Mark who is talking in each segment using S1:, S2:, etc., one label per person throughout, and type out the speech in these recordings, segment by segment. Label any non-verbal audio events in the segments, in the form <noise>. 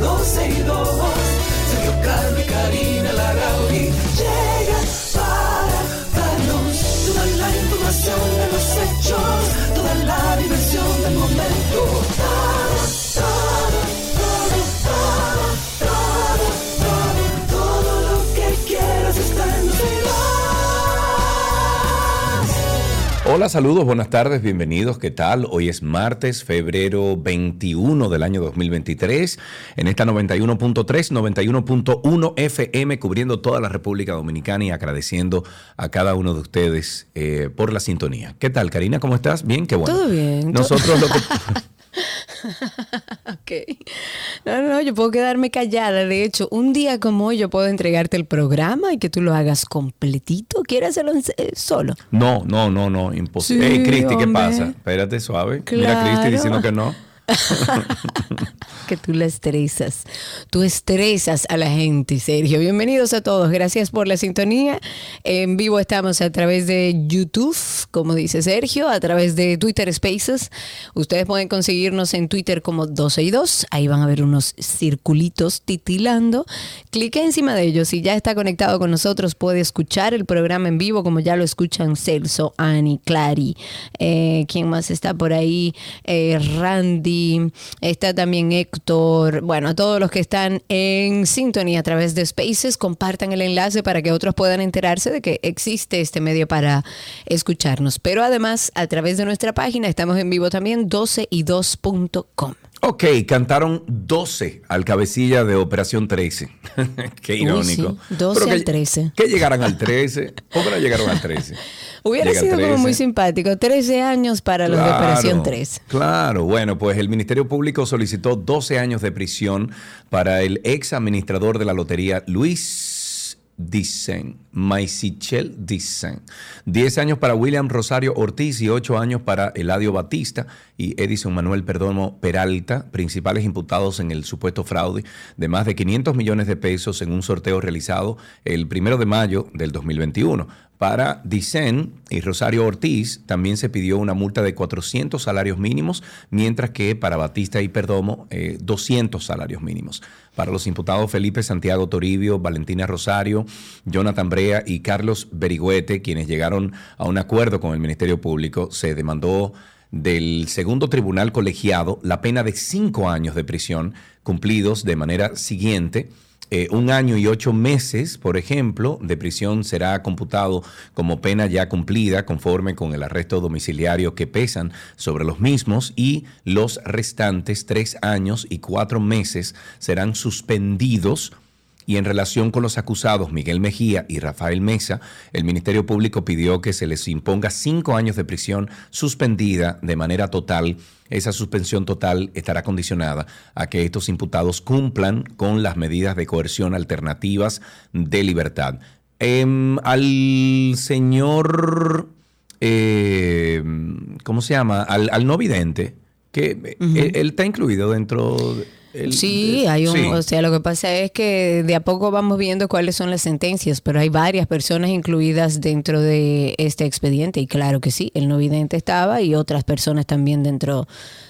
S1: 12 y 2. Sergio y Karina Larrauri llega para darnos toda la información de los hechos, toda la diversión del momento.
S2: Hola, saludos, buenas tardes, bienvenidos. ¿Qué tal? Hoy es martes, febrero 21 del año 2023, en esta 91.3, 91.1 FM, cubriendo toda la República Dominicana y agradeciendo a cada uno de ustedes eh, por la sintonía. ¿Qué tal, Karina? ¿Cómo estás? Bien, qué bueno.
S3: Todo bien.
S2: Nosotros lo <laughs> que... <laughs>
S3: Ok. No, no, yo puedo quedarme callada. De hecho, un día como hoy yo puedo entregarte el programa y que tú lo hagas completito. ¿Quieres hacerlo eh, solo?
S2: No, no, no, no, imposible.
S3: Sí,
S2: Hey, Cristi, ¿qué pasa? Espérate, suave. Mira, Cristi diciendo que no. <laughs>
S3: Que tú la estresas. Tú estresas a la gente, Sergio. Bienvenidos a todos. Gracias por la sintonía. En vivo estamos a través de YouTube, como dice Sergio, a través de Twitter Spaces. Ustedes pueden conseguirnos en Twitter como 12 y 2. Ahí van a ver unos circulitos titilando. Clique encima de ellos. Si ya está conectado con nosotros, puede escuchar el programa en vivo, como ya lo escuchan Celso, Ani, Clary. Eh, ¿Quién más está por ahí? Eh, Randy. Está también Héctor. Bueno, a todos los que están en sintonía a través de Spaces, compartan el enlace para que otros puedan enterarse de que existe este medio para escucharnos. Pero además, a través de nuestra página, estamos en vivo también, 12y2.com.
S2: Ok, cantaron 12 al cabecilla de Operación 13. <laughs> Qué irónico.
S3: sí, 12
S2: Pero
S3: al
S2: que-
S3: 13.
S2: Que llegaran al 13. ¿Por qué no llegaron al 13? <laughs>
S3: Hubiera sido como
S2: 13.
S3: muy simpático. 13 años para los de
S2: Claro,
S3: Operación 3.
S2: Claro, bueno, pues el Ministerio Público solicitó 12 años de prisión para el ex administrador de la lotería Luis Dicen, Maisichel Dicen. 10 años para William Rosario Ortiz y 8 años para Eladio Batista y Edison Manuel Perdomo Peralta, principales imputados en el supuesto fraude de más de 500 millones de pesos en un sorteo realizado el primero de mayo del 2021. Para Dicen y Rosario Ortiz también se pidió una multa de 400 salarios mínimos, mientras que para Batista y Perdomo eh, 200 salarios mínimos. Para los imputados Felipe Santiago Toribio, Valentina Rosario, Jonathan Brea y Carlos Berigüete, quienes llegaron a un acuerdo con el Ministerio Público, se demandó del segundo tribunal colegiado la pena de cinco años de prisión cumplidos de manera siguiente. Eh, un año y ocho meses, por ejemplo, de prisión será computado como pena ya cumplida conforme con el arresto domiciliario que pesan sobre los mismos y los restantes tres años y cuatro meses serán suspendidos y en relación con los acusados Miguel Mejía y Rafael Mesa, el Ministerio Público pidió que se les imponga cinco años de prisión suspendida de manera total. Esa suspensión total estará condicionada a que estos imputados cumplan con las medidas de coerción alternativas de libertad. Em, al señor, eh, ¿cómo se llama? Al, al no vidente, que eh, él, él está incluido dentro de... el-
S3: Sí, hay un,
S2: sí.
S3: o sea, lo que pasa es que de a poco vamos viendo cuáles son las sentencias, pero hay varias personas incluidas dentro de este expediente y claro que sí, el no vidente estaba y otras personas también dentro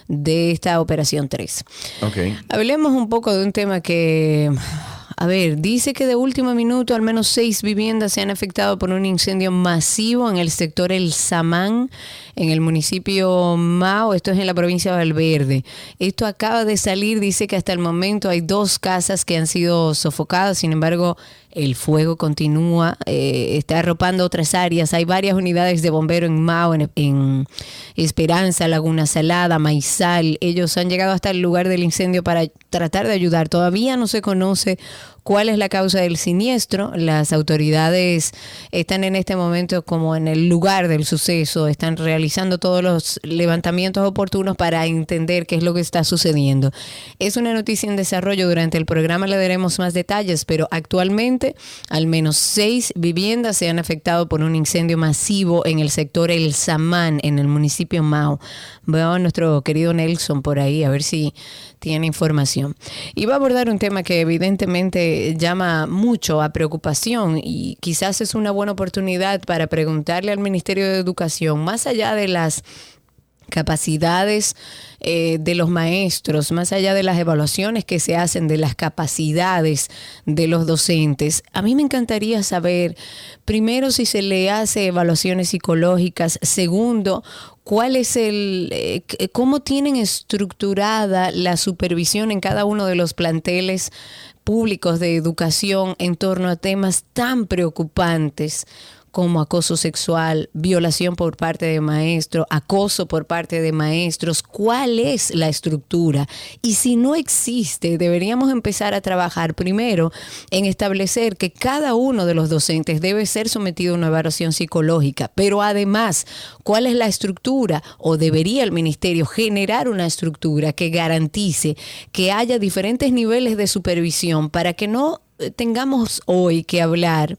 S3: de esta operación 3.
S2: Ok.
S3: Hablemos un poco de un tema que, a ver, dice que de último minuto al menos seis viviendas se han afectado por un incendio masivo en el sector El Samán, en el municipio Mao, esto es en la provincia de Valverde. Esto acaba de salir, dice que hasta el momento hay dos casas que han sido sofocadas, sin embargo, el fuego continúa, eh, está arropando otras áreas. Hay varias unidades de bombero en Mao, en, en Esperanza, Laguna Salada, Maizal. Ellos han llegado hasta el lugar del incendio para tratar de ayudar. Todavía no se conoce cuál es la causa del siniestro. Las autoridades están en este momento como en el lugar del suceso, están realizando todos los levantamientos oportunos para entender qué es lo que está sucediendo. Es una noticia en desarrollo, durante el programa le daremos más detalles, pero actualmente al menos seis viviendas se han afectado por un incendio masivo en el sector El Samán, en el municipio Mao. Veo a nuestro querido Nelson por ahí, a ver si tiene información. Y va a abordar un tema que evidentemente llama mucho a preocupación y quizás es una buena oportunidad para preguntarle al Ministerio de Educación, más allá de las capacidades eh, de los maestros, más allá de las evaluaciones que se hacen de las capacidades de los docentes, a mí me encantaría saber, primero, si se le hace evaluaciones psicológicas, segundo, cuál es el, eh, cómo tienen estructurada la supervisión en cada uno de los planteles públicos de educación en torno a temas tan preocupantes como acoso sexual, violación por parte de maestros, acoso por parte de maestros, cuál es la estructura. Y si no existe, deberíamos empezar a trabajar primero en establecer que cada uno de los docentes debe ser sometido a una evaluación psicológica, pero además, cuál es la estructura o debería el ministerio generar una estructura que garantice que haya diferentes niveles de supervisión para que no eh, tengamos hoy que hablar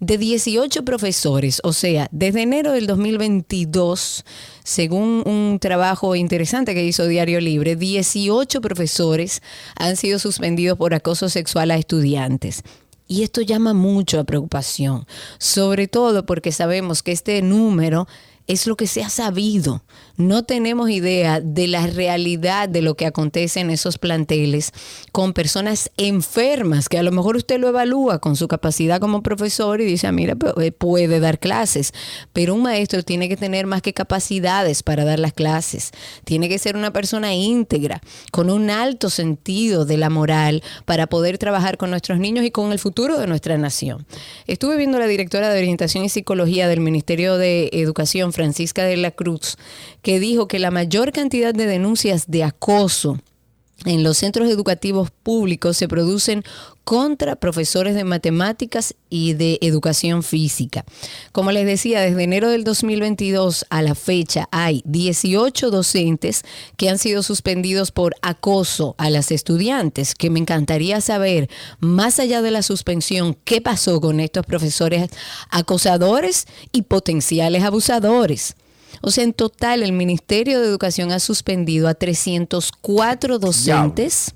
S3: de 18 profesores, o sea, desde enero del 2022, según un trabajo interesante que hizo Diario Libre, 18 profesores han sido suspendidos por acoso sexual a estudiantes. Y esto llama mucho a preocupación, sobre todo porque sabemos que este número es lo que se ha sabido. No tenemos idea de la realidad de lo que acontece en esos planteles con personas enfermas, que a lo mejor usted lo evalúa con su capacidad como profesor y dice, ah, mira, eh, puede dar clases, pero un maestro tiene que tener más que capacidades para dar las clases. Tiene que ser una persona íntegra, con un alto sentido de la moral para poder trabajar con nuestros niños y con el futuro de nuestra nación. Estuve viendo a la directora de Orientación y Psicología del Ministerio de Educación, Francisca de la Cruz, que dijo que la mayor cantidad de denuncias de acoso en los centros educativos públicos se producen contra profesores de matemáticas y de educación física. Como les decía, desde enero del 2022 a la fecha hay 18 docentes que han sido suspendidos por acoso a las estudiantes, que me encantaría saber, más allá de la suspensión, qué pasó con estos profesores acosadores y potenciales abusadores. O sea, en total el Ministerio de Educación ha suspendido a 304 docentes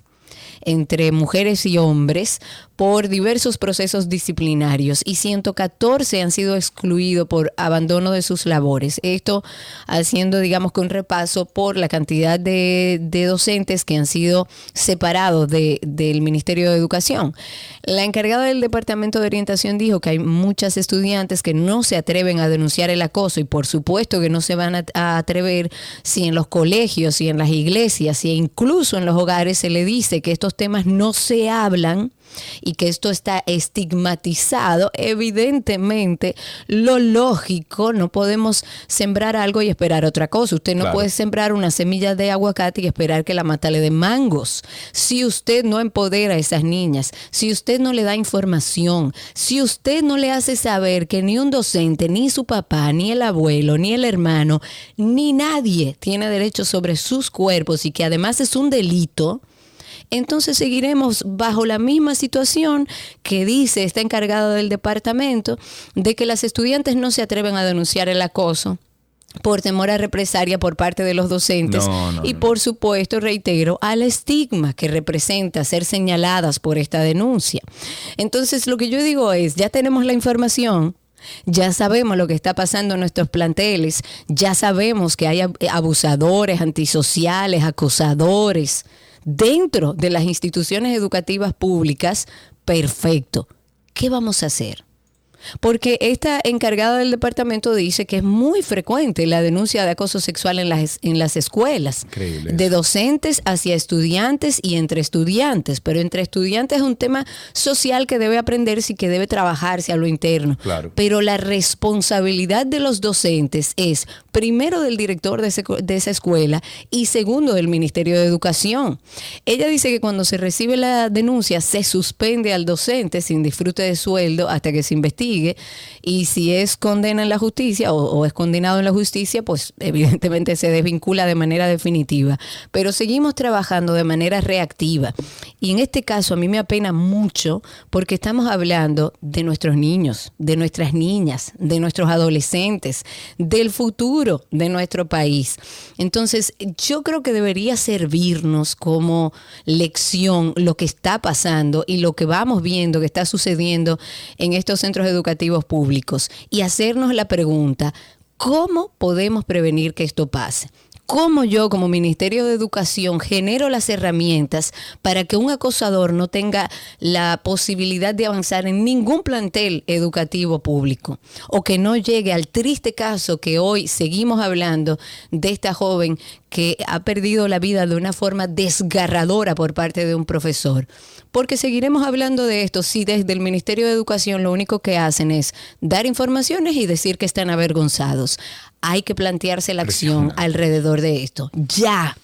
S3: entre mujeres y hombres por diversos procesos disciplinarios y 114 han sido excluidos por abandono de sus labores. Esto haciendo, digamos, que un repaso por la cantidad de, docentes que han sido separados del Ministerio de Educación. La encargada del Departamento de Orientación dijo que hay muchas estudiantes que no se atreven a denunciar el acoso y por supuesto que no se van a, a atrever si en los colegios, si en las iglesias, si incluso en los hogares se le dice que estos temas no se hablan y que esto está estigmatizado, evidentemente lo lógico, no podemos sembrar algo y esperar otra cosa. Usted no puede sembrar una semilla de aguacate y esperar que la mata le dé mangos. Si usted no empodera a esas niñas, si usted no le da información, si usted no le hace saber que ni un docente, ni su papá, ni el abuelo, ni el hermano, ni nadie tiene derecho sobre sus cuerpos y que además es un delito, entonces seguiremos bajo la misma situación que dice, está encargado del departamento, de que las estudiantes no se atreven a denunciar el acoso por temor a represalia por parte de los docentes y por supuesto, reitero, al estigma que representa ser señaladas por esta denuncia. Entonces, lo que yo digo es, ya tenemos la información, ya sabemos lo que está pasando en nuestros planteles, ya sabemos que hay abusadores, antisociales, acosadores, dentro de las instituciones educativas públicas, perfecto. ¿Qué vamos a hacer? Porque esta encargada del departamento dice que es muy frecuente la denuncia de acoso sexual en las, en las escuelas. De docentes hacia estudiantes y entre estudiantes. Pero entre estudiantes es un tema social que debe aprenderse y que debe trabajarse a lo interno. Pero la responsabilidad de los docentes es primero del director de, de esa escuela y segundo del Ministerio de Educación. Ella dice que cuando se recibe la denuncia se suspende al docente sin disfrute de sueldo hasta que se investigue y si es condena en la justicia o, es condenado en la justicia, pues <laughs> evidentemente se desvincula de manera definitiva. Pero seguimos trabajando de manera reactiva. Y en este caso a mí me apena mucho porque estamos hablando de nuestros niños, de nuestras niñas, de nuestros adolescentes, del futuro de nuestro país. Entonces yo creo que debería servirnos como lección lo que está pasando y lo que vamos viendo que está sucediendo en estos centros educativos educativos públicos y hacernos la pregunta, ¿cómo podemos prevenir que esto pase? Cómo yo como Ministerio de Educación genero las herramientas para que un acosador no tenga la posibilidad de avanzar en ningún plantel educativo público o que no llegue al triste caso que hoy seguimos hablando de esta joven que ha perdido la vida de una forma desgarradora por parte de un profesor. Porque seguiremos hablando de esto si desde el Ministerio de Educación lo único que hacen es dar informaciones y decir que están avergonzados. Hay que plantearse la acción alrededor de esto. Ya.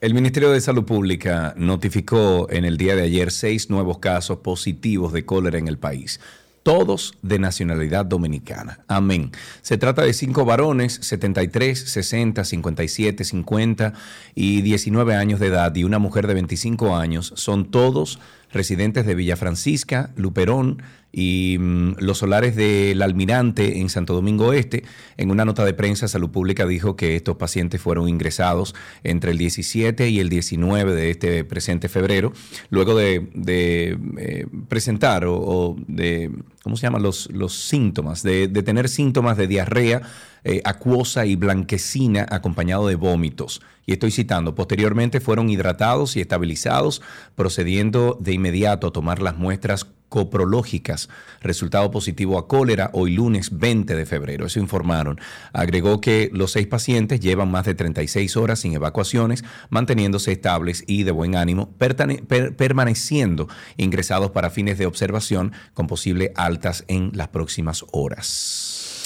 S2: El Ministerio de Salud Pública notificó en el día de ayer seis nuevos casos positivos de cólera en el país todos de nacionalidad dominicana. Amén. Se trata de cinco varones, 73, 60, 57, 50 y 19 años de edad y una mujer de 25 años. Son todos residentes de Villa Francisca, Luperón, y mm, los solares del Almirante en Santo Domingo Este. En una nota de prensa, Salud Pública dijo que estos pacientes fueron ingresados entre el 17 y el 19 de este presente febrero, luego de, eh, presentar o, de, ¿cómo se llaman? Los, los síntomas, de, tener síntomas de diarrea eh, acuosa y blanquecina acompañado de vómitos. Y estoy citando, posteriormente fueron hidratados y estabilizados, procediendo de inmediato a tomar las muestras coprológicas. Resultado positivo a cólera hoy lunes 20 de febrero. Eso informaron. Agregó que los seis pacientes llevan más de 36 horas sin evacuaciones, manteniéndose estables y de buen ánimo, permaneciendo ingresados para fines de observación con posible altas en las próximas horas.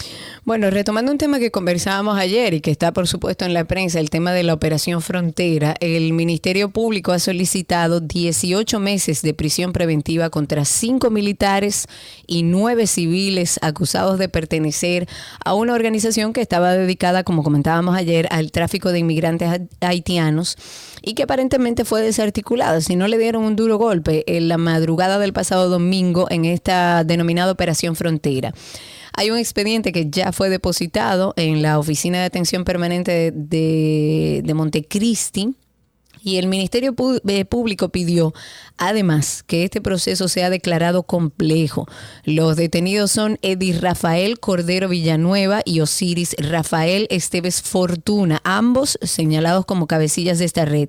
S3: Bueno, retomando un tema que conversábamos ayer y que está por supuesto en la prensa, el tema de la operación frontera, el Ministerio Público ha solicitado 18 meses de prisión preventiva contra cinco militares y nueve civiles acusados de pertenecer a una organización que estaba dedicada, como comentábamos ayer, al tráfico de inmigrantes haitianos y que aparentemente fue desarticulada. Si no le dieron un duro golpe en la madrugada del pasado domingo en esta denominada operación frontera. Hay un expediente que ya fue depositado en la Oficina de Atención Permanente de, Montecristi. Y el Ministerio eh, Público pidió, además, que este proceso sea declarado complejo. Los detenidos son Eddie Rafael Cordero Villanueva y Osiris Rafael Esteves Fortuna, ambos señalados como cabecillas de esta red.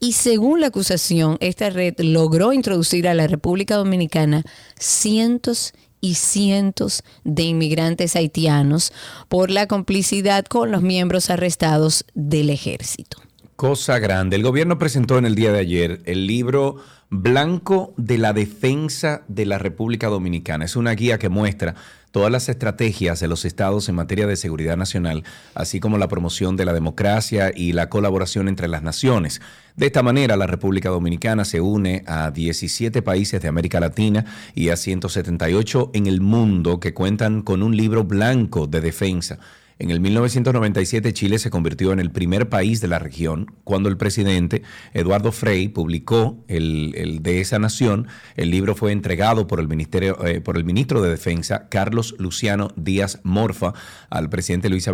S3: Y según la acusación, esta red logró introducir a la República Dominicana cientos y cientos de inmigrantes haitianos por la complicidad con los miembros arrestados del ejército.
S2: Cosa grande. El gobierno presentó en el día de ayer el libro Blanco de la Defensa de la República Dominicana. Es una guía que muestra todas las estrategias de los estados en materia de seguridad nacional, así como la promoción de la democracia y la colaboración entre las naciones. De esta manera, la República Dominicana se une a 17 países de América Latina y a 178 en el mundo que cuentan con un libro blanco de defensa en el 1997 Chile se convirtió en el primer país de la región cuando el presidente Eduardo Frei publicó el, de esa nación. El libro fue entregado por el, ministerio, eh, por el ministro de Defensa Carlos Luciano Díaz Morfa al presidente Luis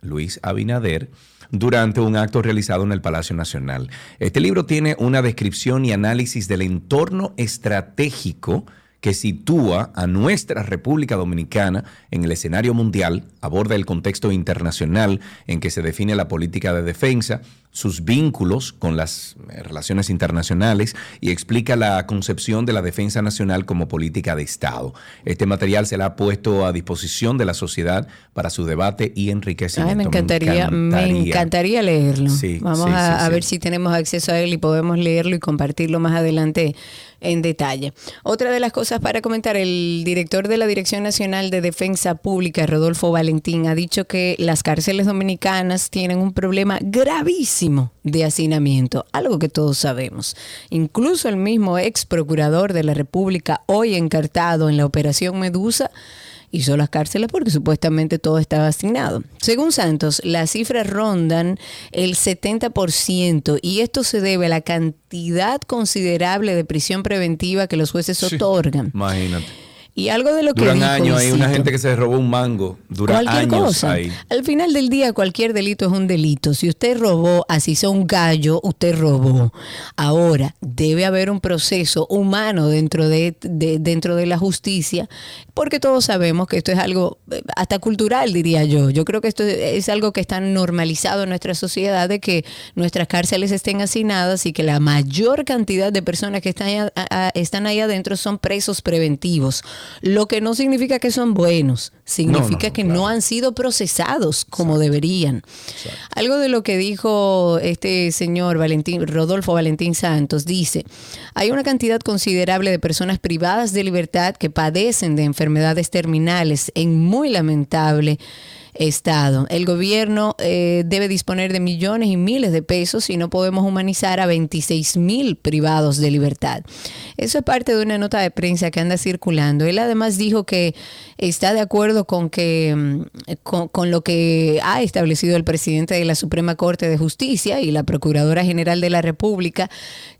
S2: Luis Abinader durante un acto realizado en el Palacio Nacional. Este libro tiene una descripción y análisis del entorno estratégico que sitúa a nuestra República Dominicana en el escenario mundial, aborda el contexto internacional en que se define la política de defensa, sus vínculos con las eh, relaciones internacionales y explica la concepción de la defensa nacional como política de Estado. Este material se le ha puesto a disposición de la sociedad para su debate y enriquecimiento.
S3: me, encantaría, me encantaría, leerlo. Vamos a, ver si tenemos acceso a él y podemos leerlo y compartirlo más adelante en detalle. Otra de las cosas para comentar, el director de la Dirección Nacional de Defensa Pública, Rodolfo Valentín, ha dicho que las cárceles dominicanas tienen un problema gravísimo de hacinamiento, algo que todos sabemos. Incluso el mismo ex procurador de la República, hoy encartado en la Operación Medusa, hizo las cárceles porque supuestamente todo estaba asignado. Según Santos, las cifras rondan el 70% y esto se debe a la cantidad considerable de prisión preventiva que los jueces otorgan.
S2: Imagínate.
S3: Y algo de lo que
S2: Duran años, hay una gente que se robó un mango. Dura años cosa. ahí.
S3: Al final del día, cualquier delito es un delito. Si usted robó, así sea un gallo, usted robó. Ahora, debe haber un proceso humano dentro de, dentro de la justicia porque todos sabemos que esto es algo eh, hasta cultural, diría yo. Yo creo que esto es algo que está normalizado en nuestra sociedad de que nuestras cárceles estén hacinadas y que la mayor cantidad de personas que están están ahí adentro son presos preventivos, lo que no significa que son buenos, significa
S2: no,
S3: que
S2: claro.
S3: no han sido procesados como deberían. Algo de lo que dijo este señor Valentín, Rodolfo Valentín Santos, dice, hay una cantidad considerable de personas privadas de libertad que padecen de enfermedades terminales en muy lamentable estado. El gobierno eh, debe disponer de millones y miles de pesos y no podemos humanizar a 26 mil privados de libertad. Eso es parte de una nota de prensa que anda circulando. Él además dijo que está de acuerdo con que mm, con lo que ha establecido el presidente de la Suprema Corte de Justicia y la Procuradora General de la República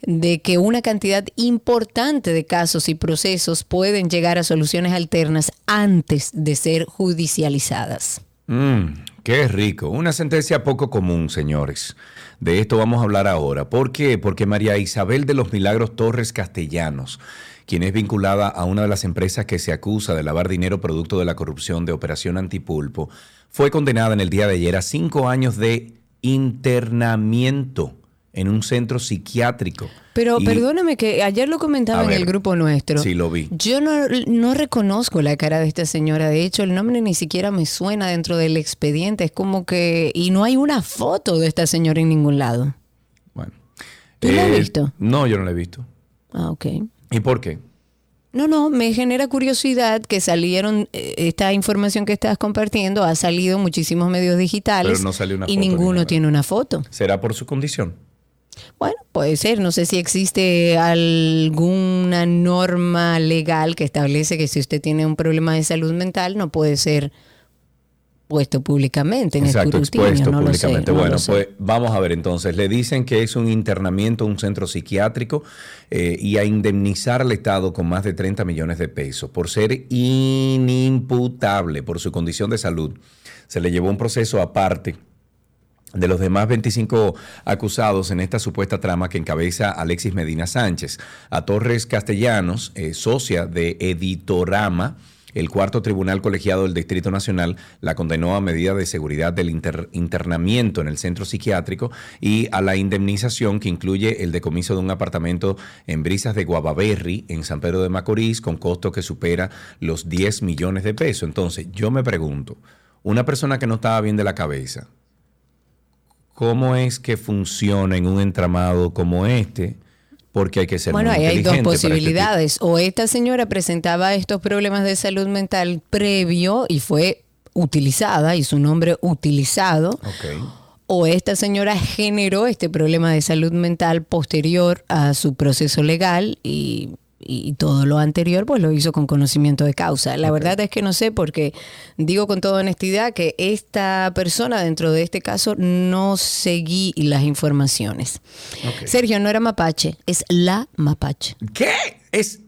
S3: de que una cantidad importante de casos y procesos pueden llegar a soluciones alternas antes de ser judicializadas.
S2: Mm, qué rico. Una sentencia poco común, señores. De esto vamos a hablar ahora. ¿Por qué? Porque María Isabel de los Milagros Torres Castellanos, quien es vinculada a una de las empresas que se acusa de lavar dinero producto de la corrupción de Operación Antipulpo, fue condenada en el día de ayer a cinco años de internamiento en un centro psiquiátrico.
S3: Pero
S2: Y-
S3: perdóname que ayer lo comentaba en el grupo nuestro.
S2: sí, lo vi.
S3: Yo no, no reconozco la cara de esta señora. De hecho, el nombre ni siquiera me suena dentro del expediente. Es como que... Y no hay una foto de esta señora en ningún lado.
S2: Bueno.
S3: ¿Tú la has
S2: Eh,
S3: visto?
S2: No, yo no la he visto.
S3: Ah, ok.
S2: ¿Y por qué?
S3: No, no, me genera curiosidad que salieron, eh, esta información que estás compartiendo ha salido en muchísimos medios digitales
S2: Pero no salió una
S3: y
S2: foto
S3: ninguno tiene una foto.
S2: ¿Será por su condición?
S3: Bueno, puede ser. No sé si existe alguna norma legal que establece que si usted tiene un problema de salud mental no puede ser puesto públicamente en
S2: Exacto,
S3: escrutinio.
S2: expuesto
S3: no lo sé,
S2: públicamente.
S3: no lo
S2: bueno,
S3: sé.
S2: pues vamos a ver entonces. Le dicen que es un internamiento, un centro psiquiátrico eh, y a indemnizar al Estado con más de 30 millones de pesos por ser inimputable por su condición de salud. Se le llevó un proceso aparte de los demás 25 acusados en esta supuesta trama que encabeza Alexis Medina Sánchez. A Torres Castellanos, eh, socia de Editorama, el cuarto tribunal colegiado del Distrito Nacional la condenó a medida de seguridad del inter- internamiento en el centro psiquiátrico y a la indemnización que incluye el decomiso de un apartamento en Brisas de Guavaberry, en San Pedro de Macorís, con costo que supera los 10 millones de pesos. Entonces, yo me pregunto, una persona que no estaba bien de la cabeza, ¿cómo es que funciona en un entramado como este? Porque hay que ser
S3: Bueno,
S2: muy
S3: ahí hay dos
S2: este
S3: posibilidades. O esta señora presentaba estos problemas de salud mental previo y fue utilizada y su nombre utilizado.
S2: Ok.
S3: o esta señora generó este problema de salud mental posterior a su proceso legal y, y todo lo anterior pues lo hizo con conocimiento de causa. La verdad es que no sé porque digo con toda honestidad que esta persona dentro de este caso no seguí las informaciones. Sergio no era mapache, es la mapache.
S2: ¿Qué? Es,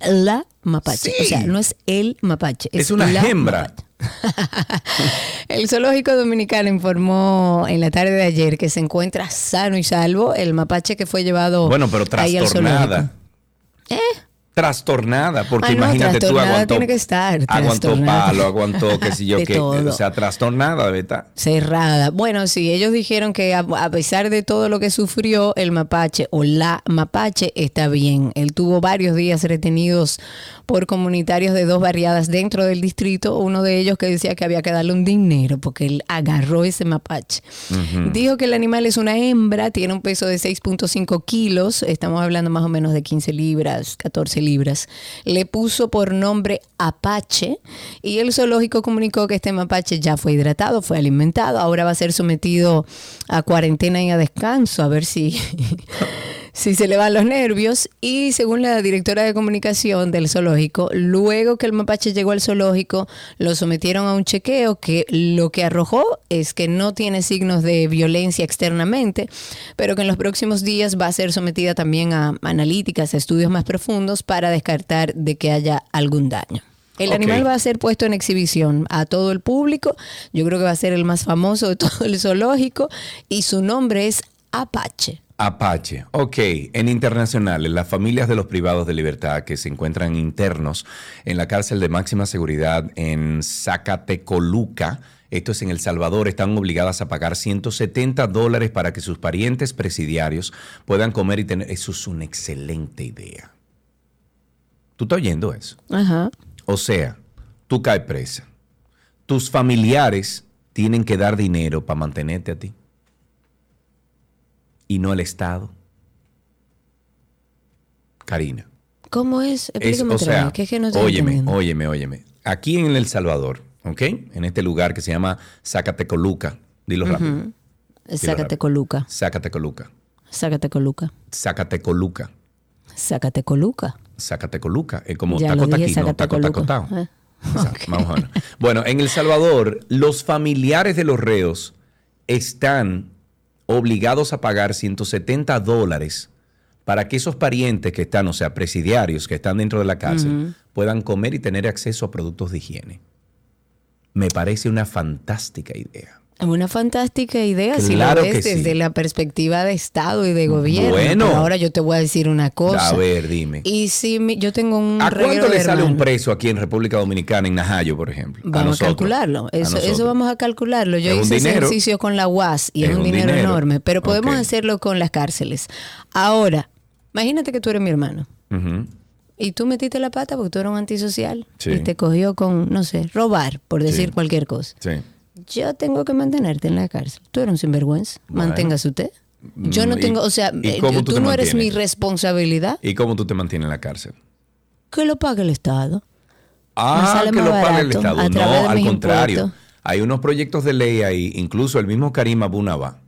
S3: La mapache.
S2: Sí.
S3: O sea, no es el mapache. Es,
S2: es una
S3: la
S2: hembra.
S3: mapache. <laughs> El zoológico dominicano informó en la tarde de ayer que se encuentra sano y salvo el mapache que fue llevado
S2: Bueno, pero
S3: ahí al
S2: trastornada.
S3: zoológico. ¿Eh?
S2: Trastornada, porque
S3: Ah, no,
S2: imagínate tú
S3: trastornada
S2: aguantó,
S3: tiene que estar,
S2: aguantó palo, <laughs> aguantó qué sé yo qué, o sea, trastornada estar.
S3: Cerrada. Bueno, sí, ellos dijeron que a, a pesar de todo lo que sufrió el mapache o la mapache está bien. Él tuvo varios días retenidos por comunitarios de dos barriadas dentro del distrito, uno de ellos que decía que había que darle un dinero porque él agarró ese mapache. Dijo que el animal es una hembra, tiene un peso de 6.5 kilos, estamos hablando más o menos de 15 libras, 14 libras. Le puso por nombre Apache y el zoológico comunicó que este mapache ya fue hidratado, fue alimentado, ahora va a ser sometido a cuarentena y a descanso, a ver si, <laughs> si se le van los nervios. Y según la directora de comunicación del zoológico, luego que el mapache llegó al zoológico, lo sometieron a un chequeo que lo que arrojó es que no tiene signos de violencia externamente, pero que en los próximos días va a ser sometida también a analíticas, a estudios más profundos para descartar de que haya algún daño. El animal va a ser puesto en exhibición a todo el público. Yo creo que va a ser el más famoso de <laughs> todo el zoológico y su nombre es Apache.
S2: Apache. Ok, en internacionales, las familias de los privados de libertad que se encuentran internos en la cárcel de máxima seguridad en Zacatecoluca, esto es en El Salvador, están obligadas a pagar 170 dólares para que sus parientes presidiarios puedan comer y tener... Eso es una excelente idea. ¿Tú estás oyendo eso?
S3: Ajá.
S2: O sea, tú caes presa. Tus familiares tienen que dar dinero para mantenerte a ti. Y no el Estado. Karina.
S3: ¿Cómo es?
S2: Es,
S3: Explícame
S2: o
S3: otra
S2: sea,
S3: que es que no
S2: óyeme,
S3: entendiendo.
S2: óyeme, óyeme. Aquí en El Salvador, ¿ok? En este lugar que se llama Zacatecoluca. Dilo rápido.
S3: Sácate coluca,
S2: Zacatecoluca.
S3: sácate coluca,
S2: Zacatecoluca.
S3: sácate coluca.
S2: Zacatecoluca. Es como
S3: Ya
S2: taco
S3: dije,
S2: taquino, taco
S3: Zacatecoluca.
S2: taco tao.
S3: Ah,
S2: o <laughs> menos. Bueno, en El Salvador, los familiares de los reos están obligados a pagar 170 dólares para que esos parientes que están, o sea, presidiarios que están dentro de la cárcel, puedan comer y tener acceso a productos de higiene. Me parece una fantástica idea.
S3: Es una fantástica idea si lo ves
S2: sí.
S3: desde la perspectiva de Estado y de gobierno.
S2: Bueno.
S3: Pero ahora yo te voy a decir una cosa.
S2: A ver, dime.
S3: Y si mi- yo tengo un
S2: ¿A cuánto le sale un preso aquí en República Dominicana, en Najayo, por ejemplo?
S3: Vamos a, calcularlo.
S2: A
S3: Eso, vamos a calcularlo. Yo hice ese ejercicio con la UAS y es,
S2: Es
S3: un
S2: un
S3: dinero,
S2: dinero.
S3: enorme, pero podemos hacerlo con las cárceles. Ahora, imagínate que tú eres mi hermano y tú metiste la pata porque tú eras un antisocial
S2: Sí.
S3: y te cogió con, no sé, robar, por decir
S2: Sí.
S3: cualquier cosa.
S2: Sí.
S3: Yo tengo que mantenerte en la cárcel. Tú eres un sinvergüenza.
S2: Bueno.
S3: Manténgase usted. Yo no
S2: Mm, ¿y-
S3: tengo, o sea, eh, tú, no eres mi responsabilidad.
S2: ¿Y cómo tú te mantienes en la cárcel?
S3: Que lo pague el Estado.
S2: Ah, que lo pague el Estado. No, al contrario.
S3: impuestos.
S2: Hay unos proyectos de ley ahí, incluso el mismo Karim Abunaba.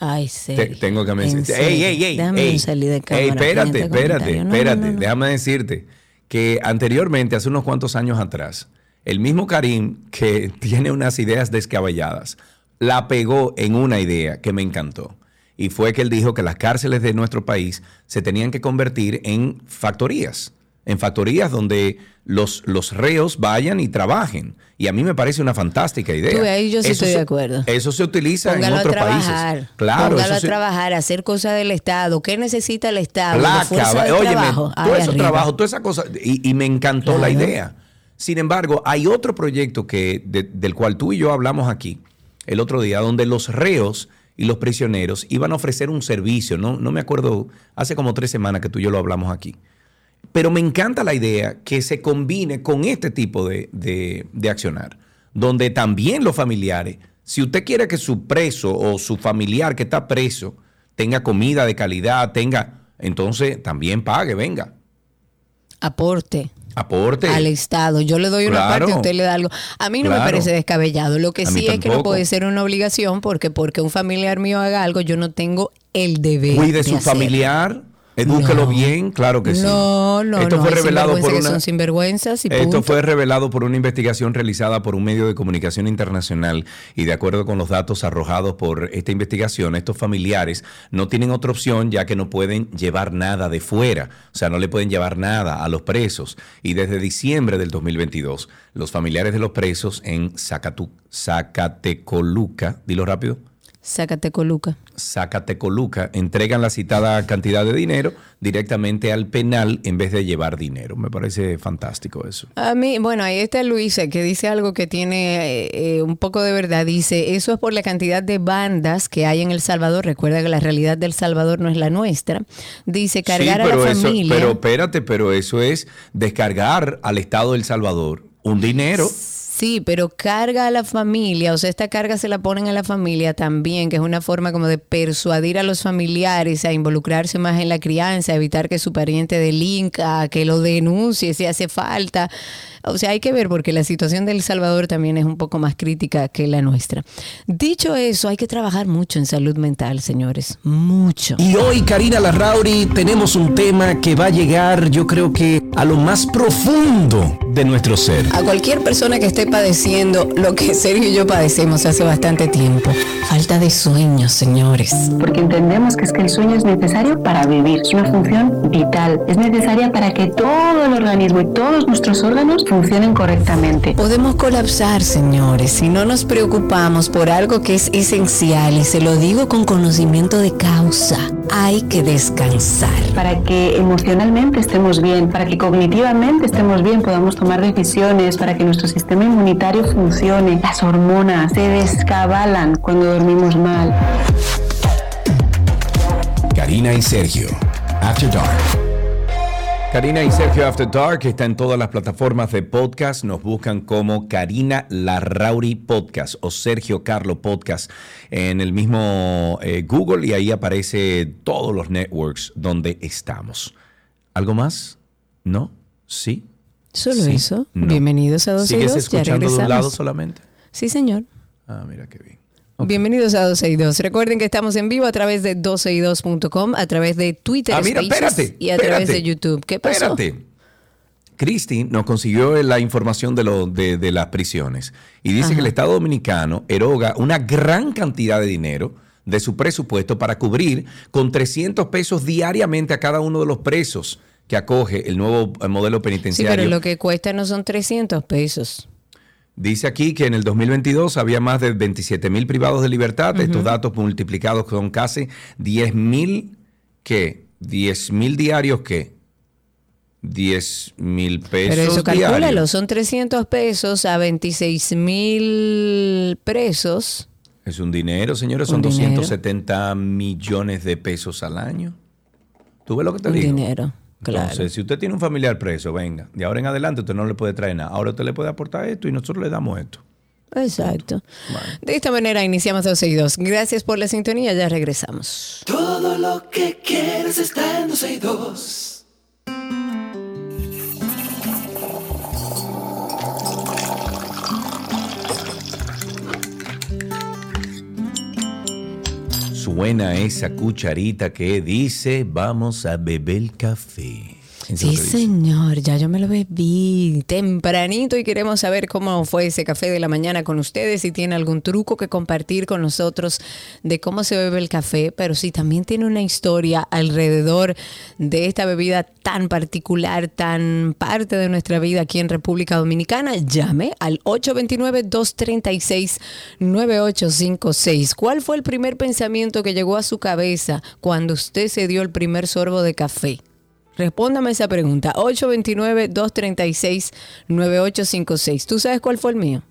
S3: Ay,
S2: Te-
S3: serio.
S2: tengo que
S3: serio.
S2: Ey, ey, ey.
S3: Déjame
S2: ey.
S3: salir de
S2: Ey,
S3: cámara. con
S2: espérate, espérate,
S3: no,
S2: espérate.
S3: no, no.
S2: Déjame decirte que anteriormente, hace unos cuantos años atrás, el mismo Karim, que <laughs> tiene unas ideas descabelladas, la pegó en una idea que me encantó. Y fue que él dijo que las cárceles de nuestro país se tenían que convertir en factorías. En factorías donde los, los reos vayan y trabajen. Y a mí me parece una fantástica idea.
S3: Tú, ahí yo sí estoy de acuerdo.
S2: Eso se utiliza
S3: Póngalo
S2: en otros
S3: a trabajar.
S2: países. Claro,
S3: Póngalo
S2: eso
S3: a
S2: se-
S3: trabajar, hacer cosas del Estado. ¿Qué necesita el Estado?
S2: Placa,
S3: fuerza
S2: va-
S3: de
S2: óyeme,
S3: trabajo.
S2: todo ese
S3: arriba.
S2: trabajo, toda esa cosa, y, y me encantó la idea. Sin embargo, hay otro proyecto que, de- del cual tú y yo hablamos aquí el otro día, donde los reos y los prisioneros iban a ofrecer un servicio, no, no me acuerdo, hace como tres semanas que tú y yo lo hablamos aquí. Pero me encanta la idea que se combine con este tipo de, de- de accionar, donde también los familiares, si usted quiere que su preso o su familiar que está preso tenga comida de calidad, tenga, entonces también pague, venga,
S3: Aporte.
S2: Aporte.
S3: al Estado. Yo le doy una
S2: Claro.
S3: parte, usted le da algo. A mí no me parece descabellado. Lo que sí es que no puede ser una obligación porque porque un familiar mío haga algo, yo no tengo el deber.
S2: Cuide
S3: de
S2: su familiar, edúquelo
S3: No.
S2: bien, claro que sí.
S3: No, no,
S2: Esto
S3: no.
S2: fue revelado por una
S3: son sinvergüenzas y
S2: Esto
S3: punto.
S2: fue revelado por una investigación realizada por un medio de comunicación internacional y de acuerdo con los datos arrojados por esta investigación, estos familiares no tienen otra opción ya que no pueden llevar nada de fuera, o sea, no le pueden llevar nada a los presos. Y desde diciembre del 2022, los familiares de los presos en Zacatu- Zacatecoluca, dilo rápido,
S3: Sácate coluca.
S2: Zacatecoluca entregan la citada cantidad de dinero directamente al penal en vez de llevar dinero. Me parece fantástico eso.
S3: A mí, bueno, ahí está Luisa que dice algo que tiene eh, eh, un poco de verdad. Dice, eso es por la cantidad de bandas que hay en El Salvador. Recuerda que la realidad del Salvador no es la nuestra. Dice, cargar
S2: sí, pero
S3: a la
S2: eso,
S3: familia.
S2: pero espérate, pero eso es descargar al Estado de El Salvador un dinero.
S3: Sí, pero carga a la familia, o sea, esta carga se la ponen a la familia también, que es una forma como de persuadir a los familiares a involucrarse más en la crianza, evitar que su pariente delinca, que lo denuncie si hace falta. O sea, hay que ver porque la situación de El Salvador también es un poco más crítica que la nuestra. Dicho eso, hay que trabajar mucho en salud mental, señores, mucho.
S4: Y hoy, Karina Larrauri, tenemos un tema que va a llegar, yo creo que
S2: a lo más profundo de nuestro ser.
S3: A cualquier persona que esté padeciendo lo que Sergio y yo padecemos hace bastante tiempo. Falta de sueño, señores.
S4: Porque entendemos que es que el sueño es necesario para vivir. Es una función vital. Es necesaria para que todo el organismo y todos nuestros órganos funcionen correctamente.
S3: Podemos colapsar, señores, si no nos preocupamos por algo que es esencial y se lo digo con conocimiento de causa. Hay que descansar.
S4: Para que emocionalmente estemos bien, para que cognitivamente estemos bien, podamos tomar decisiones, para que nuestro sistema inmunitario funcione. Las hormonas se descabalan cuando dormimos mal.
S2: Karina y Sergio, After Dark. Karina y Sergio After Dark está en todas las plataformas de podcast. Nos buscan como Karina Larrauri Podcast o Sergio Carlo Podcast en el mismo eh, Google y ahí aparece todos los networks donde estamos. ¿Algo más? ¿No? ¿Sí?
S3: Solo
S2: Sí.
S3: eso.
S2: No.
S3: Bienvenidos a 12 y
S2: ¿Sigues
S3: 2. Ya
S2: escuchando de un lado solamente?
S3: Sí, señor.
S2: Ah, mira qué bien.
S3: Bienvenidos a 12 y 2. Recuerden que estamos en vivo a través de 12y2.com, a través de Twitter
S2: Ah, mira,
S3: Spaces
S2: espérate.
S3: y a través de YouTube. ¿Qué pasó?
S2: Espérate. Cristi nos consiguió la información de, lo, de, de las prisiones y dice que el Estado Dominicano eroga una gran cantidad de dinero de su presupuesto para cubrir con 300 pesos diariamente a cada uno de los presos que acoge el nuevo eh, modelo
S3: Sí,
S2: penitenciario.
S3: pero lo que cuesta no son 300 pesos.
S2: Dice aquí que en el 2022 había más de 27 mil privados de libertad. Estos datos multiplicados son casi 10 mil, ¿qué? 10 mil diarios, ¿qué? 10 mil pesos
S3: Pero eso calcúlalo,
S2: diarios.
S3: son 300 pesos a 26 mil presos.
S2: Es un dinero, señores,
S3: Un
S2: son
S3: dinero.
S2: 270 millones de pesos al año. ¿Tú ves lo que te
S3: Un
S2: digo?
S3: dinero, claro.
S2: Entonces, si usted tiene un familiar preso, venga, de ahora en adelante usted no le puede traer nada. Ahora usted le puede aportar esto y nosotros le damos esto.
S3: Exacto.
S2: Bueno.
S3: De esta manera iniciamos 12 y 2. Gracias por la sintonía, ya regresamos.
S1: Todo lo que quieres está en 12
S2: Suena esa cucharita que dice, vamos a beber café.
S3: Sí, señor, ya yo me lo bebí tempranito y queremos saber cómo fue ese café de la mañana con ustedes, si tiene algún truco que compartir con nosotros de cómo se bebe el café, pero si también tiene una historia alrededor de esta bebida tan particular, tan parte de nuestra vida aquí en República Dominicana, llame al 829-236-9856. ¿Cuál fue el primer pensamiento que llegó a su cabeza cuando usted se dio el primer sorbo de café? Respóndame esa pregunta. 829-236-9856. ¿Tú sabes cuál fue el mío?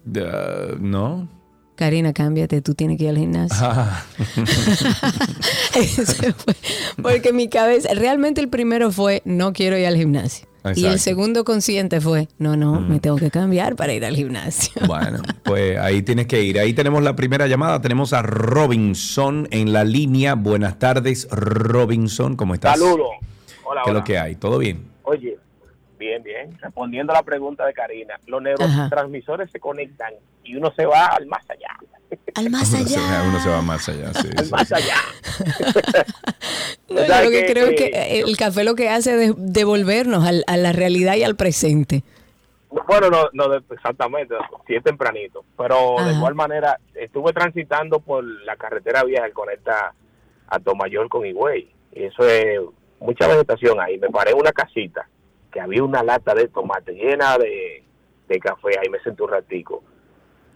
S2: No.
S3: Karina, cámbiate, tú tienes que ir al gimnasio.
S2: Ah. <laughs>
S3: Porque mi cabeza, realmente el primero fue, no quiero ir al gimnasio. Y el segundo consciente fue, no, no, me tengo que cambiar para ir al gimnasio.
S2: bueno, pues ahí tienes que ir. Ahí tenemos la primera llamada. Tenemos a Robinson en la línea. Buenas tardes, Robinson. ¿Cómo estás?
S5: Saludos. Hola,
S2: ¿Qué es lo que hay? ¿Todo bien?
S5: Oye, bien, bien. Respondiendo a la pregunta de Karina, los neurotransmisores se conectan y uno se va al más allá.
S3: Al <laughs> más
S2: Uno se,
S3: allá.
S2: uno se va más allá. sí,
S5: Al
S2: sí,
S5: más
S2: sí.
S5: allá. <laughs>
S3: No, yo
S5: ¿Sabes
S3: lo que
S5: qué?
S3: creo es
S5: Eh,
S3: que el café lo que hace es devolvernos al- a la realidad y al presente.
S5: Bueno, no, no de- exactamente, sí es tempranito. Pero de
S3: Ajá.
S5: igual manera, estuve transitando por la carretera vieja que conecta a Tomayor con Higüey. Y eso es mucha vegetación ahí. Me paré en una casita que había una lata de tomate llena de, de café. Ahí me senté un ratico.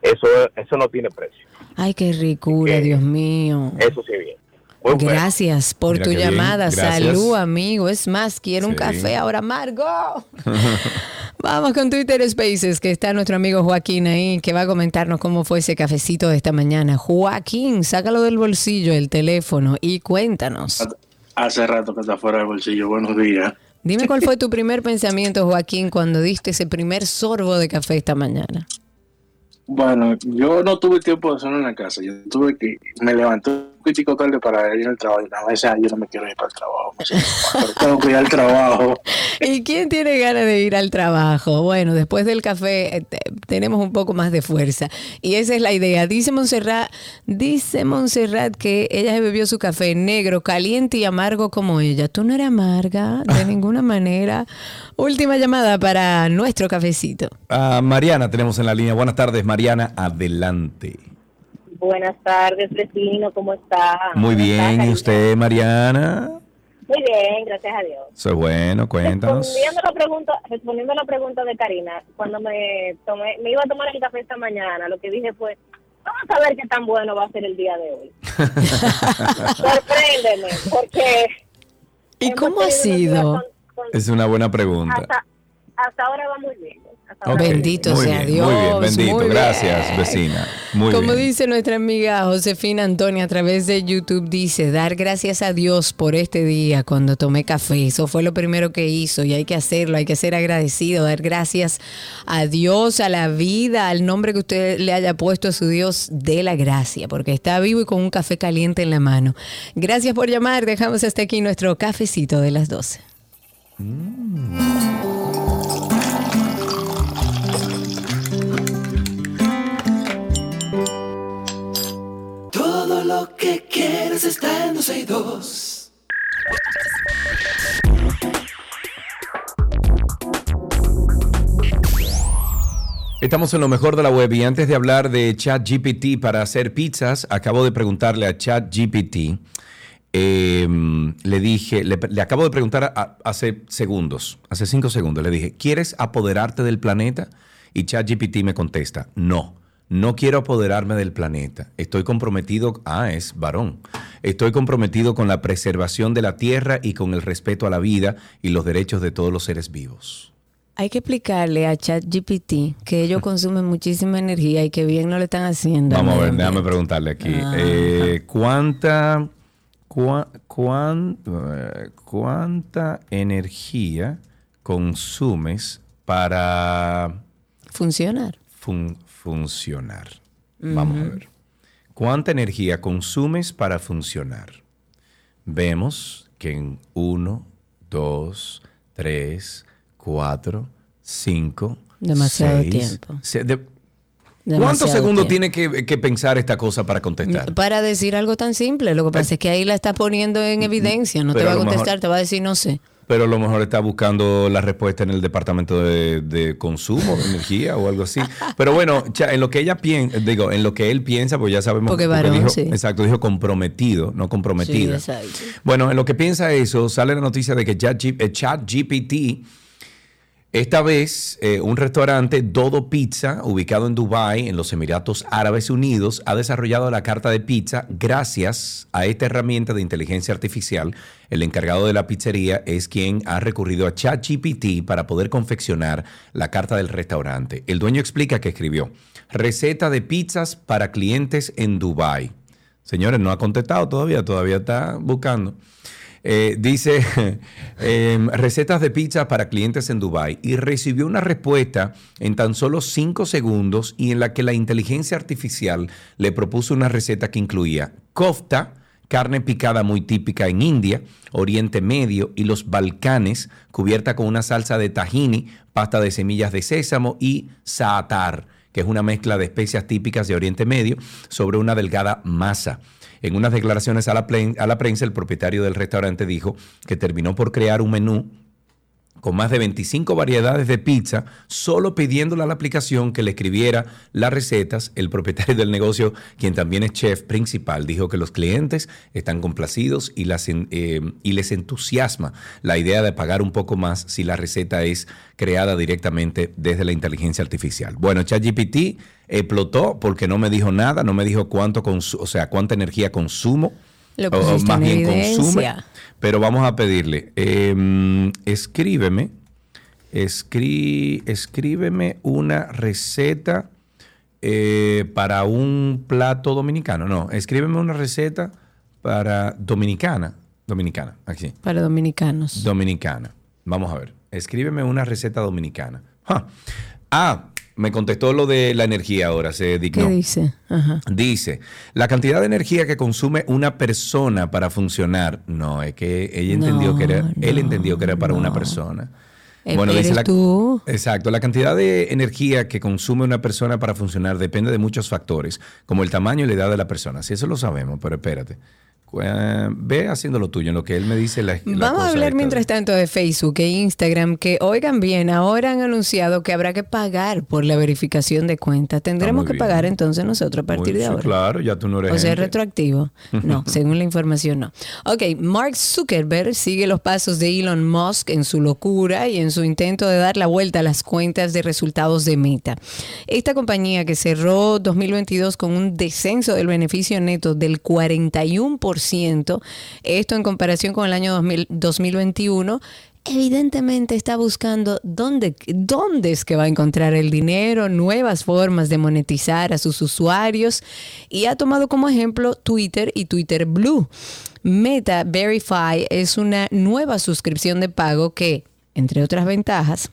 S5: Eso, eso no tiene precio.
S3: Ay, qué ricura. Dios mío.
S5: Eso sí bien.
S3: Gracias por
S2: Mira
S3: tu llamada. Salud, amigo. Es más, quiero un café ahora, Margo. <laughs> Vamos con Twitter Spaces, que está nuestro amigo Joaquín ahí, que va a comentarnos cómo fue ese cafecito de esta mañana. Joaquín, sácalo del bolsillo, el teléfono, y cuéntanos.
S6: Hace rato que está fuera del bolsillo. Buenos días.
S3: Dime cuál fue tu primer pensamiento, Joaquín, cuando diste ese primer sorbo de café esta mañana.
S6: Bueno, yo no tuve tiempo de hacerlo en la casa. Yo tuve que. Me levanté poquitico tarde para ir al trabajo. Y a veces yo no me quiero ir para el trabajo. me tengo que ir al trabajo. <laughs>
S3: ¿Y quién tiene ganas de ir al trabajo? Bueno, después del café eh, te- tenemos un poco más de fuerza. Y esa es la idea. Dice Montserrat, dice Montserrat que ella se bebió su café negro, caliente y amargo como ella. Tú no eres amarga de <laughs> ninguna manera. Última llamada para nuestro cafecito.
S2: A Mariana tenemos en la línea. Buenas tardes, Mariana. Adelante.
S7: Buenas tardes, vecino, ¿cómo está?
S2: Muy
S7: ¿Cómo está,
S2: bien. ¿Y usted, Mariana?
S7: Muy bien, gracias a Dios.
S2: Eso es bueno. Cuéntanos.
S7: Respondiendo a la pregunta, respondiendo a la pregunta de Karina, cuando me tomé, me iba a tomar el café esta mañana, lo que dije fue, vamos a ver qué tan bueno va a ser el día de hoy. <laughs> Sorpréndeme, porque
S3: ¿Y cómo ha sido?
S7: con- con-
S2: Es una buena pregunta.
S7: hasta, hasta ahora va muy bien.
S3: Bendito
S2: muy
S3: sea
S2: bien,
S3: Dios.
S2: Muy bien, bendito.
S3: muy
S2: Gracias,
S3: bien.
S2: vecina. Muy
S3: Como
S2: bien.
S3: dice nuestra amiga Josefina Antonia a través de YouTube, dice, dar gracias a Dios por este día cuando tomé café. Eso fue lo primero que hizo y hay que hacerlo, hay que ser agradecido, dar gracias a Dios, a la vida, al nombre que usted le haya puesto a su Dios de la gracia, porque está vivo y con un café caliente en la mano. Gracias por llamar, dejamos hasta aquí nuestro cafecito de las 12.
S1: Todo que quieres está en 12 y 2.
S2: Estamos en lo mejor de la web y antes de hablar de ChatGPT para hacer pizzas, acabo de preguntarle a ChatGPT. eh, le dije, le, le acabo de preguntar a- hace segundos, hace cinco segundos, le dije, ¿quieres apoderarte del planeta? Y ChatGPT me contesta, no, no quiero apoderarme del planeta. Estoy comprometido, ah, es varón, estoy comprometido con la preservación de la tierra y con el respeto a la vida y los derechos de todos los seres vivos.
S3: Hay que explicarle a ChatGPT que ellos <laughs> consumen muchísima energía y que bien no le están haciendo.
S2: Vamos a ver, déjame preguntarle aquí.
S3: Ajá.
S2: Eh, ¿Cuánta, cuán- cuánta energía consumes para
S3: Funcionar.
S2: fun- funcionar? Vamos a ver. ¿Cuánta energía consumes para funcionar? Vemos que en 1, 2, 3, 4, 5,
S3: Demasiado tiempo.
S2: ¿Cuántos segundos tiene que, que pensar esta cosa para contestar?
S3: Para decir algo tan simple. Lo que pasa es que ahí la está poniendo en evidencia. No te va a
S2: a lo mejor-
S3: contestar, te va a decir no sé.
S2: Pero a lo mejor está buscando la respuesta en el departamento de, de consumo de energía o algo así. Pero bueno, en lo que ella piensa, digo, en lo que él piensa, pues ya sabemos.
S3: Porque varón,
S2: dijo,
S3: sí.
S2: Exacto, dijo comprometido, no comprometida.
S3: Sí, exacto.
S2: Bueno, en lo que piensa eso, sale la noticia de que ChatG- eh, ChatGPT, esta vez eh, un restaurante Dodo Pizza, ubicado en Dubái, en los Emiratos Árabes Unidos, ha desarrollado la carta de pizza gracias a esta herramienta de inteligencia artificial. El encargado de la pizzería es quien ha recurrido a ChatGPT para poder confeccionar la carta del restaurante. El dueño explica que escribió, receta de pizzas para clientes en Dubái. Señores, no ha contestado todavía, todavía está buscando. Eh, dice <laughs> em, recetas de pizza para clientes en Dubai y recibió una respuesta en tan solo cinco segundos y en la que la inteligencia artificial le propuso una receta que incluía kofta, carne picada muy típica en India, Oriente Medio y los Balcanes, cubierta con una salsa de tahini, pasta de semillas de sésamo y zaatar, que es una mezcla de especias típicas de Oriente Medio, sobre una delgada masa. En unas declaraciones a la, a la prensa, el propietario del restaurante dijo que terminó por crear un menú con más de 25 variedades de pizza, solo pidiéndole a la aplicación que le escribiera las recetas. El propietario del negocio, quien también es chef principal, dijo que los clientes están complacidos y, las eh, y les entusiasma la idea de pagar un poco más si la receta es creada directamente desde la inteligencia artificial. Bueno, ChatGPT explotó porque no me dijo nada, no me dijo cuánto, o sea, cuánta energía consumo.
S3: Lo
S2: o- más
S3: en
S2: bien consume. Pero vamos a pedirle, eh, escríbeme, escrí- escríbeme una receta eh, para un plato dominicano. No, escríbeme una receta para dominicana. Dominicana, aquí.
S3: Para dominicanos.
S2: Dominicana. Vamos a ver. Escríbeme una receta dominicana. Ja. Ah, me contestó lo de la energía ahora, se
S3: ¿Qué
S2: dignó.
S3: dice? Ajá.
S2: Dice, la cantidad de energía que consume una persona para funcionar. No, es que ella entendió que era, él entendió que era para una persona.
S3: Eh, eres
S2: la,
S3: tú.
S2: Exacto, la cantidad de energía que consume una persona para funcionar depende de muchos factores, como el tamaño y la edad de la persona. Si eso lo sabemos, pero espérate. Eh, ve haciendo lo tuyo, en lo que él me dice la, la
S3: Vamos a hablar mientras tanto de Facebook e Instagram, que oigan bien, ahora han anunciado que habrá que pagar por la verificación de cuenta. Tendremos que
S2: bien.
S3: pagar entonces nosotros a partir
S2: Muy-
S3: de
S2: sí,
S3: ahora.
S2: Claro, ya tú no eres
S3: O sea, es
S2: gente.
S3: retroactivo. No, <laughs> según la información, no. Ok, Mark Zuckerberg sigue los pasos de Elon Musk en su locura y en su intento de dar la vuelta a las cuentas de resultados de Meta. Esta compañía que cerró 2022 con un descenso del beneficio neto del 41%, esto en comparación con el año 2000 2021, evidentemente está buscando dónde, dónde es que va a encontrar el dinero, nuevas formas de monetizar a sus usuarios y ha tomado como ejemplo Twitter y Twitter Blue. Meta Verify es una nueva suscripción de pago que, entre otras ventajas,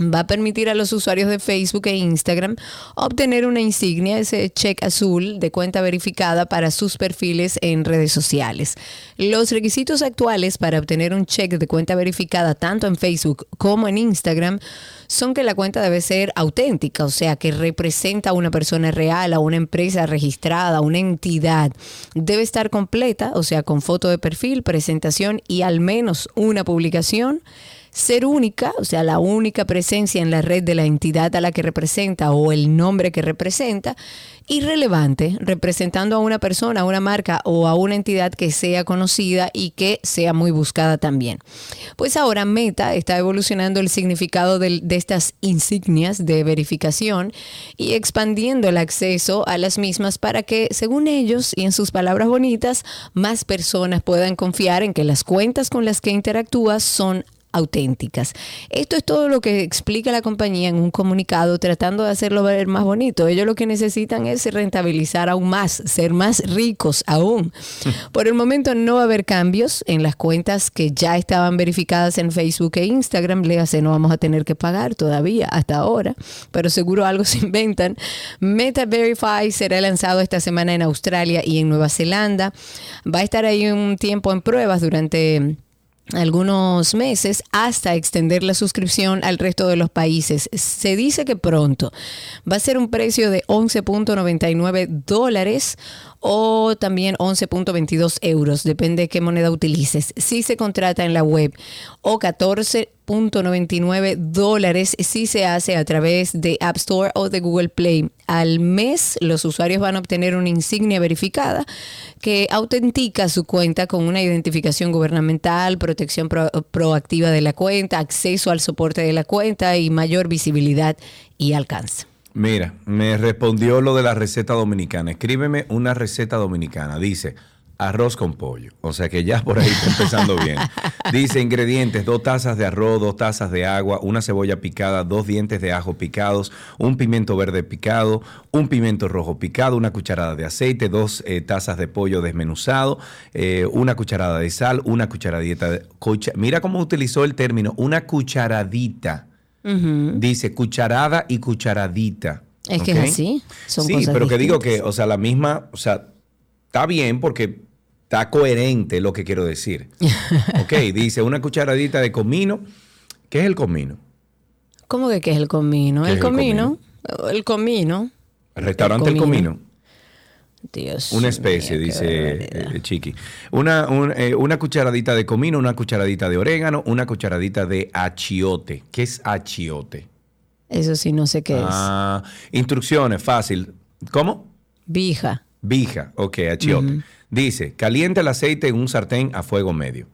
S3: va a permitir a los usuarios de Facebook e Instagram obtener una insignia, ese check azul de cuenta verificada para sus perfiles en redes sociales. Los requisitos actuales para obtener un check de cuenta verificada tanto en Facebook como en Instagram son que la cuenta debe ser auténtica, o sea, que representa a una persona real, a una empresa registrada, a una entidad. Debe estar completa, o sea, con foto de perfil, presentación y al menos una publicación ser única, o sea, la única presencia en la red de la entidad a la que representa o el nombre que representa, y relevante, representando a una persona, a una marca o a una entidad que sea conocida y que sea muy buscada también. Pues ahora Meta está evolucionando el significado del- de estas insignias de verificación y expandiendo el acceso a las mismas para que, según ellos y en sus palabras bonitas, más personas puedan confiar en que las cuentas con las que interactúas son auténticas. Esto es todo lo que explica la compañía en un comunicado tratando de hacerlo ver más bonito. Ellos lo que necesitan es rentabilizar aún más, ser más ricos aún. <laughs> Por el momento no va a haber cambios en las cuentas que ya estaban verificadas en Facebook e Instagram. Léase, no vamos a tener que pagar todavía hasta ahora, pero seguro algo se inventan. Meta Verify será lanzado esta semana en Australia y en Nueva Zelanda. Va a estar ahí un tiempo en pruebas durante algunos meses hasta extender la suscripción al resto de los países. Se dice que pronto va a ser un precio de 11.99 dólares o también 11.22 euros, depende de qué moneda utilices. Si se contrata en la web o 14.99 dólares si se hace a través de App Store o de Google Play. Al mes los usuarios van a obtener una insignia verificada que autentica su cuenta con una identificación gubernamental, protección pro- proactiva de la cuenta, acceso al soporte de la cuenta y mayor visibilidad y alcance.
S2: Mira, me respondió lo de la receta dominicana. Escríbeme una receta dominicana. Dice arroz con pollo. O sea que ya por ahí está empezando bien. <laughs> Dice ingredientes, dos tazas de arroz, dos tazas de agua, una cebolla picada, dos dientes de ajo picados, un pimiento verde picado, un pimiento rojo picado, una cucharada de aceite, dos eh, tazas de pollo desmenuzado, eh, una cucharada de sal, una cucharadita de... cucha- Mira cómo utilizó el término, una cucharadita. Dice cucharada y cucharadita.
S3: Es que es así, son
S2: sí,
S3: cosas
S2: pero que digo que, o sea, la misma, o sea, está bien porque está coherente lo que quiero decir. <laughs> ok, dice una cucharadita de comino. ¿Qué es el comino?
S3: ¿Cómo que qué es el comino?
S2: ¿Qué
S3: El
S2: es el
S3: comino, el comino.
S2: El restaurante El
S3: comino.
S2: Comino.
S3: Dios
S2: Una especie, dice eh, Chiqui. Una, un- eh, una cucharadita de comino, una cucharadita de orégano, una cucharadita de achiote. ¿Qué es achiote?
S3: Eso sí, no sé qué
S2: Ah, instrucciones, fácil. ¿Cómo?
S3: es. Vija.
S2: Vija, ok, achiote. Dice, calienta el aceite en un sartén a fuego medio.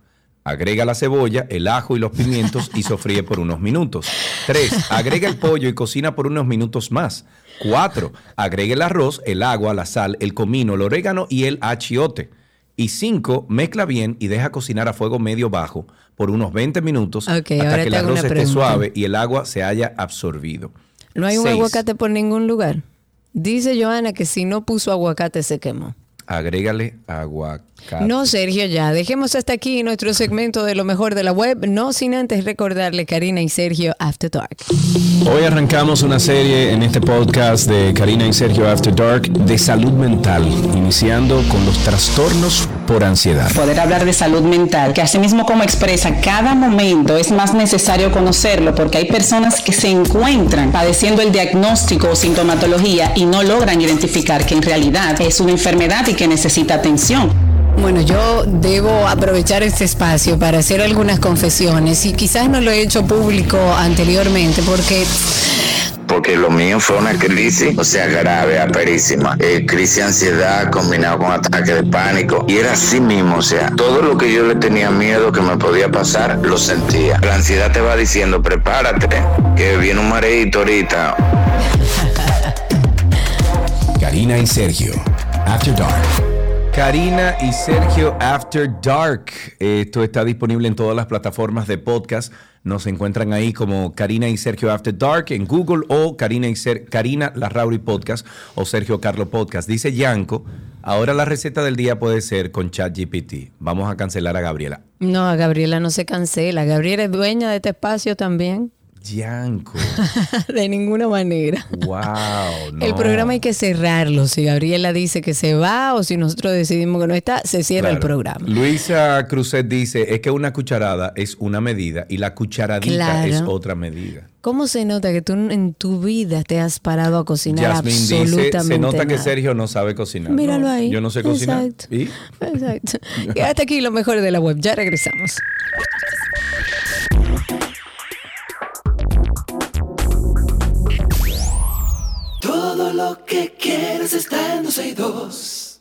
S2: Agrega la cebolla, el ajo y los pimientos y sofríe por unos minutos. 3. Agrega el pollo y cocina por unos minutos más. 4. Agrega el arroz, el agua, la sal, el comino, el orégano y el achiote. Y 5. Mezcla bien y deja cocinar a fuego medio bajo por unos 20 minutos hasta que el arroz esté suave y el agua se haya absorbido.
S3: No hay un
S2: Seis.
S3: aguacate por ningún lugar. Dice Joana que si no puso aguacate se quemó.
S2: Agrégale aguacate.
S3: No, Sergio, ya. Dejemos hasta aquí nuestro segmento de lo mejor de la web, no sin antes recordarle Karina y Sergio After Dark.
S2: Hoy arrancamos una serie en este podcast de Karina y Sergio After Dark de salud mental, iniciando con los trastornos por ansiedad.
S8: poder hablar de salud mental, que asimismo como expresa cada momento es más necesario conocerlo porque hay personas que se encuentran padeciendo el diagnóstico o sintomatología y no logran identificar que en realidad es una enfermedad y que necesita atención.
S3: Bueno, yo debo aprovechar este espacio para hacer algunas confesiones y quizás no lo he hecho público anteriormente porque
S9: porque lo mío fue una crisis, o sea, grave, aperísima. Eh, crisis de ansiedad combinado con ataque de pánico. Y era así mismo, o sea, todo lo que yo le tenía miedo que me podía pasar, lo sentía. La ansiedad te va diciendo, prepárate, que viene un mareito ahorita. <laughs>
S10: Karina y Sergio, After Dark.
S2: Karina y Sergio After Dark. Esto está disponible en todas las plataformas de podcast. Nos encuentran ahí como Karina y Sergio After Dark en Google o Karina y Ser Karina Larrauri Podcast o Sergio Carlo Podcast. Dice Yanko, ahora la receta del día puede ser con ChatGPT. Vamos a cancelar a Gabriela.
S3: no, a Gabriela no se cancela. Gabriela es dueña de este espacio también.
S2: Yanko. <laughs>
S3: de ninguna manera.
S2: Wow.
S3: El
S2: no.
S3: programa hay que cerrarlo. Si Gabriela dice que se va o si nosotros decidimos que no está, se cierra el programa.
S2: Luisa Cruzet dice, es que una cucharada es una medida y la cucharadita
S3: Claro.
S2: es otra medida.
S3: ¿Cómo se nota que tú en tu vida te has parado a cocinar
S2: Jasmine
S3: absolutamente
S2: dice, se nota que? Sergio no sabe cocinar.
S3: Míralo
S2: No,
S3: ahí.
S2: Yo no sé cocinar.
S3: Exacto.
S2: ¿Y? <laughs>
S3: Exacto. Y hasta aquí lo mejor de la web. Ya regresamos.
S1: Lo que quieres está en 12 y 2.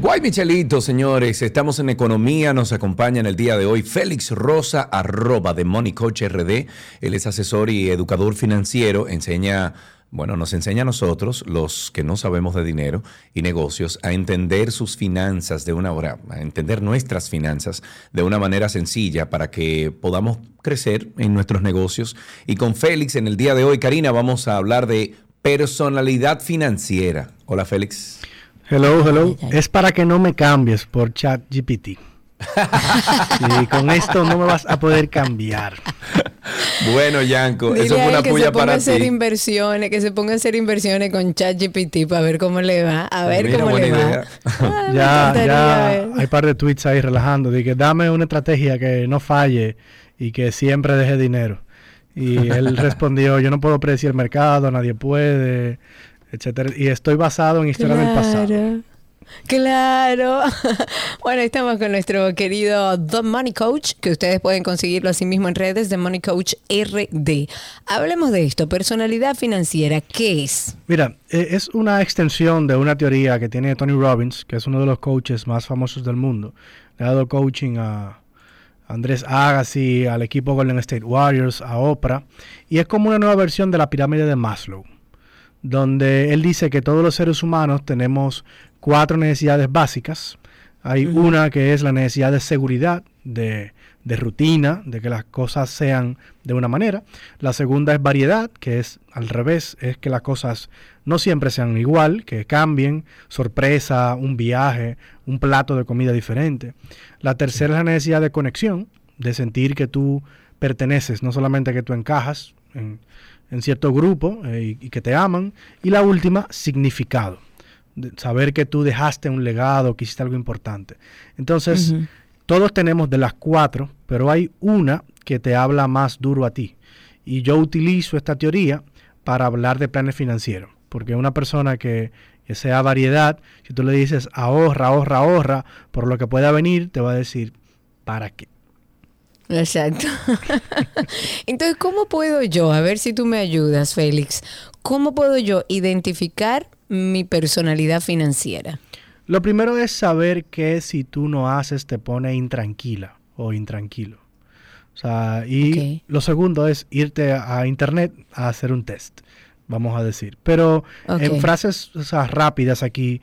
S2: Guay Michelito, señores, estamos en economía, nos acompaña en el día de hoy Félix Rosa, arroba de Money Coach RD. Él es asesor y educador financiero, enseña, bueno, nos enseña a nosotros, los que no sabemos de dinero y negocios, a entender sus finanzas de una hora, a entender nuestras finanzas de una manera sencilla para que podamos crecer en nuestros negocios. Y con Félix en el día de hoy, Karina, vamos a hablar de personalidad financiera. Hola Félix.
S11: Hello, hello. Es para que no me cambies por chat GPT. <laughs> y con esto no me vas a poder cambiar.
S2: Bueno, Yanko, eso fue
S3: a él
S2: una
S3: que se ponga a
S2: para
S3: hacer
S2: ti.
S3: inversiones, que se ponga a hacer inversiones con ChatGPT para ver cómo le va. A ver
S2: Mira,
S3: cómo le
S2: buena
S3: va.
S2: idea. <laughs>
S3: Me
S11: ya,
S3: encantaría
S11: ya
S3: ver.
S11: hay par de tweets ahí relajando. De que dame una estrategia que no falle y que siempre deje dinero. Y él <laughs> respondió, yo no puedo predecir el mercado, nadie puede, etcétera. Y estoy basado en historia del pasado.
S3: Claro. Claro. <laughs> Bueno, estamos con nuestro querido The Money Coach, que ustedes pueden conseguirlo así mismo en redes, The Money Coach RD. Hablemos de esto, personalidad financiera, ¿qué es?
S11: Mira, eh, es una extensión de una teoría que tiene Tony Robbins, que es uno de los coaches más famosos del mundo. Le ha dado coaching a Andrés Agassi, al equipo Golden State Warriors, a Oprah. Y es como una nueva versión de la pirámide de Maslow, donde él dice que todos los seres humanos tenemos cuatro necesidades básicas. Hay una que es la necesidad de seguridad, de, de rutina, de que las cosas sean de una manera. La segunda es variedad, que es al revés, es que las cosas no siempre sean igual, que cambien, sorpresa, un viaje, un plato de comida diferente. La tercera es la necesidad de conexión, de sentir que tú perteneces, no solamente que tú encajas en, en cierto grupo eh, y, y que te aman. Y la última, significado saber que tú dejaste un legado, que hiciste algo importante. Entonces, todos tenemos de las cuatro, pero hay una que te habla más duro a ti. Y yo utilizo esta teoría para hablar de planes financieros, porque una persona que, que sea variedad, si tú le dices ahorra, ahorra, ahorra, por lo que pueda venir, te va a decir, ¿para qué?
S3: Exacto. <laughs> Entonces, ¿cómo puedo yo, a ver si tú me ayudas, Félix, cómo puedo yo identificar mi personalidad financiera?
S11: Lo primero es saber que si tú no haces te pone intranquila o intranquilo. O sea, y lo segundo es irte a internet a hacer un test, vamos a decir. Pero en frases o sea, rápidas aquí,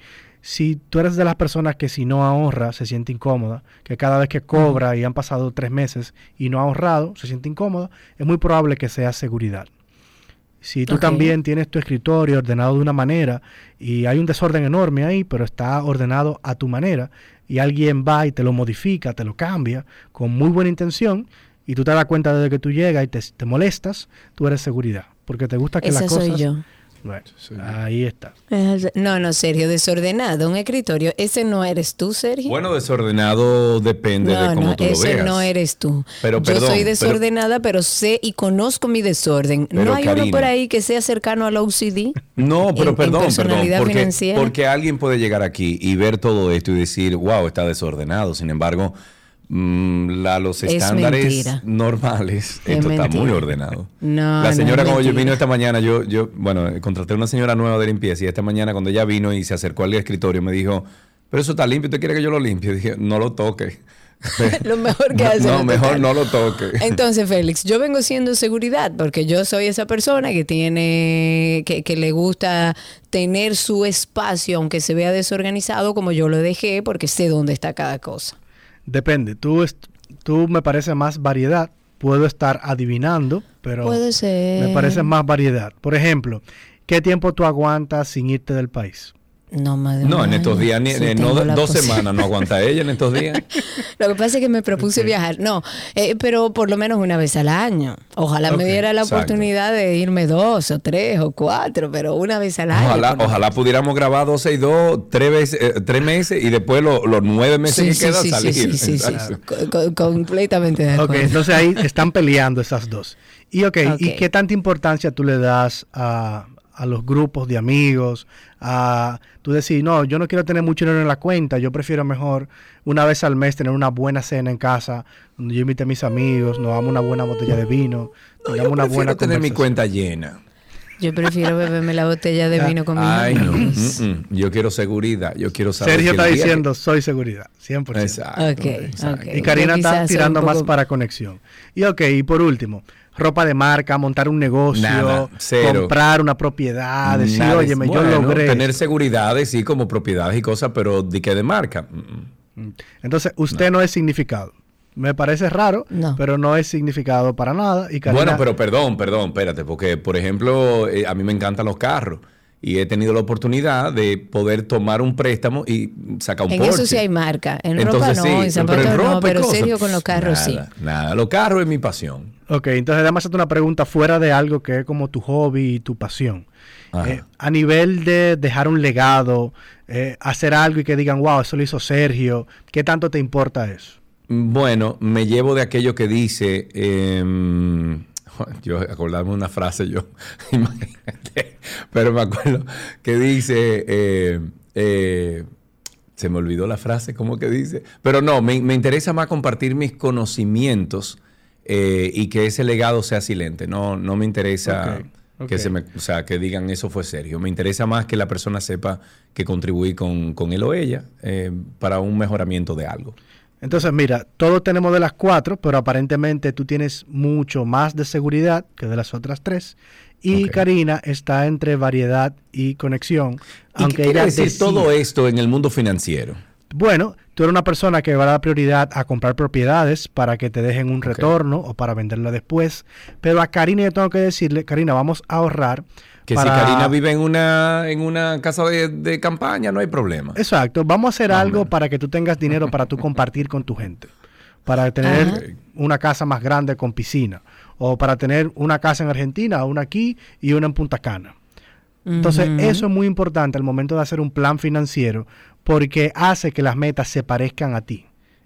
S11: Si tú eres de las personas que si no ahorra se siente incómoda, que cada vez que cobra y han pasado tres meses y no ha ahorrado se siente incómoda, es muy probable que sea seguridad. Si tú también tienes tu escritorio ordenado de una manera y hay un desorden enorme ahí, pero está ordenado a tu manera y alguien va y te lo modifica, te lo cambia con muy buena intención y tú te das cuenta desde que tú llegas y te, te molestas, tú eres seguridad, porque te gusta que las cosas... ahí está.
S3: No, no, Sergio, desordenado, un escritorio. Ese no eres tú, Sergio.
S2: Bueno, desordenado depende
S3: no,
S2: de cómo
S3: no,
S2: tú lo
S3: ese
S2: veas.
S3: no eres tú.
S2: Pero,
S3: Yo
S2: perdón,
S3: soy
S2: pero-
S3: desordenada, pero, sé y conozco mi desorden.
S2: Pero,
S3: no hay uno
S2: Karina.
S3: por ahí que sea cercano al OCD.
S2: No, pero
S3: en- en
S2: perdón, perdón,
S3: personalidad
S2: porque,
S3: financiera.
S2: porque alguien puede llegar aquí y ver todo esto y decir, wow, está desordenado. Sin embargo, mm, los
S3: Es
S2: estándares
S3: mentira.
S2: normales,
S3: Es
S2: esto está muy ordenado.
S3: No,
S2: la
S3: no,
S2: señora
S3: es
S2: como yo vino esta mañana, yo, yo, bueno, contraté a una señora nueva de limpieza y esta mañana cuando ella vino y se acercó al escritorio me dijo, pero eso está limpio, ¿usted quiere que yo lo limpie? dije, no lo toque. <laughs>
S3: Lo mejor que
S2: no,
S3: hace.
S2: no, mejor no lo toque.
S3: Entonces, Félix, yo vengo siendo seguridad porque yo soy esa persona que tiene, que, que le gusta tener su espacio, aunque se vea desorganizado, como yo lo dejé, porque sé dónde está cada cosa.
S11: Depende, tú, tú me parece más variedad, puedo estar adivinando, pero
S3: Puede ser.
S11: me parece más variedad. Por ejemplo, ¿qué tiempo tú aguantas sin irte del país?
S3: No, de
S2: No, en estos días, ni, eh,
S3: tengo
S2: no, dos semanas no aguanta ella en estos días. <laughs>
S3: Lo que pasa es que me propuse viajar. No, eh, pero por lo menos una vez al año. Ojalá
S2: Ok,
S3: me diera la
S2: exacto.
S3: oportunidad de irme dos o tres o cuatro, pero una vez al año.
S2: Ojalá, ojalá pudiéramos grabar 12 y 2, tres, veces, eh, tres meses y después lo- los nueve meses
S3: Sí,
S2: que
S3: sí,
S2: quedan
S3: sí, sí,
S2: salir.
S3: sí, sí, sí.
S2: Exacto.
S3: Co- co- completamente de
S11: Ok,
S3: acuerdo.
S11: entonces ahí están peleando esas dos. Y ok, ¿y
S3: Ok.
S11: qué tanta importancia tú le das a, a los grupos de amigos? A tú decir, no, yo no quiero tener mucho dinero en la cuenta, yo prefiero mejor una vez al mes tener una buena cena en casa, donde yo invite a mis amigos, nos damos una buena botella de vino, tengamos
S2: Yo
S11: una
S2: prefiero
S11: buena
S2: tener mi cuenta llena.
S3: Yo prefiero beberme la botella de vino con
S2: Ay, no. mm, mm. Yo quiero seguridad. Yo quiero saber.
S11: Sergio
S2: que
S11: está
S2: que-
S11: diciendo, soy seguridad, 100%.
S2: Exacto.
S3: Ok,
S2: exacto.
S3: ok.
S11: Y Karina está tirando más para conexión. Y ok, y por último, ropa de marca, montar un negocio,
S2: Nada,
S11: comprar una propiedad, decir,
S2: Nada,
S11: oye, yo logré.
S2: Tener seguridades, sí, como propiedades y cosas, pero de qué de marca. Mm, mm.
S11: Entonces, usted no. es significado. Me parece raro,
S3: No.
S11: pero no es significado para nada. Y Karina,
S2: Bueno, pero perdón, perdón, espérate, porque por ejemplo, eh, a mí me encantan los carros y he tenido la oportunidad de poder tomar un préstamo y sacar un
S3: En
S2: Porsche.
S3: eso sí hay marca. En
S2: Entonces,
S3: ropa no,
S2: sí,
S3: en zapatos
S2: pero en
S3: no,
S2: ropa y
S3: pero
S2: cosas,
S3: serio con los carros sí.
S2: nada, los carros es mi pasión.
S11: Ok, entonces déjame hacerte una pregunta fuera de algo que es como tu hobby y tu pasión. Eh, a nivel de dejar un legado, eh, hacer algo y que digan, wow, eso lo hizo Sergio, ¿qué tanto te importa eso?
S2: Bueno, me llevo de aquello que dice, em, <laughs> yo acordarme una frase yo, <laughs> imagínate, pero me acuerdo que dice, eh, eh, se me olvidó la frase, ¿cómo que dice? Pero no, me, me interesa más compartir mis conocimientos eh, y que ese legado sea silente. No, no me interesa que se me, o sea, que digan eso fue Sergio. Me interesa más que la persona sepa que contribuí con, con él o ella para un mejoramiento de algo.
S11: Entonces, mira, todos tenemos de las cuatro, pero aparentemente tú tienes mucho más de seguridad que de las otras tres. Y. Karina está entre variedad y conexión.
S2: ¿Y
S11: aunque
S2: qué quiere
S11: ella
S2: decir
S11: decide-
S2: todo esto en el mundo financiero?
S11: Bueno, tú eres una persona que va a dar prioridad a comprar propiedades para que te dejen un retorno o para venderla después. Pero a Karina yo tengo que decirle, Karina, vamos a ahorrar.
S2: Que
S11: para-
S2: si Karina vive en una, en una casa de, de campaña, no hay problema.
S11: Exacto, vamos a hacer algo para que tú tengas dinero para tú compartir con tu gente. Para tener
S3: Ajá.
S11: una casa más grande con piscina. O para tener una casa en Argentina, una aquí y una en Punta Cana. Entonces, eso es muy importante al momento de hacer un plan financiero porque hace que las metas se parezcan a ti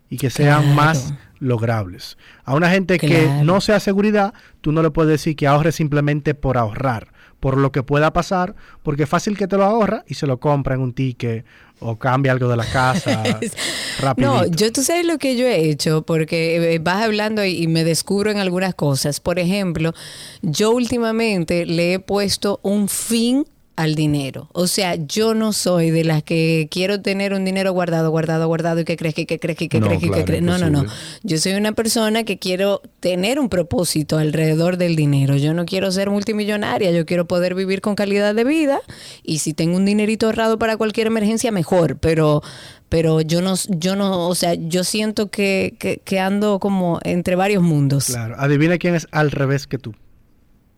S11: y que sean
S3: Claro.
S11: más logrables. A una gente que no sea seguridad, tú no le puedes decir que ahorre simplemente por ahorrar, por lo que pueda pasar, porque es fácil que te lo ahorra y se lo compra en un ticket o cambia algo de la casa <laughs> rapidito.
S3: No, yo tú sabes lo que yo he hecho, porque eh, vas hablando y, y me descubro en algunas cosas. Por ejemplo, yo últimamente le he puesto un fin al dinero. O sea, yo no soy de las que quiero tener un dinero guardado, guardado, guardado y que crees que, que crees que, que crees que, crees. No, no, no. Yo soy una persona que quiero tener un propósito alrededor del dinero. Yo no quiero ser multimillonaria, yo quiero poder vivir con calidad de vida y si tengo un dinerito ahorrado para cualquier emergencia, mejor. Pero, pero yo no, yo no, o sea, yo siento que, que, que ando como entre varios mundos.
S11: Claro. Adivina quién es al revés que tú.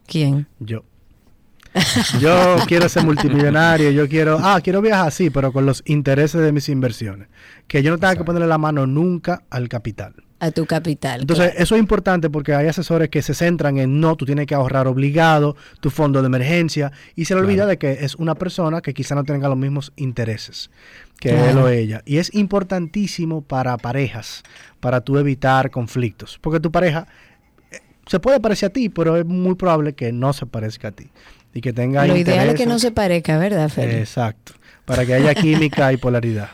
S3: ¿Quién?
S11: Yo. <laughs> Yo quiero ser multimillonario, yo quiero, ah, quiero viajar así, pero con los intereses de mis inversiones. Que yo no tenga que ponerle la mano nunca al capital.
S3: A tu capital.
S11: Entonces,
S3: claro.
S11: eso es importante porque hay asesores que se centran en no, tú tienes que ahorrar obligado, tu fondo de emergencia, y se le olvida de que es una persona que quizá no tenga los mismos intereses que él
S3: Claro.
S11: o ella. Y es importantísimo para parejas, para tú evitar conflictos. Porque tu pareja eh, se puede parecer a ti, pero es muy probable que no se parezca a ti. Y que tenga
S3: Lo ideal es que no se parezca, ¿verdad, Félix?
S11: Exacto. Para que haya química y polaridad.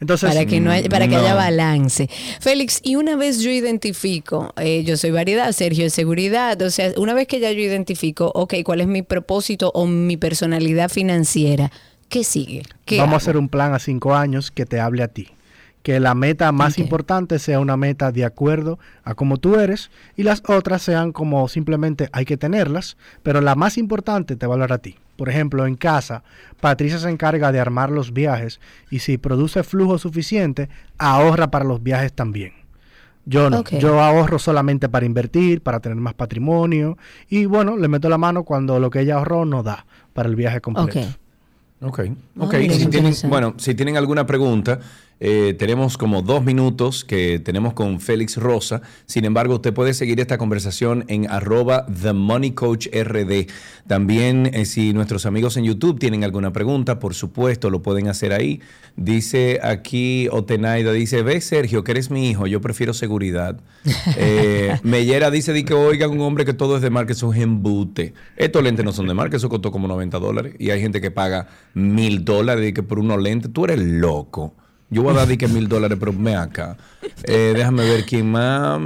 S11: Entonces,
S3: para que no haya, para que
S11: no.
S3: haya balance. Félix, y una vez yo identifico, eh, yo soy variedad, Sergio es seguridad, o sea, una vez que ya yo identifico, ok, cuál es mi propósito o mi personalidad financiera, ¿qué sigue? ¿Qué
S11: Vamos a hacer un plan a cinco años que te hable a ti. Que la meta más importante sea una meta de acuerdo a cómo tú eres y las otras sean como simplemente hay que tenerlas, pero la más importante te va a hablar a ti. Por ejemplo, en casa, Patricia se encarga de armar los viajes y si produce flujo suficiente, ahorra para los viajes también. Yo no, yo ahorro solamente para invertir, para tener más patrimonio y bueno, le meto la mano cuando lo que ella ahorró no da para el viaje completo.
S3: Ok.
S2: Ok,
S3: Ah,
S2: ok.
S3: mira,
S2: si tienen, bueno, si tienen alguna pregunta, eh, tenemos como dos minutos que tenemos con Félix Rosa. Sin embargo, usted puede seguir esta conversación en arroba The Money Coach RD. También, eh, si nuestros amigos en YouTube tienen alguna pregunta, por supuesto, lo pueden hacer ahí. Dice aquí Otenaida, dice, ve Sergio, que eres mi hijo, yo prefiero seguridad. <laughs> Eh, Mellera dice, di que oigan un hombre que todo es de marca, eso es embute. Estos lentes no son de marca, eso costó como 90 dólares. Y hay gente que paga mil dólares que por unos lentes, tú eres loco. Yo voy a dar que mil dólares, pero me acá. Eh, déjame ver quién más.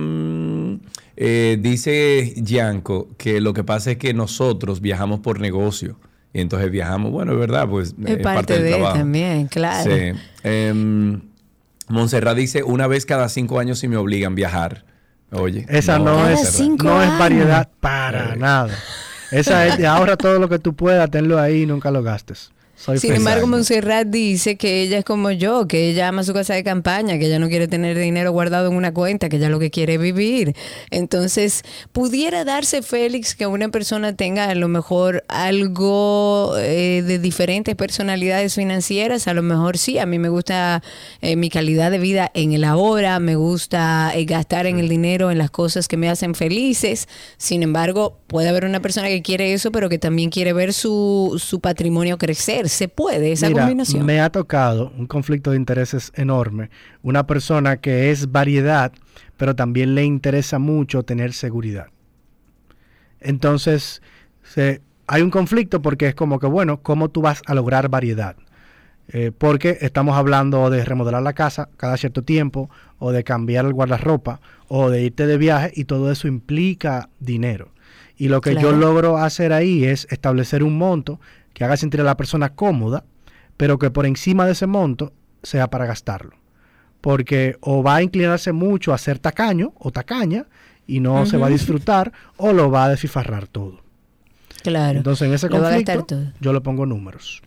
S2: Eh, dice Yanko que lo que pasa es que nosotros viajamos por negocio. Y entonces viajamos, bueno, es verdad, pues
S3: Es parte de también, claro.
S2: Sí. Em, Montserrat dice, una vez cada cinco años si me obligan a viajar. Oye.
S11: Esa no, es, no es variedad para nada. Esa es ahorra todo lo que tú puedas, tenlo ahí y nunca lo gastes. Soy
S3: Sin embargo, Montserrat dice que ella es como yo, que ella ama su casa de campaña, que ella no quiere tener dinero guardado en una cuenta, que ella lo que quiere es vivir. Entonces, pudiera darse, Félix, que una persona tenga a lo mejor algo eh, de diferentes personalidades financieras. A lo mejor sí, a mí me gusta eh, mi calidad de vida en el ahora, me gusta eh, gastar en el dinero en las cosas que me hacen felices. Sin embargo, puede haber una persona que quiere eso, pero que también quiere ver su, su patrimonio crecer. Se puede esa
S11: Mira,
S3: combinación.
S11: me ha tocado un conflicto de intereses enorme. Una persona que es variedad, pero también le interesa mucho tener seguridad. Entonces, se- hay un conflicto porque es como que, bueno, ¿cómo tú vas a lograr variedad? Eh, porque estamos hablando de remodelar la casa cada cierto tiempo, o de cambiar el guardarropa, o de irte de viaje, y todo eso implica dinero. Y lo que yo logro hacer ahí es establecer un monto que haga sentir a la persona cómoda, pero que por encima de ese monto sea para gastarlo. Porque o va a inclinarse mucho a ser tacaño o tacaña y no se va a disfrutar, o lo va a desfifarrar todo.
S3: Claro.
S11: Entonces en ese conflicto yo le pongo números.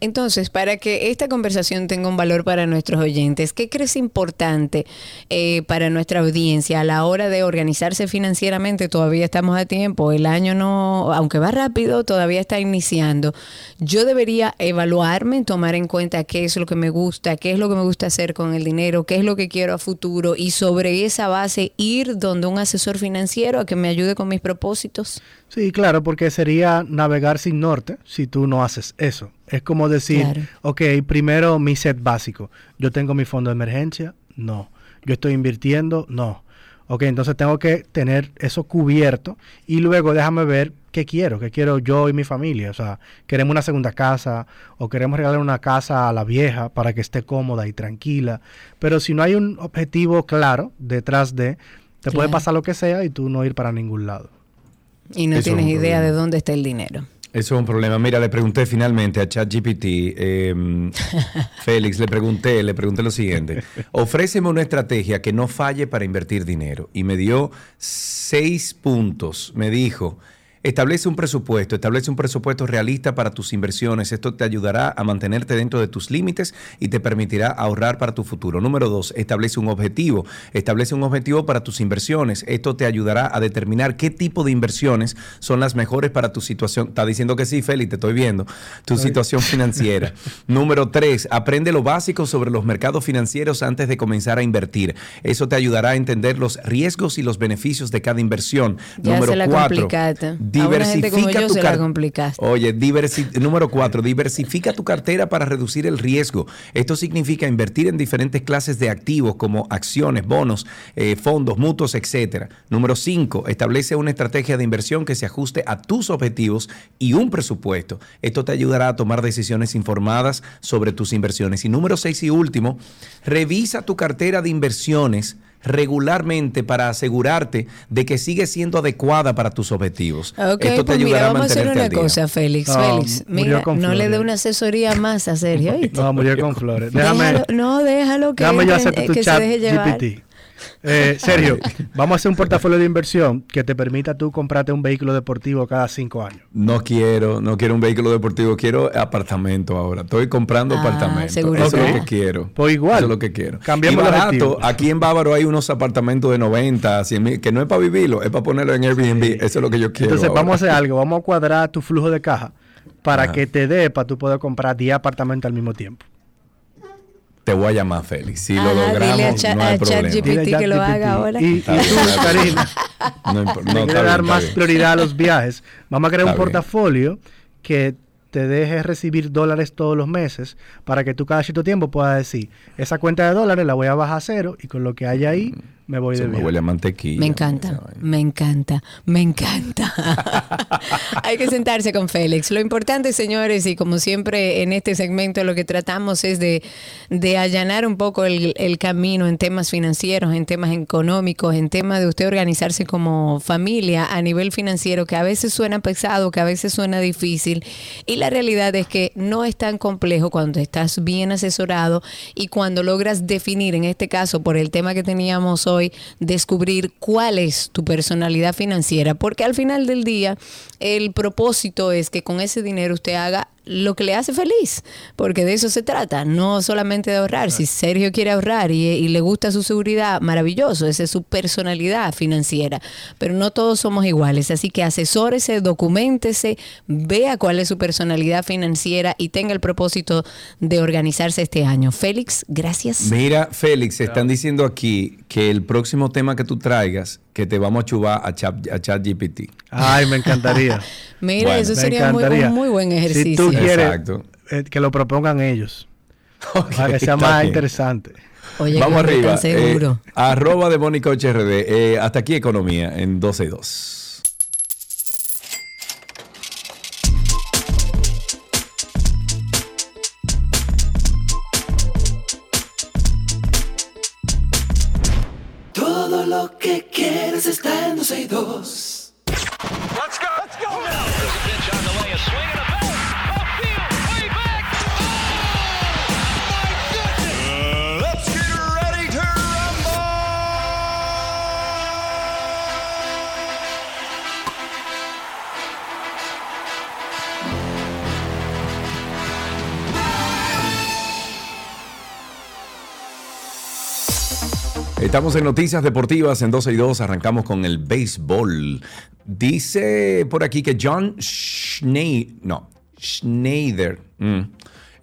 S3: Entonces, para que esta conversación tenga un valor para nuestros oyentes, ¿qué crees importante eh, para nuestra audiencia a la hora de organizarse financieramente? Todavía estamos a tiempo, el año no, aunque va rápido, todavía está iniciando. Yo debería evaluarme, tomar en cuenta qué es lo que me gusta, qué es lo que me gusta hacer con el dinero, qué es lo que quiero a futuro y sobre esa base ir donde un asesor financiero a que me ayude con mis propósitos.
S11: Sí, claro, porque sería navegar sin norte si tú no haces eso. Es como decir,
S3: Claro.
S11: ok, primero mi set básico. Yo tengo mi fondo de emergencia, no. Yo estoy invirtiendo, no. Ok, entonces tengo que tener eso cubierto y luego déjame ver qué quiero, qué quiero yo y mi familia. O sea, queremos una segunda casa o queremos regalar una casa a la vieja para que esté cómoda y tranquila. Pero si no hay un objetivo claro detrás de, te puede
S3: Claro.
S11: pasar lo que sea y tú no ir para ningún lado.
S3: Y no
S2: Eso
S3: tienes idea
S2: problema.
S3: de dónde está el dinero.
S2: Eso es un problema. Mira, le pregunté finalmente a ChatGPT, eh, <laughs> Félix, le pregunté, le pregunté lo siguiente. Ofréceme una estrategia que no falle para invertir dinero. Y me dio seis puntos. Me dijo, establece un presupuesto, establece un presupuesto realista para tus inversiones. Esto te ayudará a mantenerte dentro de tus límites y te permitirá ahorrar para tu futuro. Número dos, establece un objetivo. Establece un objetivo para tus inversiones. Esto te ayudará a determinar qué tipo de inversiones son las mejores para tu situación. Está diciendo que sí, Félix, te estoy viendo. Tu situación financiera. <laughs> Número tres, aprende lo básico sobre los mercados financieros antes de comenzar a invertir. Eso te ayudará a entender los riesgos y los beneficios de cada inversión.
S3: Ya
S2: Número
S3: se la
S2: cuatro,
S3: complicaste. A una gente como
S2: diversifica
S3: yo
S2: tu
S3: se la complicaste.
S2: Oye, diversi- número cuatro, diversifica tu cartera para reducir el riesgo. Esto significa invertir en diferentes clases de activos como acciones, bonos, eh, fondos, mutuos, etcétera. Número cinco, establece una estrategia de inversión que se ajuste a tus objetivos y un presupuesto. Esto te ayudará a tomar decisiones informadas sobre tus inversiones. Y número seis y último, revisa tu cartera de inversiones regularmente para asegurarte de que sigue siendo adecuada para tus objetivos.
S3: Ok,
S2: Esto te
S3: pues mira,
S2: ayudará a
S3: vamos a hacer una cosa, Félix.
S11: No,
S3: Félix, mira, no le dé una asesoría más a Sergio. <laughs> ¿oíste?
S11: No, murió con flores. Déjame,
S3: Déjalo- no, déjalo que,
S11: déjame yo hacerte tu
S3: que
S11: chat
S3: se deje llevar.
S11: GPT. Eh, Sergio, <laughs> vamos a hacer un portafolio de inversión que te permita tú comprarte un vehículo deportivo cada cinco años.
S2: No quiero, no quiero un vehículo deportivo, quiero apartamento ahora. Estoy comprando
S3: Ah,
S2: apartamento.
S3: seguridad.
S2: Eso es lo que quiero.
S11: Pues igual.
S2: Eso es lo que quiero.
S11: Cambiemos
S2: y
S11: los
S2: barato, aquí en Bávaro hay unos apartamentos de 90, 100 mil, que no es para vivirlo, es para ponerlo en Airbnb. Eso es lo que yo quiero.
S11: Entonces
S2: ahora.
S11: vamos a hacer algo, vamos a cuadrar tu flujo de caja para
S2: Ajá.
S11: que te dé para tú poder comprar 10 apartamentos al mismo tiempo.
S2: Te voy a llamar, Félix. Si
S3: Ajá,
S2: lo logramos,
S3: dile a Cha-
S2: no hay
S3: a
S2: problema.
S11: Dile a
S3: que lo haga ahora.
S11: Y, tú. Karina,
S2: No, no,
S11: dar
S2: bien,
S11: más
S2: bien.
S11: prioridad a los viajes. Vamos a crear un
S2: bien.
S11: portafolio que te deje recibir dólares todos los meses para que tú cada cierto tiempo puedas decir, esa cuenta de dólares la voy a bajar a cero y con lo que haya ahí me voy de
S2: me huele a mantequilla.
S3: Me encanta, me encanta, me encanta. <laughs> Hay que sentarse con Félix. Lo importante, señores, y como siempre en este segmento lo que tratamos es de, de allanar un poco el, el camino en temas financieros, en temas económicos, en temas de usted organizarse como familia a nivel financiero, que a veces suena pesado, que a veces suena difícil. Y la realidad es que no es tan complejo cuando estás bien asesorado y cuando logras definir, en este caso, por el tema que teníamos hoy, descubrir cuál es tu personalidad financiera, porque al final del día el propósito es que con ese dinero usted haga lo que le hace feliz, porque de eso se trata, no solamente de ahorrar. Si Sergio quiere ahorrar y, y le gusta su seguridad, maravilloso, esa es su personalidad financiera, pero no todos somos iguales, así que asesórese, documentese, vea cuál es su personalidad financiera y tenga el propósito de organizarse este año. Félix, gracias.
S2: Mira, Félix, están diciendo aquí que el próximo tema que tú traigas, que te vamos a chubar a Chat, a ChatGPT.
S11: Ay, me encantaría. <laughs>
S3: Mira,
S2: Bueno,
S3: eso sería muy, un muy buen
S11: Si
S3: ejercicio.
S11: tú quieres
S2: Exacto.
S11: eh, que lo propongan ellos, <laughs>
S2: Ok,
S11: para que sea más
S2: bien.
S11: interesante.
S3: Oye,
S2: Vamos arriba. eh, arroba de Mónica HRD. Eh, hasta aquí economía en 12 y 2.
S1: Lo que quieres está en 12 y 2.
S2: Estamos en Noticias Deportivas en 12 y 2. Arrancamos con el béisbol. Dice por aquí que John Schneider, no, Schneider, mm,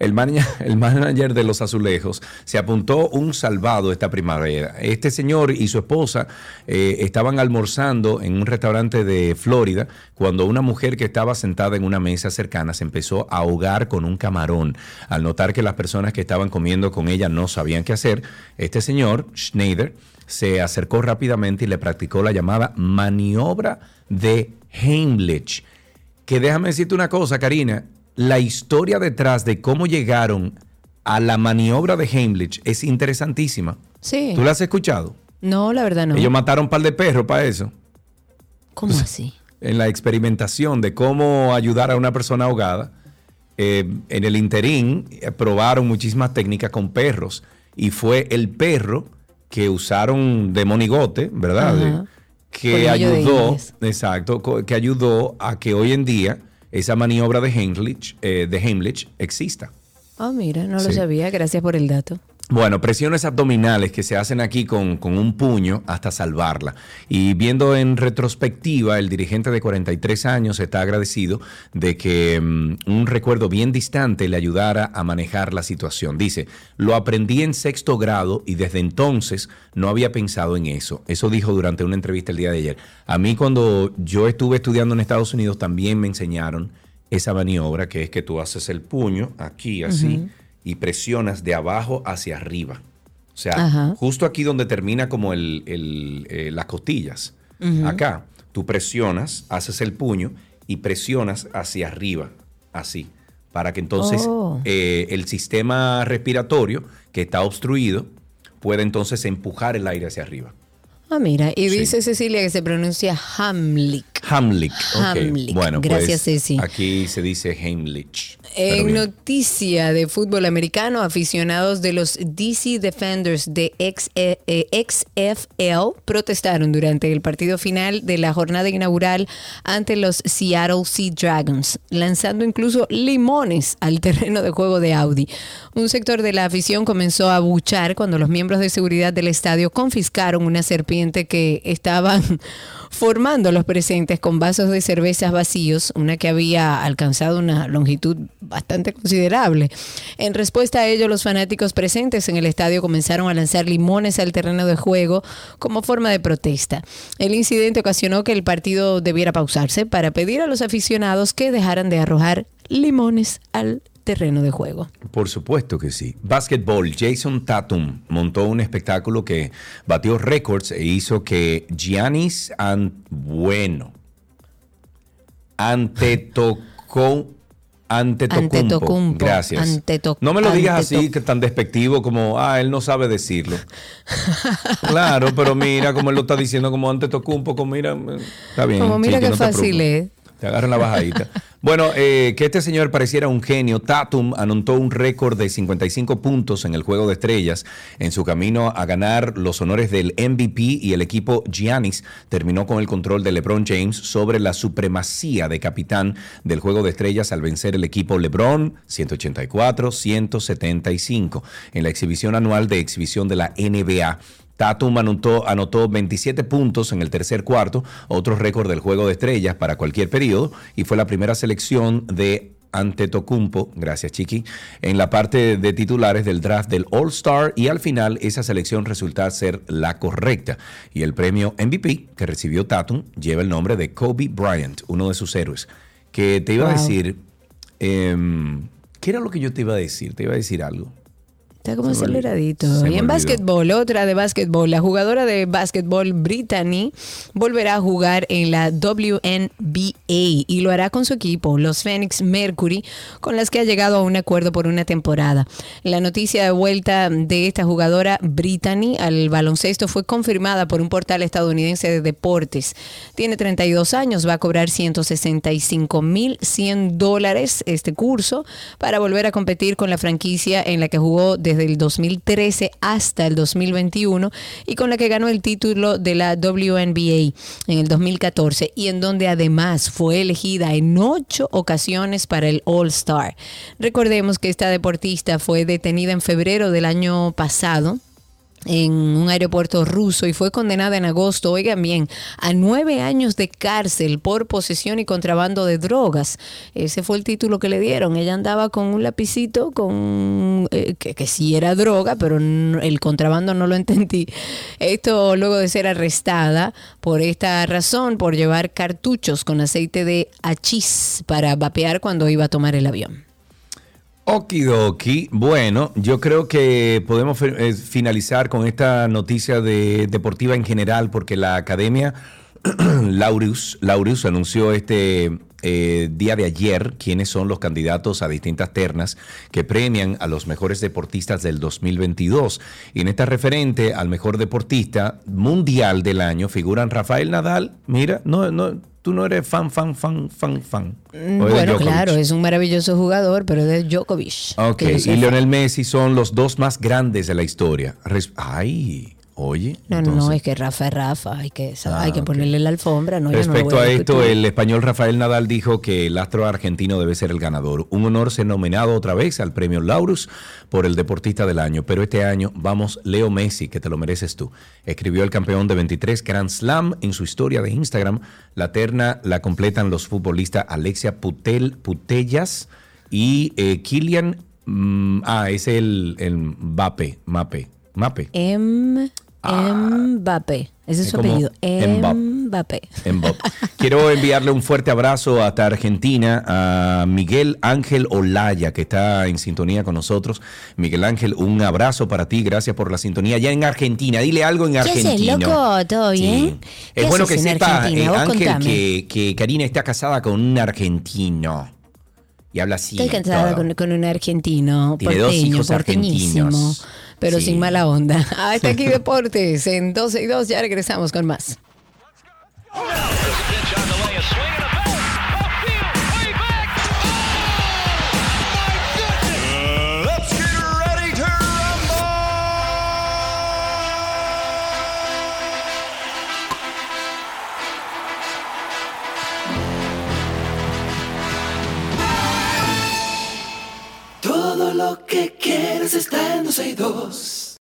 S2: <laughs> el, manager, de los azulejos, se apuntó un salvado esta primavera. Este señor y su esposa eh, estaban almorzando en un restaurante de Florida cuando una mujer que estaba sentada en una mesa cercana se empezó a ahogar con un camarón. Al notar que las personas que estaban comiendo con ella no sabían qué hacer, este señor, Schneider, se acercó rápidamente y le practicó la llamada maniobra de Heimlich. Que déjame decirte una cosa, Karina, la historia detrás de cómo llegaron a la maniobra de Heimlich es interesantísima.
S3: Sí.
S2: ¿Tú la has escuchado?
S3: No, la verdad no.
S2: Ellos mataron un par de perros para eso.
S3: ¿Cómo así?
S2: en la experimentación de cómo ayudar a una persona ahogada, eh, en el interín eh, probaron muchísimas técnicas con perros y fue el perro que usaron de monigote, ¿verdad? De- que ayudó, exacto, que ayudó a que hoy en día esa maniobra de Heimlich, eh, de Heimlich exista.
S3: Ah, mira, no lo sabía. Gracias por el dato.
S2: Bueno, presiones abdominales que se hacen aquí con, con un puño hasta salvarla. Y viendo en retrospectiva, el dirigente de 43 años está agradecido de que mm, un recuerdo bien distante le ayudara a manejar la situación. Dice, lo aprendí en sexto grado y desde entonces no había pensado en eso. Eso dijo durante una entrevista el día de ayer. A mí cuando yo estuve estudiando en Estados Unidos también me enseñaron esa maniobra que es que tú haces el puño aquí así. Y presionas de abajo hacia arriba. O sea,
S3: Ajá.
S2: justo aquí donde termina como el, el, eh, las costillas. Acá, tú presionas, haces el puño y presionas hacia arriba, así, para que entonces
S3: Oh.
S2: eh, el sistema respiratorio que está obstruido pueda entonces empujar el aire hacia arriba.
S3: Ah, mira, y
S2: Sí.
S3: dice Cecilia que se pronuncia Hamlik.
S2: Hamlich. ok.
S3: Hamlich.
S2: Bueno,
S3: Gracias,
S2: pues,
S3: Ceci.
S2: Aquí se dice Heimlich.
S3: En noticia de fútbol americano, aficionados de los DC Defenders de ex- eh, eh, XFL protestaron durante el partido final de la jornada inaugural ante los Seattle Sea Dragons, lanzando incluso limones al <laughs> terreno de juego de Audi. Un sector de la afición comenzó a buchar cuando los miembros de seguridad del estadio confiscaron una serpiente que estaban <laughs> formando los presentes con vasos de cervezas vacíos, una que había alcanzado una longitud bastante considerable. En respuesta a ello, los fanáticos presentes en el estadio comenzaron a lanzar limones al terreno de juego como forma de protesta. El incidente ocasionó que el partido debiera pausarse para pedir a los aficionados que dejaran de arrojar limones al terreno de juego.
S2: Por supuesto que sí. Basketball, Jason Tatum montó un espectáculo que batió récords e hizo que Giannis An bueno Antetokounmpo Antetokounmpo.
S3: Antetokounmpo.
S2: Gracias.
S3: Anteto-
S2: no me lo digas así que tan despectivo como ah él no sabe decirlo. <laughs> claro, pero mira como él lo está diciendo como Antetokounmpo, como mira, está bien.
S3: Como mira qué
S2: no
S3: fácil es.
S2: Te agarran la bajadita. <laughs> Bueno, eh, que este señor pareciera un genio. Tatum anotó un récord de 55 puntos en el juego de estrellas en su camino a ganar los honores del MVP y el equipo Giannis terminó con el control de LeBron James sobre la supremacía de capitán del juego de estrellas al vencer el equipo LeBron 184-175 en la exhibición anual de exhibición de la NBA. Tatum anotó, anotó 27 puntos en el tercer cuarto, otro récord del juego de estrellas para cualquier periodo, y fue la primera selección de Antetokounmpo, gracias Chiqui, en la parte de titulares del draft del All-Star y al final esa selección resulta ser la correcta. Y el premio MVP que recibió Tatum lleva el nombre de Kobe Bryant, uno de sus héroes. Que te iba a decir, em, ¿qué era lo que yo te iba a decir? Te iba a decir algo.
S3: Está como
S2: Se
S3: aceleradito. Y en básquetbol, otra de básquetbol, la jugadora de básquetbol Brittany volverá a jugar en la WNBA y lo hará con su equipo, los Phoenix Mercury, con las que ha llegado a un acuerdo por una temporada. La noticia de vuelta de esta jugadora Brittany al baloncesto fue confirmada por un portal estadounidense de deportes. Tiene 32 años, va a cobrar 165.100 dólares este curso para volver a competir con la franquicia en la que jugó desde el 2013 hasta el 2021 y con la que ganó el título de la WNBA en el 2014 y en donde además fue elegida en ocho ocasiones para el All Star. Recordemos que esta deportista fue detenida en febrero del año pasado en un aeropuerto ruso y fue condenada en agosto, oigan bien, a nueve años de cárcel por posesión y contrabando de drogas. Ese fue el título que le dieron. Ella andaba con un lapicito con eh, que, que sí era droga, pero el contrabando no lo entendí. Esto luego de ser arrestada por esta razón, por llevar cartuchos con aceite de hachís para vapear cuando iba a tomar el avión.
S2: Okidoki. Bueno, yo creo que podemos eh, finalizar con esta noticia de deportiva en general, porque la academia <clears throat> Laureus, Laureus anunció este, eh, día de ayer quiénes son los candidatos a distintas ternas que premian a los mejores deportistas del 2022. Y en esta referente al mejor deportista mundial del año figuran Rafael Nadal. Mira, no, no, tú no eres fan, fan, fan, fan, fan.
S3: Mm,
S2: ¿O eres
S3: Bueno, claro, es un maravilloso jugador, pero es de Djokovic.
S2: Ok, y. Lionel Messi son los dos más grandes de la historia. Ay, oye.
S3: No, no, es que Rafa es Rafa, hay que,
S2: Ah,
S3: hay que
S2: ok.
S3: ponerle la alfombra. No, no
S2: Respecto a esto, el español Rafael Nadal dijo que el astro argentino debe ser el ganador. Un honor ser nominado otra vez al premio Laurus por el deportista del año, pero este año vamos Leo Messi, que te lo mereces tú. Escribió el campeón de 23 Grand Slam en su historia de Instagram. La terna la completan los futbolistas Alexia Putel, Putellas y eh, Kylian. mm, ah, es el, el Mbappé, Mape, Mape.
S3: M. Mbappé. Ese es su apellido.
S2: Mbappé.
S3: Mbappé. <laughs>
S2: Quiero enviarle un fuerte abrazo hasta Argentina a Miguel Ángel Olaya, que está en sintonía con nosotros. Miguel Ángel, un abrazo para ti, gracias por la sintonía. Ya en Argentina, dile algo en
S3: ¿Qué
S2: argentino.
S3: haces, loco? ¿Todo bien? ¿Qué
S2: Es bueno que sepa,
S3: Argentina?
S2: eh, Ángel, que, que Karina está casada con un argentino. Y habla así.
S3: Estoy cansada
S2: todo.
S3: con, con un argentino,
S2: Tiene dos
S3: porteño,
S2: hijos
S3: porteñísimo,
S2: argentinos.
S3: Pero
S2: Sí.
S3: sin mala onda. <laughs> Hasta aquí Deportes en 12 y 2, ya regresamos con más.
S12: Lo que quieres está en 12 y 2.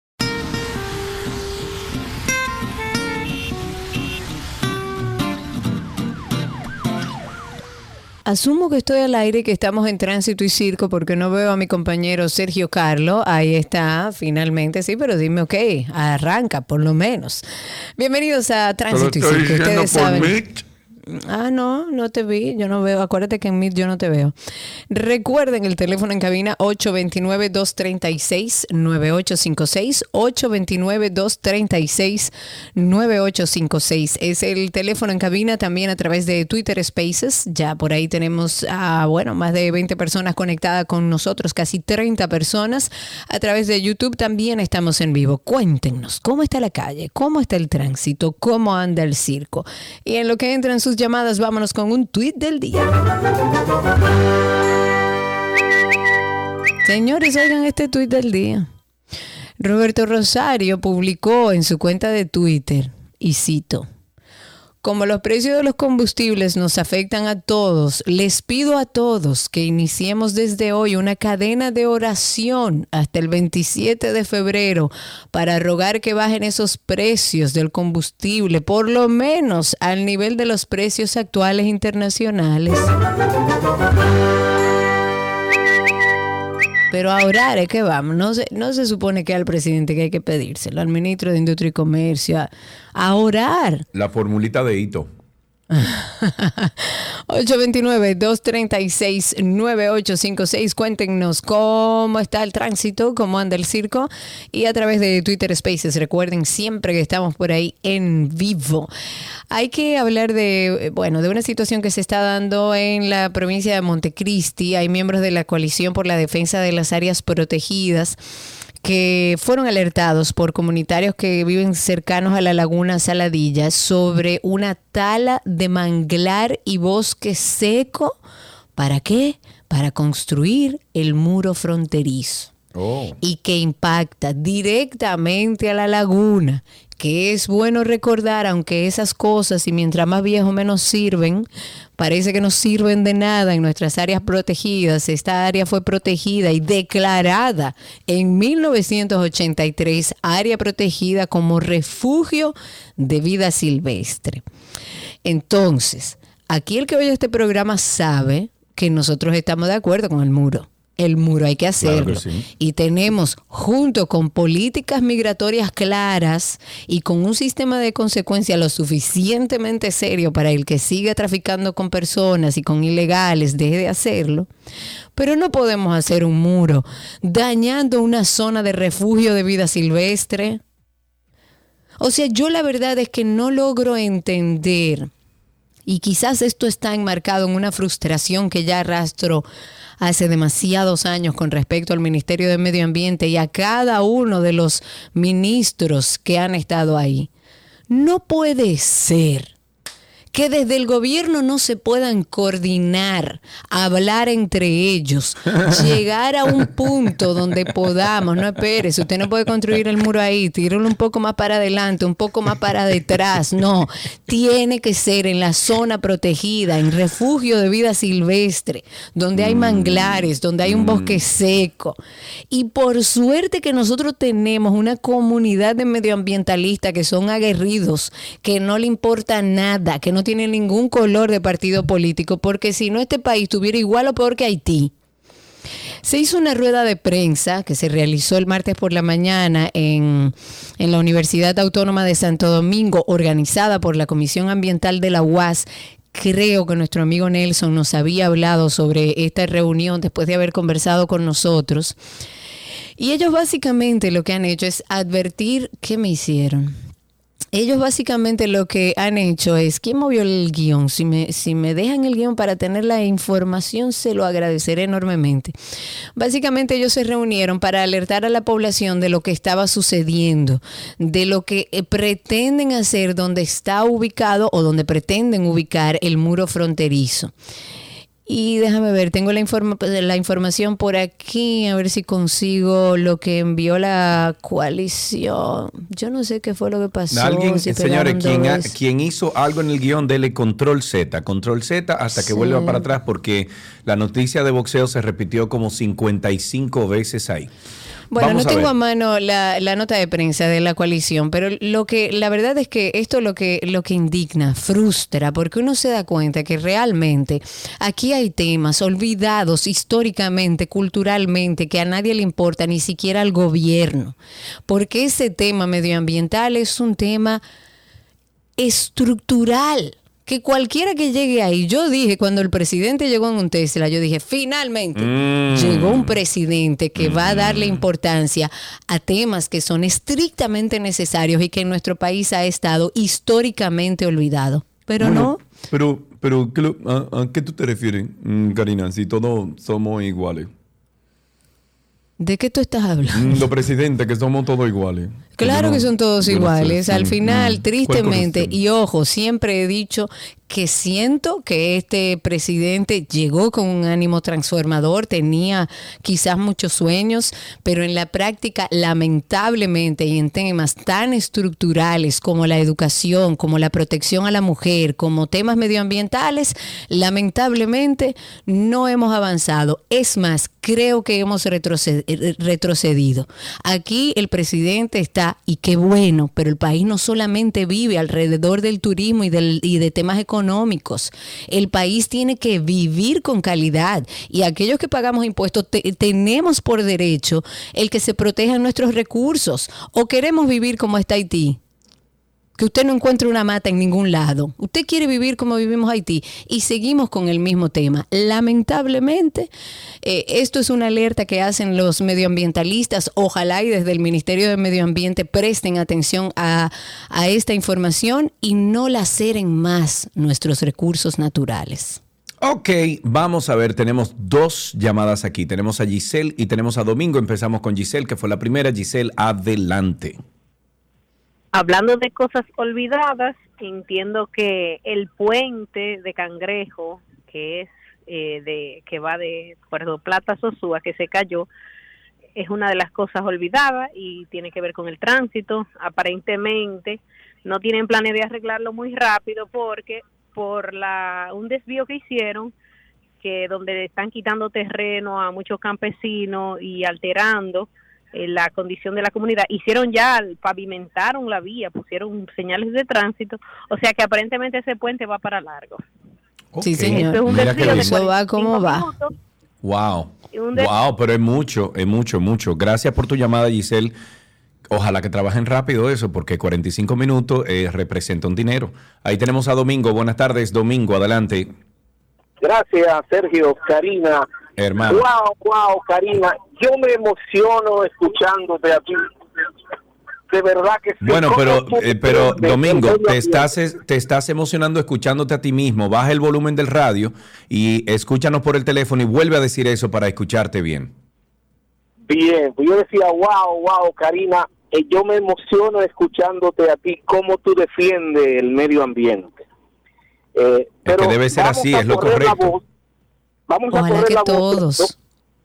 S3: Asumo que estoy al aire y que estamos en tránsito y circo porque no veo a mi compañero Sergio Carlo. Ahí está, finalmente, sí, pero dime, ok, arranca por lo menos. Bienvenidos a Tránsito y Circo. Ustedes saben. Ah, no, no te vi, yo no veo. Acuérdate que en Meet yo no te veo. Recuerden el teléfono en cabina 829-236-9856. 829-236-9856. Es el teléfono en cabina también a través de Twitter Spaces. Ya por ahí tenemos, ah, bueno, más de 20 personas conectadas con nosotros, casi 30 personas. A través de YouTube también estamos en vivo. Cuéntenos, ¿cómo está la calle? ¿Cómo está el tránsito? ¿Cómo anda el circo? Y en lo que entran sus llamadas, vámonos con un tweet del día. Señores, oigan este tuit del día. Roberto Rosario publicó en su cuenta de Twitter, y cito, como los precios de los combustibles nos afectan a todos, les pido a todos que iniciemos desde hoy una cadena de oración hasta el 27 de febrero para rogar que bajen esos precios del combustible, por lo menos al nivel de los precios actuales internacionales. Pero a orar es que vamos. No se, no se supone que al presidente que hay que pedírselo, al ministro de Industria y Comercio, a, a orar.
S2: La formulita de hito.
S3: 829-236-9856. Cuéntenos cómo está el tránsito, cómo anda el circo. Y a través de Twitter Spaces, recuerden siempre que estamos por ahí en vivo. Hay que hablar de, bueno, de una situación que se está dando en la provincia de Montecristi. Hay miembros de la coalición por la defensa de las áreas protegidas que fueron alertados por comunitarios que viven cercanos a la laguna Saladilla sobre una tala de manglar y bosque seco. ¿Para qué? Para construir el muro fronterizo
S2: Oh.
S3: y que impacta directamente a la laguna, que es bueno recordar, aunque esas cosas, y mientras más viejos menos sirven, parece que no sirven de nada en nuestras áreas protegidas. Esta área fue protegida y declarada en 1983 área protegida como refugio de vida silvestre. Entonces, aquí el que oye este programa sabe que nosotros estamos de acuerdo con el muro. El muro hay que
S2: Claro que
S3: hacerlo.
S2: sí.
S3: Y tenemos, junto con políticas migratorias claras y con un sistema de consecuencia lo suficientemente serio para el que siga traficando con personas y con ilegales, deje de hacerlo. Pero no podemos hacer un muro dañando una zona de refugio de vida silvestre. O sea, yo la verdad es que no logro entender Y quizás esto está enmarcado en una frustración que ya arrastro hace demasiados años con respecto al Ministerio de Medio Ambiente y a cada uno de los ministros que han estado ahí. No puede ser que desde el gobierno no se puedan coordinar, hablar entre ellos, <laughs> llegar a un punto donde podamos, no espere, usted no puede construir el muro ahí, tíralo un poco más para adelante, un poco más para detrás, no, tiene que ser en la zona protegida, en refugio de vida silvestre, donde hay manglares, donde hay un bosque seco. Y por suerte que nosotros tenemos una comunidad de medioambientalistas que son aguerridos, que no le importa nada, que no tiene ningún color de partido político, porque si no este país tuviera igual o peor que Haití. Se hizo una rueda de prensa que se realizó el martes por la mañana en, en, la Universidad Autónoma de Santo Domingo, organizada por la Comisión Ambiental de la UAS. Creo que nuestro amigo Nelson nos había hablado sobre esta reunión después de haber conversado con nosotros. Y ellos básicamente lo que han hecho es advertir qué me hicieron ellos básicamente lo que han hecho es, ¿quién movió el guion? Si me, si me dejan el guion para tener la información, se lo agradeceré enormemente. Básicamente ellos se reunieron para alertar a la población de lo que estaba sucediendo, de lo que eh, pretenden hacer donde está ubicado o donde pretenden ubicar el muro fronterizo. Y déjame ver, tengo la, la información por aquí, a ver si consigo lo que envió la coalición. Yo no sé qué fue lo que pasó.
S2: Alguien, señores, quien, hizo algo en el guion, dele control Z, control Z hasta que vuelva para atrás, porque la noticia de boxeo se repitió como 55 veces ahí.
S3: Bueno, no tengo a mano la, nota de prensa de la coalición, pero lo que la verdad es que esto lo que lo que indigna, frustra, porque uno se da cuenta que realmente aquí hay temas olvidados históricamente, culturalmente, que a nadie le importa, ni siquiera al gobierno, porque ese tema medioambiental es un tema estructural que cualquiera que llegue ahí, yo dije cuando el presidente llegó en un Tesla, yo dije, finalmente
S2: Mm.
S3: llegó un presidente que va a darle importancia a temas que son estrictamente necesarios y que en nuestro país ha estado históricamente olvidado. Pero no.
S2: Pero, pero ¿qué lo- a, a qué tú te refieres, mm, Karina? Si todos somos iguales.
S3: ¿De qué tú estás hablando?
S2: Mm, Los presidentes, que somos todos iguales.
S3: Claro que son todos
S2: yo no sé,
S3: iguales. Al final, tristemente,
S2: ¿Cuál
S3: y ojo, siempre he dicho que siento que este presidente llegó con un ánimo transformador, tenía quizás muchos sueños, pero en la práctica, lamentablemente, y en temas tan estructurales como la educación, como la protección a la mujer, como temas medioambientales, lamentablemente no hemos avanzado. Es más, creo que hemos retroced- retrocedido. Aquí el presidente está, y qué bueno, pero el país no solamente vive alrededor del turismo y, del, y de temas económicos. El país tiene que vivir con calidad y aquellos que pagamos impuestos te- tenemos por derecho el que se protejan nuestros recursos o queremos vivir como está Haití que usted no encuentre una mata en ningún lado. Usted quiere vivir como vivimos Haití y seguimos con el mismo tema. Lamentablemente, eh, esto es una alerta que hacen los medioambientalistas. Ojalá y desde el Ministerio de Medio Ambiente presten atención a, a esta información y no laceren más nuestros recursos naturales.
S2: Ok, vamos a ver, tenemos dos llamadas aquí. Tenemos a Giselle y tenemos a Domingo. Empezamos con Giselle, que fue la primera. Giselle, adelante.
S13: Hablando de cosas olvidadas, entiendo que el puente de Cangrejo, que es eh, de que va de Puerto Plata a Sosúa, que se cayó, es una de las cosas olvidadas y tiene que ver con el tránsito. Aparentemente no tienen planes de arreglarlo muy rápido porque por la un desvío que hicieron que donde están quitando terreno a muchos campesinos y alterando la condición de la comunidad. Hicieron ya, pavimentaron la vía, pusieron señales de tránsito, o sea que aparentemente ese puente va para largo.
S3: Sí,
S2: Ok,
S3: señor.
S13: Eso es un
S2: mira qué
S13: desvío de.
S3: Eso va como va.
S13: minutos.
S2: Wow. Wow, pero es mucho, es mucho, mucho. Gracias por tu llamada, Giselle. Ojalá que trabajen rápido eso, porque 45 minutos eh, representa un dinero. Ahí tenemos a Domingo. Buenas tardes, Domingo, adelante.
S5: Gracias, Sergio, Karina.
S2: Hermano.
S5: Wow, wow, Karina. Yo me emociono escuchándote a ti. de verdad que sí.
S2: Bueno, pero,
S5: ¿Cómo tú
S2: eh, pero Domingo, te estás, es- te estás emocionando escuchándote a ti mismo. Baja el volumen del radio y escúchanos por el teléfono y vuelve a decir eso para escucharte bien.
S5: Bien, pues yo decía, wow, wow, Karina, eh, yo me emociono escuchándote a ti, cómo tú defiendes el medio ambiente. Eh,
S2: Es que
S5: pero
S2: debe ser así, es lo correcto.
S5: Vamos a correr la voz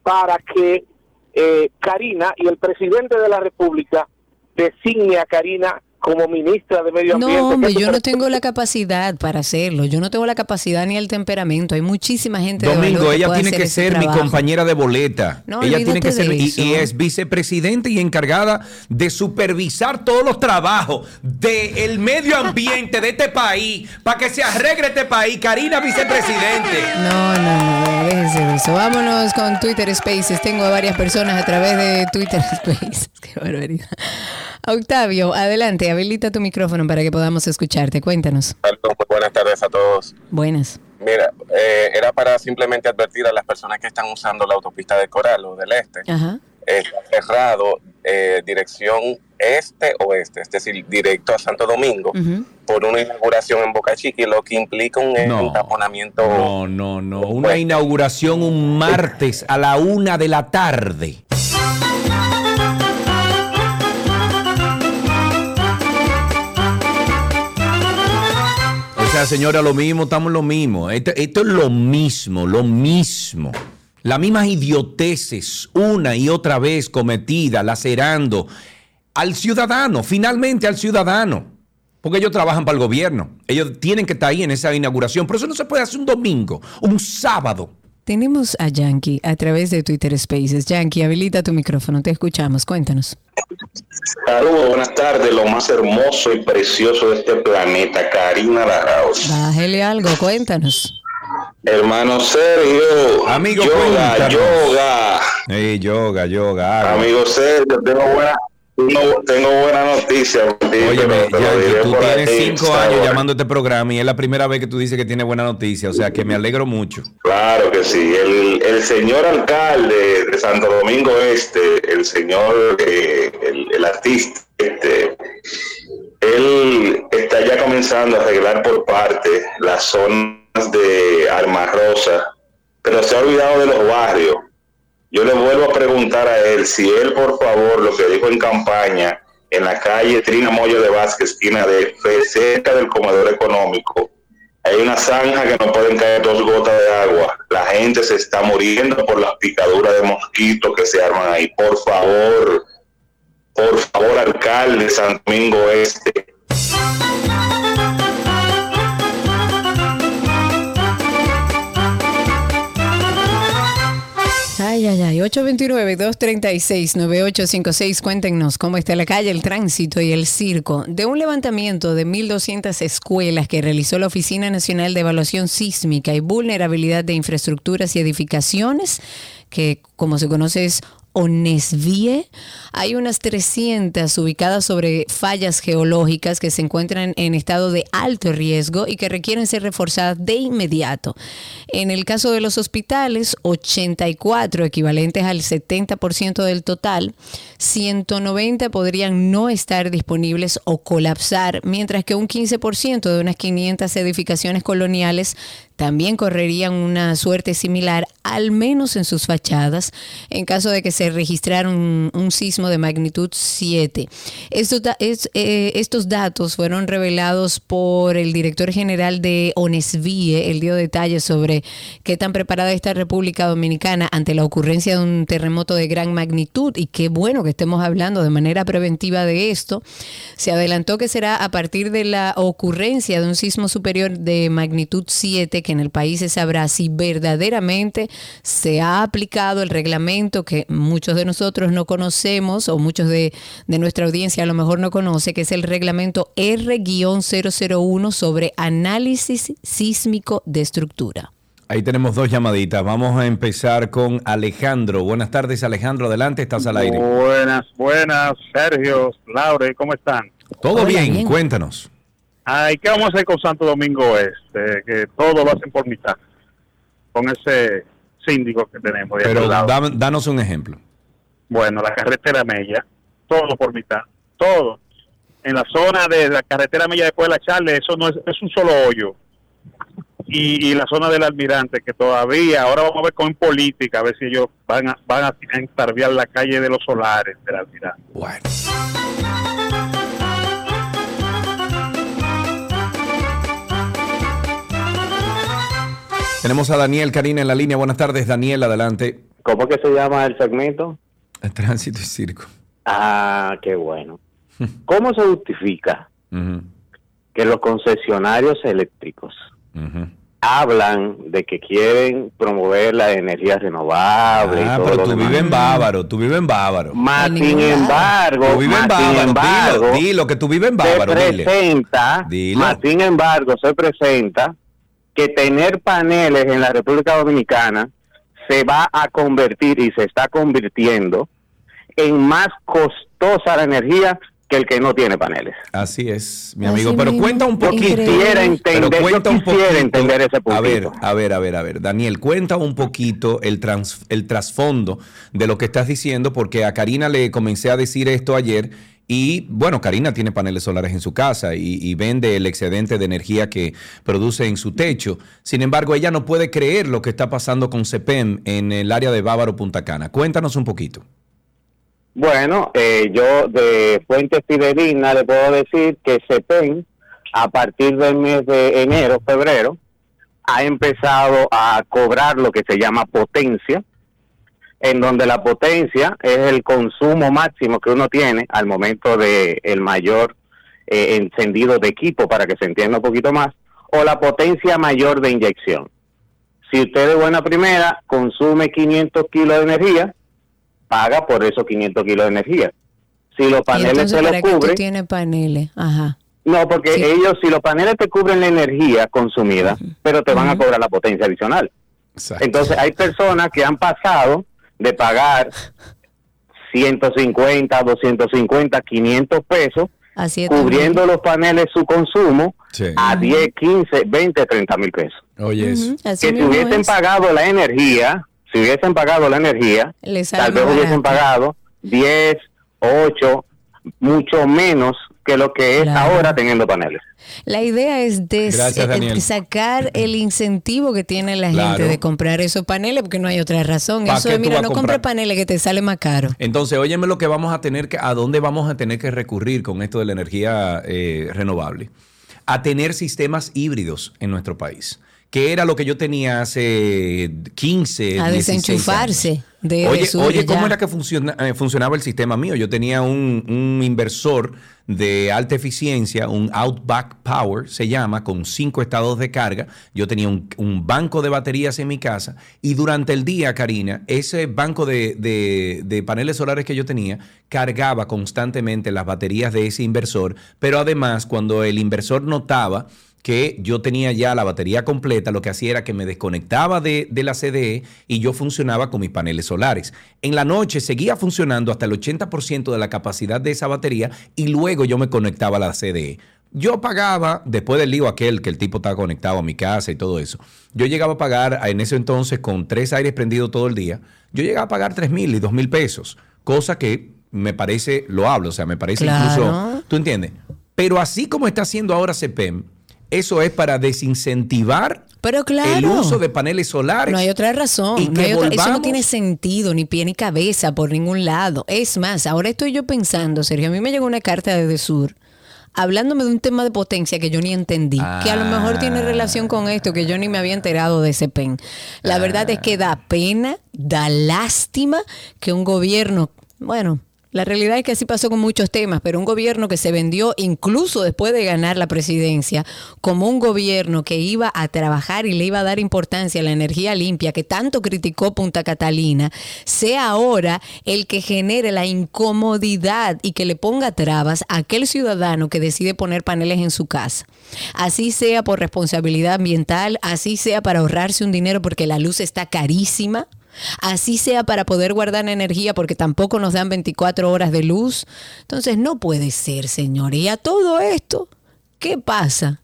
S5: para que eh, Karina y el presidente de la República designe a Karina como ministra de Medio Ambiente.
S3: No, hombre,
S5: ¿Qué tú
S3: yo no tengo la capacidad para hacerlo. Yo no tengo la capacidad ni el temperamento. Hay muchísima gente de
S2: Domingo, ella tiene que ser mi compañera de boleta.
S3: No,
S2: ella tiene que ser y, y es vicepresidente y encargada de supervisar todos los trabajos del medio ambiente de este país para que se arregle este país. Karina, vicepresidente.
S3: No, no, no, déjese de eso. Vámonos con Twitter Spaces. Tengo a varias personas a través de Twitter <laughs> Spaces. Qué barbaridad. Octavio, adelante, habilita tu micrófono para que podamos escucharte. Cuéntanos.
S14: Buenas tardes a todos.
S3: Buenas.
S14: Mira, eh, era para simplemente advertir a las personas que están usando la autopista del Coral o del Este.
S3: Ajá.
S14: Está cerrado eh, dirección este-oeste, es decir, directo a Santo Domingo, por una inauguración en Boca Chica, lo que implica un
S2: No.
S14: entaponamiento.
S2: No, no, no. Una inauguración un martes a la una de la tarde. Señora, lo mismo, estamos lo mismo. Esto, es lo mismo, lo mismo. Las mismas idioteces, una y otra vez cometidas, lacerando al ciudadano, finalmente al ciudadano. Porque ellos trabajan para el gobierno. Ellos tienen que estar ahí en esa inauguración. Pero eso no se puede hacer un domingo, un sábado.
S3: Tenemos a Yankee a través de Twitter Spaces. Yankee, habilita tu micrófono. Te escuchamos. Cuéntanos.
S15: Saludos, buenas tardes, lo más hermoso y precioso de este planeta, Karina Laraos.
S3: Bájele algo. Cuéntanos.
S15: Hermano Sergio,
S2: Amigo,
S15: yoga,
S2: cuéntanos.
S15: yoga.
S2: Hey, yoga, yoga.
S15: Amigo Sergio, tengo buena, tengo, tengo buena noticia. diré
S2: tú tienes
S15: ahí,
S2: cinco años llamando a este programa y es la primera vez que tú dices que tiene buena noticia. O sea, que me alegro mucho.
S15: Claro que sí. El, el señor alcalde de Santo Domingo Este, el señor, eh, el, el artista, este, él está ya comenzando a arreglar por parte las zonas de Alma Rosa, pero se ha olvidado de los barrios. Yo le vuelvo a preguntar a él si él, por favor, lo que dijo en campaña en la calle Trina Moyo de Vázquez, esquina de F, cerca del comedor económico, hay una zanja que no pueden caer dos gotas de agua. La gente se está muriendo por las picaduras de mosquitos que se arman ahí. Por favor, por favor, alcalde de San Domingo Este,
S3: 829-236-9856. Cuéntenos cómo está la calle, el tránsito y el circo. De un levantamiento de 1.200 escuelas que realizó la Oficina Nacional de Evaluación Sísmica y Vulnerabilidad de Infraestructuras y Edificaciones, que como se conoce es ONESVIE. Hay unas 300 ubicadas sobre fallas geológicas que se encuentran en estado de alto riesgo y que requieren ser reforzadas de inmediato. En el caso de los hospitales, 84 equivalentes al 70% del total, 190 podrían no estar disponibles o colapsar, mientras que un 15% de unas 500 edificaciones coloniales también correrían una suerte similar, al menos en sus fachadas, en caso de que se registrara un, sismo de magnitud 7. Estos, da- es- eh, estos datos fueron revelados por el director general de ONESVIE. Él dio detalles sobre qué tan preparada está República Dominicana ante la ocurrencia de un terremoto de gran magnitud y qué bueno que estemos hablando de manera preventiva de esto. Se adelantó que será a partir de la ocurrencia de un sismo superior de magnitud 7 que en el país se sabrá si verdaderamente se ha aplicado el reglamento que muchos de nosotros no conocemos o muchos de, de nuestra audiencia a lo mejor no conoce, que es el reglamento R-001 sobre análisis sísmico de estructura.
S2: Ahí tenemos dos llamaditas. Vamos a empezar con Alejandro. Buenas tardes, Alejandro. Adelante, estás al aire.
S16: Buenas, buenas, Sergio, Laure, ¿cómo están?
S2: Todo bien, cuéntanos.
S16: Ay, ¿qué vamos a hacer con Santo Domingo Este? Que todo lo hacen por mitad, con ese síndico que tenemos. de
S2: Pero dame- danos un ejemplo.
S16: Bueno, la carretera Mella, todo por mitad, todo. En la zona de la carretera Milla después de la Charle, eso no es, es un solo hoyo. Y, y la zona del almirante, que todavía, ahora vamos a ver con política, a ver si ellos van a, van a entarviar la calle de los solares del almirante.
S2: Bueno. Tenemos a Daniel Karina en la línea. Buenas tardes, Daniel, adelante.
S17: ¿Cómo que se llama el segmento?
S2: El tránsito y circo.
S17: Ah, qué bueno. ¿Cómo se justifica que los concesionarios eléctricos hablan de que quieren promover la energía renovable?
S2: Ah,
S17: y todo
S2: pero
S17: lo
S2: tú
S17: demás?
S2: vives en Bávaro, tú vives en Bávaro.
S17: Más sin embargo,
S2: Tú vives en Bávaro,
S17: embargo,
S2: dilo, dilo, que tú vives en
S17: se
S2: Bávaro, dile.
S17: presenta,
S2: Dilo.
S17: más sin embargo, se presenta que tener paneles en la República Dominicana se va a convertir y se está convirtiendo en más costosa la energía que el que no tiene paneles.
S2: Así es, mi
S17: Así
S2: amigo. Pero
S17: mismo.
S2: cuenta un poquito.
S17: quisiera entender-
S2: Pero cuenta
S17: yo
S2: un
S17: quisiera
S2: poquito.
S17: entender ese
S2: A ver, a ver, a ver, a ver. Daniel, cuenta un poquito el, trans- el trasfondo de lo que estás diciendo, porque a Karina le comencé a decir esto ayer. Y bueno, Karina tiene paneles solares en su casa y, vende el excedente de energía que produce en su techo. Sin embargo, ella no puede creer lo que está pasando con CEPEM en el área de Bávaro Punta Cana. Cuéntanos un poquito.
S17: Bueno, eh, yo de fuentes fidedignas le puedo decir que CEPEN, a partir del mes de enero, febrero, ha empezado a cobrar lo que se llama potencia, en donde la potencia es el consumo máximo que uno tiene al momento de el mayor eh, encendido de equipo, para que se entienda un poquito más, o la potencia mayor de inyección. Si usted de buena primera consume 500 kilos de energía, paga por esos 500 kilos de energía. Si los paneles se lo
S3: ¿para qué tú
S17: cubren,
S3: tienes paneles? Ajá.
S17: no, porque ellos, si los paneles te cubren la energía consumida, pero te van a cobrar la potencia adicional. Entonces, hay personas que han pasado de pagar 150, 250, 500 pesos,
S3: Así es
S17: cubriendo los paneles su consumo
S2: Sí.
S17: a 10, 15, 20, 30 mil pesos.
S2: Oye, eso.
S17: Que si hubiesen pagado la energía, si hubiesen pagado la energía, tal vez
S3: más
S17: hubiesen
S3: barato.
S17: pagado 10, 8, mucho menos que lo que es
S3: Claro.
S17: ahora teniendo paneles.
S3: La idea es
S17: Gracias,
S3: eh, sacar el incentivo que tiene la gente de comprar esos paneles, porque no hay otra razón.
S2: ¿Pa'
S3: Eso es, mira, no compre
S2: comprar?
S3: paneles que te sale más caro.
S2: Entonces, óyeme lo que vamos a tener que, a dónde vamos a tener que recurrir con esto de la energía eh, renovable. A tener sistemas híbridos en nuestro país. Que era lo que yo tenía hace 15,
S3: A
S2: 16
S3: desenchufarse
S2: años.
S3: de
S2: Oye,
S3: eso
S2: oye
S3: ya.
S2: ¿cómo era que funciona- eh, funcionaba el sistema mío? Yo tenía un, un inversor de alta eficiencia, un Outback Power, se llama, con cinco estados de carga. Yo tenía un, banco de baterías en mi casa y durante el día, Karina, ese banco de- de paneles solares que yo tenía cargaba constantemente las baterías de ese inversor, pero además cuando el inversor notaba que yo tenía ya la batería completa, lo que hacía era que me desconectaba de, de la CDE y yo funcionaba con mis paneles solares. En la noche seguía funcionando hasta el 80% de la capacidad de esa batería y luego yo me conectaba a la CDE. Yo pagaba, después del lío aquel que el tipo estaba conectado a mi casa y todo eso, yo llegaba a pagar en ese entonces con tres aires prendidos todo el día, yo llegaba a pagar tres mil y dos mil pesos, cosa que me parece loable, o sea, me parece
S3: Claro.
S2: incluso, ¿tú entiendes? Pero así como está haciendo ahora CPEM, eso es para desincentivar
S3: Pero claro.
S2: el uso de paneles solares.
S3: No hay otra razón.
S2: Y
S3: no
S2: que
S3: hay otra- eso no tiene sentido, ni pie ni cabeza por ningún lado. Es más, ahora estoy yo pensando, Sergio, a mí me llegó una carta desde Sur hablándome de un tema de potencia que yo ni entendí, que a lo mejor tiene
S2: Ah.
S3: relación con esto, que yo ni me había enterado de ese pen. La verdad es que da pena, da lástima que un gobierno, bueno, la realidad es que así pasó con muchos temas, pero un gobierno que se vendió incluso después de ganar la presidencia como un gobierno que iba a trabajar y le iba a dar importancia a la energía limpia que tanto criticó Punta Catalina, sea ahora el que genere la incomodidad y que le ponga trabas a aquel ciudadano que decide poner paneles en su casa. Así sea por responsabilidad ambiental, así sea para ahorrarse un dinero porque la luz está carísima. Así sea para poder guardar energía porque tampoco nos dan 24 horas de luz. Entonces no puede ser, señoría. Todo esto, ¿qué pasa?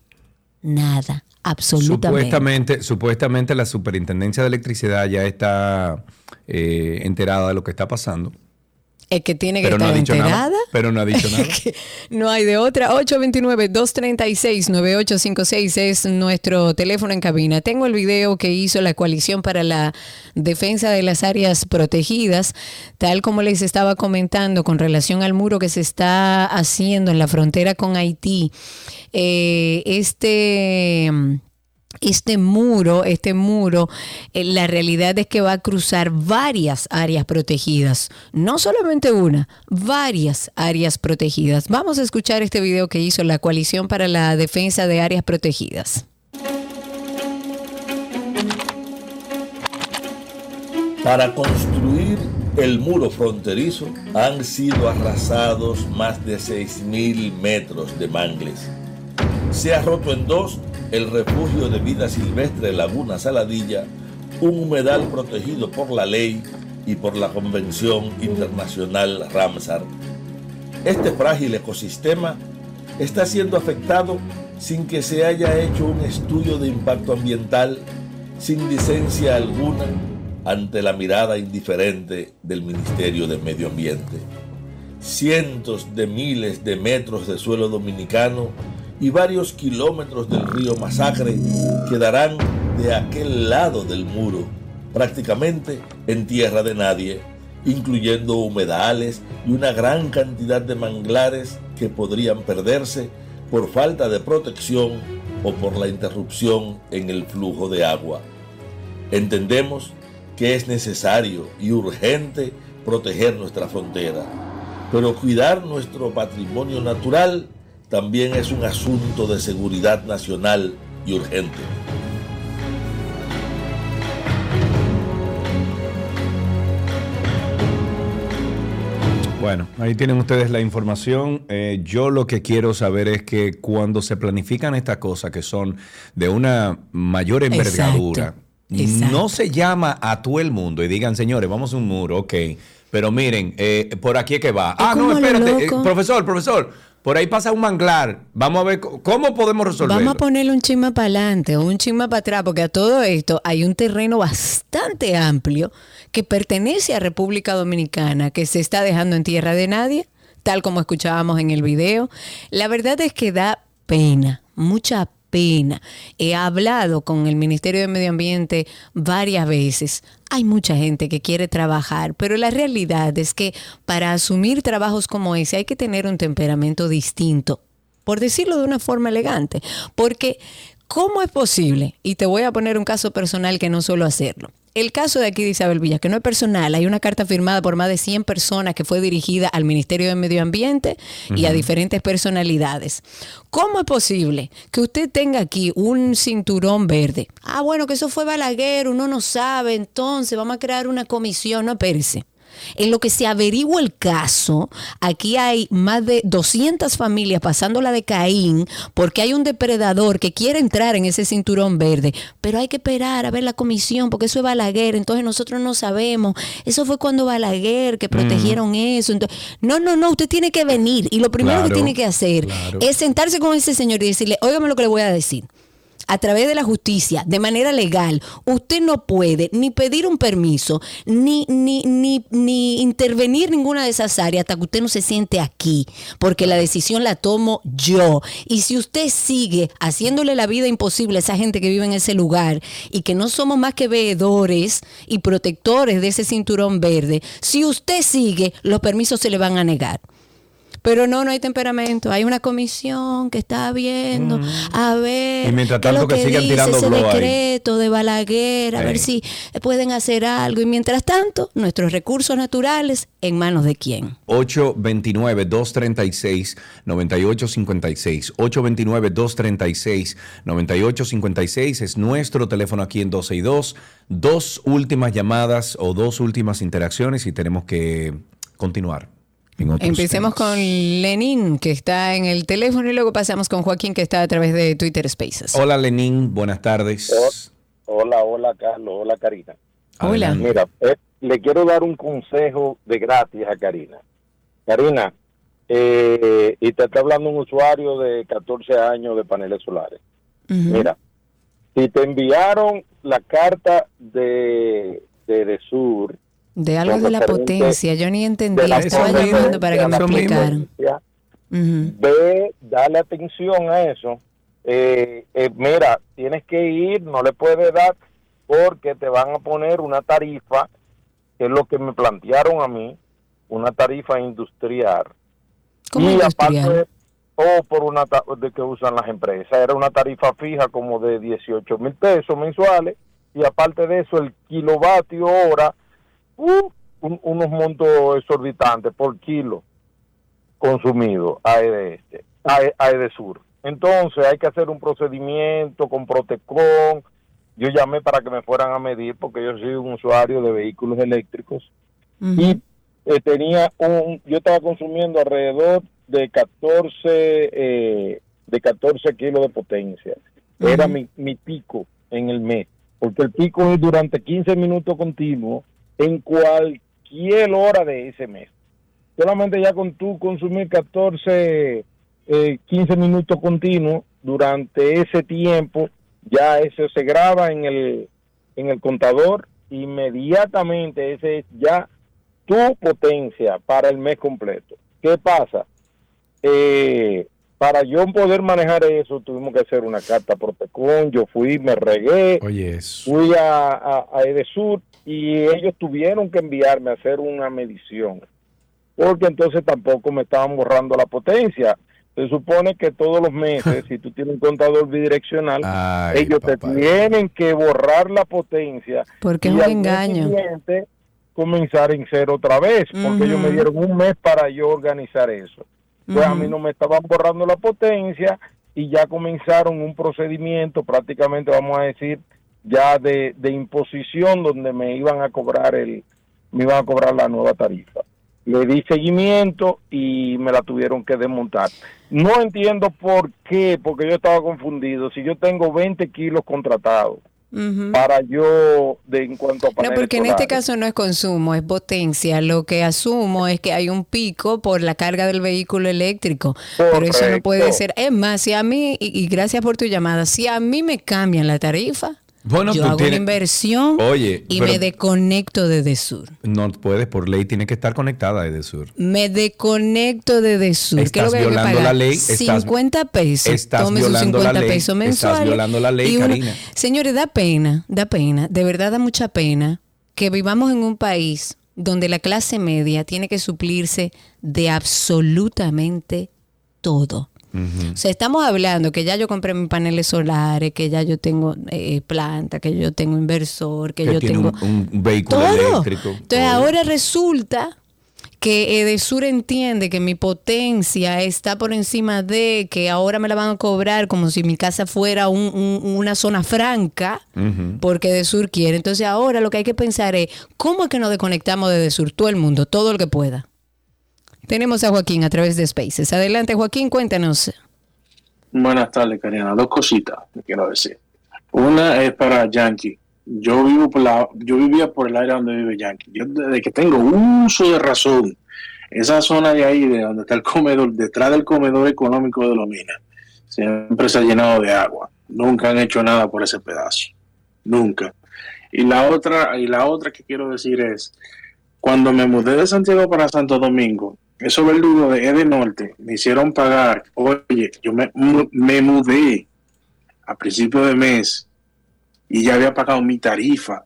S3: Nada, absolutamente.
S2: Supuestamente, supuestamente la superintendencia de electricidad ya está eh, enterada de lo que está pasando.
S3: Es que tiene que
S2: Pero no
S3: estar
S2: dicho
S3: enterada.
S2: nada. Pero no ha dicho <laughs> nada.
S3: No hay de otra. 829-236-9856 es nuestro teléfono en cabina. Tengo el video que hizo la coalición para la defensa de las áreas protegidas, tal como les estaba comentando con relación al muro que se está haciendo en la frontera con Haití. Eh, este este muro, este muro, eh, la realidad es que va a cruzar varias áreas protegidas, no solamente una, varias áreas protegidas. Vamos a escuchar este video que hizo la coalición para la defensa de áreas protegidas.
S18: Para construir el muro fronterizo han sido arrasados más de 6.000 metros de mangles. Se ha roto en dos el refugio de vida silvestre Laguna Saladilla, un humedal protegido por la ley y por la Convención Internacional Ramsar. Este frágil ecosistema está siendo afectado sin que se haya hecho un estudio de impacto ambiental, sin licencia alguna, ante la mirada indiferente del Ministerio de Medio Ambiente. Cientos de miles de metros de suelo dominicano y varios kilómetros del río Masacre quedarán de aquel lado del muro, prácticamente en tierra de nadie, incluyendo humedales y una gran cantidad de manglares que podrían perderse por falta de protección o por la interrupción en el flujo de agua. Entendemos que es necesario y urgente proteger nuestra frontera, pero cuidar nuestro patrimonio natural también es un asunto de seguridad nacional y urgente.
S2: Bueno, ahí tienen ustedes la información. Eh, yo lo que quiero saber es que cuando se planifican estas cosas que son de una mayor envergadura,
S3: Exacto.
S2: no se llama a todo el mundo y digan, señores, vamos a un muro, ok, pero miren, eh, por aquí es que va. ah, no, espérate, eh, profesor, profesor, por ahí pasa un manglar. Vamos a ver cómo podemos resolverlo.
S3: Vamos a ponerle un chisma para adelante o un chisma para atrás, porque a todo esto hay un terreno bastante amplio que pertenece a República Dominicana, que se está dejando en tierra de nadie, tal como escuchábamos en el video. La verdad es que da pena, mucha pena. He hablado con el Ministerio de Medio Ambiente varias veces. Hay mucha gente que quiere trabajar, pero la realidad es que para asumir trabajos como ese hay que tener un temperamento distinto por decirlo de una forma elegante. Porque, ¿cómo es posible? Y te voy a poner un caso personal que no suelo hacerlo. El caso de aquí de Isabel Villa, que no es personal, hay una carta firmada por más de 100 personas que fue dirigida al Ministerio de Medio Ambiente y a diferentes personalidades. ¿Cómo es posible que usted tenga aquí un cinturón verde? Ah, bueno, que eso fue Balaguer, uno no sabe, entonces vamos a crear una comisión, no, espérese. En lo que se averigua el caso, aquí hay más de 200 familias pasando la de Caín porque hay un depredador que quiere entrar en ese cinturón verde, pero hay que esperar a ver la comisión porque eso es Balaguer, entonces nosotros no sabemos. Eso fue cuando Balaguer que protegieron eso. Entonces, no, no, no, usted tiene que venir y lo primero
S19: Claro,
S3: que tiene que hacer
S19: claro.
S3: es sentarse con ese señor y decirle, óigame lo que le voy a decir a través de la justicia, de manera legal, usted no puede ni pedir un permiso, ni, ni, ni, ni intervenir ninguna de esas áreas hasta que usted no se siente aquí, porque la decisión la tomo yo. Y si usted sigue haciéndole la vida imposible a esa gente que vive en ese lugar y que no somos más que veedores y protectores de ese cinturón verde, si usted sigue, los permisos se le van a negar. Pero no, no hay temperamento. Hay una comisión que está viendo a ver
S2: Y mientras tanto
S3: lo
S2: que sigan
S3: dice
S2: tirando
S3: ese
S2: blow ahí.
S3: decreto de Balaguer, a ver si pueden hacer algo. Y mientras tanto, nuestros recursos naturales, ¿en manos de quién?
S2: 829-236-9856. 829-236-9856 es nuestro teléfono aquí en 12 y 2. Dos últimas llamadas o dos últimas interacciones y tenemos que continuar. En otros
S3: Empecemos con Lenin, que está en el teléfono, y luego pasamos con Joaquín, que está a través de Twitter Spaces.
S2: Hola Lenín, buenas tardes.
S20: Hola, hola Carlos, hola Karina.
S3: Hola.
S20: Mira, eh, le quiero dar un consejo de gratis a Karina. Karina, eh, y te está hablando un usuario de 14 años de paneles solares. Mira, si te enviaron la carta de, de, de Sur
S3: De algo de la potencia, yo ni entendía, estaba llamando para que me explicaran.
S20: potencia.
S3: Ujú.
S20: Ve, dale atención a eso. Eh, eh, mira, tienes que ir, no le puedes dar porque te van a poner una tarifa, que es lo que me plantearon a mí, una tarifa industrial.
S3: ¿Cómo
S20: y
S3: industrial?
S20: aparte, o por una de que usan las empresas, era una tarifa fija como de 18 mil pesos mensuales y aparte de eso el kilovatio hora, uh, un- unos montos exorbitantes por kilo consumido a EDS, a, E- a EDESUR. Entonces hay que hacer un procedimiento con Protecon. Yo llamé para que me fueran a medir porque yo soy un usuario de vehículos eléctricos y eh, tenía un, yo estaba consumiendo alrededor de 14, eh, de 14 kilos de potencia. Era mi, mi pico en el mes, porque el pico es durante 15 minutos continuos en cualquier hora de ese mes. Solamente ya con tú consumir 14, eh, 15 minutos continuos durante ese tiempo, ya eso se graba en el, en el contador, inmediatamente ese es ya tu potencia para el mes completo. ¿Qué pasa? Eh, para yo poder manejar eso, tuvimos que hacer una carta a Protecon. Yo fui, me regué,
S2: Oye, eso.
S20: fui a, a, a Edesur y ellos tuvieron que enviarme a hacer una medición. Porque entonces tampoco me estaban borrando la potencia. Se supone que todos los meses, <laughs> si tú tienes un contador bidireccional,
S2: Ay,
S20: ellos te tienen que borrar la potencia.
S3: Porque es
S20: y
S3: un engaño.
S20: siguiente comenzar en cero otra vez, porque ellos me dieron un mes para yo organizar eso. Pues a mí no me estaban borrando la potencia y ya comenzaron un procedimiento, prácticamente vamos a decir, ya de, de imposición donde me iban a cobrar el, me iban a cobrar la nueva tarifa. Le di seguimiento y me la tuvieron que desmontar. No entiendo por qué, porque yo estaba confundido. Si yo tengo 20 kilos contratados para yo, de en cuanto a
S3: No, porque en este caso no es consumo, es potencia. Lo que asumo es que hay un pico por la carga del vehículo eléctrico. Pero eso no puede ser. Es más, si a mí, y, y gracias por tu llamada, si a mí me cambian la tarifa,
S2: Bueno,
S3: yo hago
S2: tienes-
S3: una inversión
S2: Oye,
S3: y
S2: pero
S3: me desconecto de Desur.
S2: no puedes, por ley tiene que estar conectada a Edesur.
S3: Me desconecto de Desur. ¿Qué es lo
S2: Estás
S3: que que
S2: violando
S3: pagar?
S2: la ley, estás-
S3: 50 pesos.
S2: estás
S3: Tome sus
S2: violando la
S3: 50
S2: ley,
S3: pesos
S2: estás
S3: mensuales.
S2: violando la ley,
S3: uno-
S2: Karina.
S3: Señores, da pena, da pena, de verdad da mucha pena que vivamos en un país donde la clase media tiene que suplirse de absolutamente todo. O sea, estamos hablando que ya yo compré mis paneles solares, que ya yo tengo eh, planta, que yo tengo inversor, que,
S2: Que
S3: yo tengo
S2: un, un vehículo
S3: todo.
S2: eléctrico.
S3: Entonces ahora resulta que Edesur entiende que mi potencia está por encima de que ahora me la van a cobrar como si mi casa fuera un- un- una zona franca porque Edesur quiere. Entonces ahora lo que hay que pensar es cómo es que nos desconectamos de Edesur, todo el mundo, todo lo que pueda. Tenemos a Joaquín a través de Spaces. Adelante Joaquín, cuéntanos.
S6: Buenas tardes, Karina. Dos cositas que quiero decir. Una es para Yankee. Yo vivo por la, yo vivía por el área donde vive Yankee. Yo desde que tengo uso de razón, esa zona de ahí, de donde está el comedor, detrás del comedor económico de Lomina, siempre se ha llenado de agua. Nunca han hecho nada por ese pedazo. Nunca. Y la otra, y la otra que quiero decir es, cuando me mudé de Santiago para Santo Domingo, esos verdugos de Ede Norte me hicieron pagar. Oye, yo me, me mudé a principio de mes y ya había pagado mi tarifa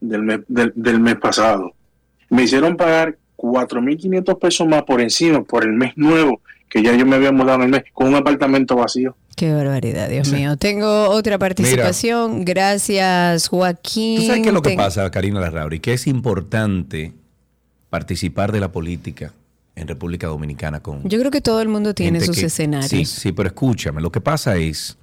S6: del mes, del, del mes pasado. Me hicieron pagar 4.500 pesos más por encima, por el mes nuevo, que ya yo me había mudado en el mes, con un apartamento vacío.
S3: Qué barbaridad, Dios mío. Tengo otra participación. Gracias, Joaquín.
S2: ¿Tú sabes qué es lo que
S3: Ten-
S2: pasa, Karina Larrauri? Que es importante participar de la política en República Dominicana con
S3: Yo creo que todo el mundo tiene sus
S2: que-
S3: escenarios.
S2: Sí, sí, pero escúchame, lo que pasa es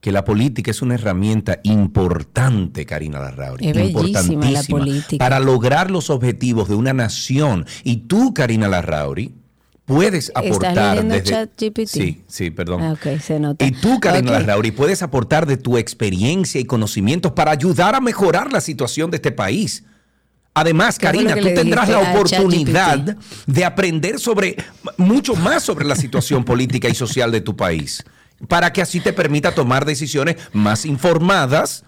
S2: que la política es una herramienta importante, Karina Larrauri.
S3: Es bellísima la
S2: importantísima
S3: política.
S2: Para lograr los objetivos de una nación. Y tú, Karina Larrauri, puedes
S3: ¿Estás
S2: aportar
S3: leyendo
S2: desde...
S3: ChatGPT?
S2: Sí, sí, perdón.
S3: Ah, ok, se nota.
S2: Y tú, Karina. Larrauri, puedes aportar de tu experiencia y conocimientos para ayudar a mejorar la situación de este país. Además,
S3: ¿Qué fue lo
S2: Karina, tú tendrás la oportunidad de aprender sobre mucho más sobre la situación política y social de tu país, para que así te permita tomar decisiones más informadas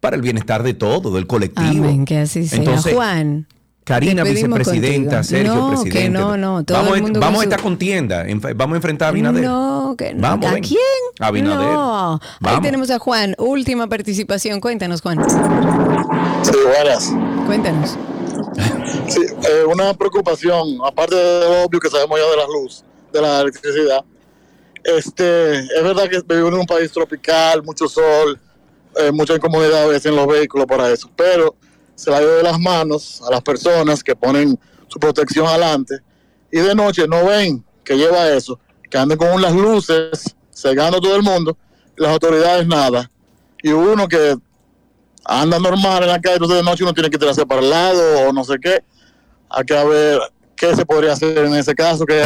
S2: para el bienestar de todo, del colectivo.
S3: Amén, que así sea.
S2: Entonces,
S3: Juan.
S2: Karina, vicepresidenta,
S3: contigo.
S2: Sergio,
S3: No, que
S2: presidente.
S3: no, no, todo
S2: vamos
S3: el mundo
S2: vamos
S3: con
S2: a
S3: su-
S2: esta contienda. Vamos a enfrentar a Abinader.
S3: No, que no.
S2: Vamos,
S3: ¿A
S2: ven.
S3: quién?
S2: Abinader.
S3: No. Ahí tenemos a Juan. Última participación. Cuéntanos, Juan.
S19: Sí, buenas.
S3: Cuéntanos. <laughs>
S19: Sí, eh, una preocupación, aparte de lo obvio que sabemos ya de la luz, de la electricidad. Este, es verdad que vivimos en un país tropical, mucho sol, eh, mucha incomodidad a veces en los vehículos para eso, pero se la ido de las manos a las personas que ponen su protección adelante y de noche no ven que lleva eso, que anden con unas luces cegando a todo el mundo, las autoridades nada. Y uno que anda normal en la calle, entonces de noche uno tiene que tirarse para el lado o no sé qué. Hay que ver qué se podría hacer en ese caso. Que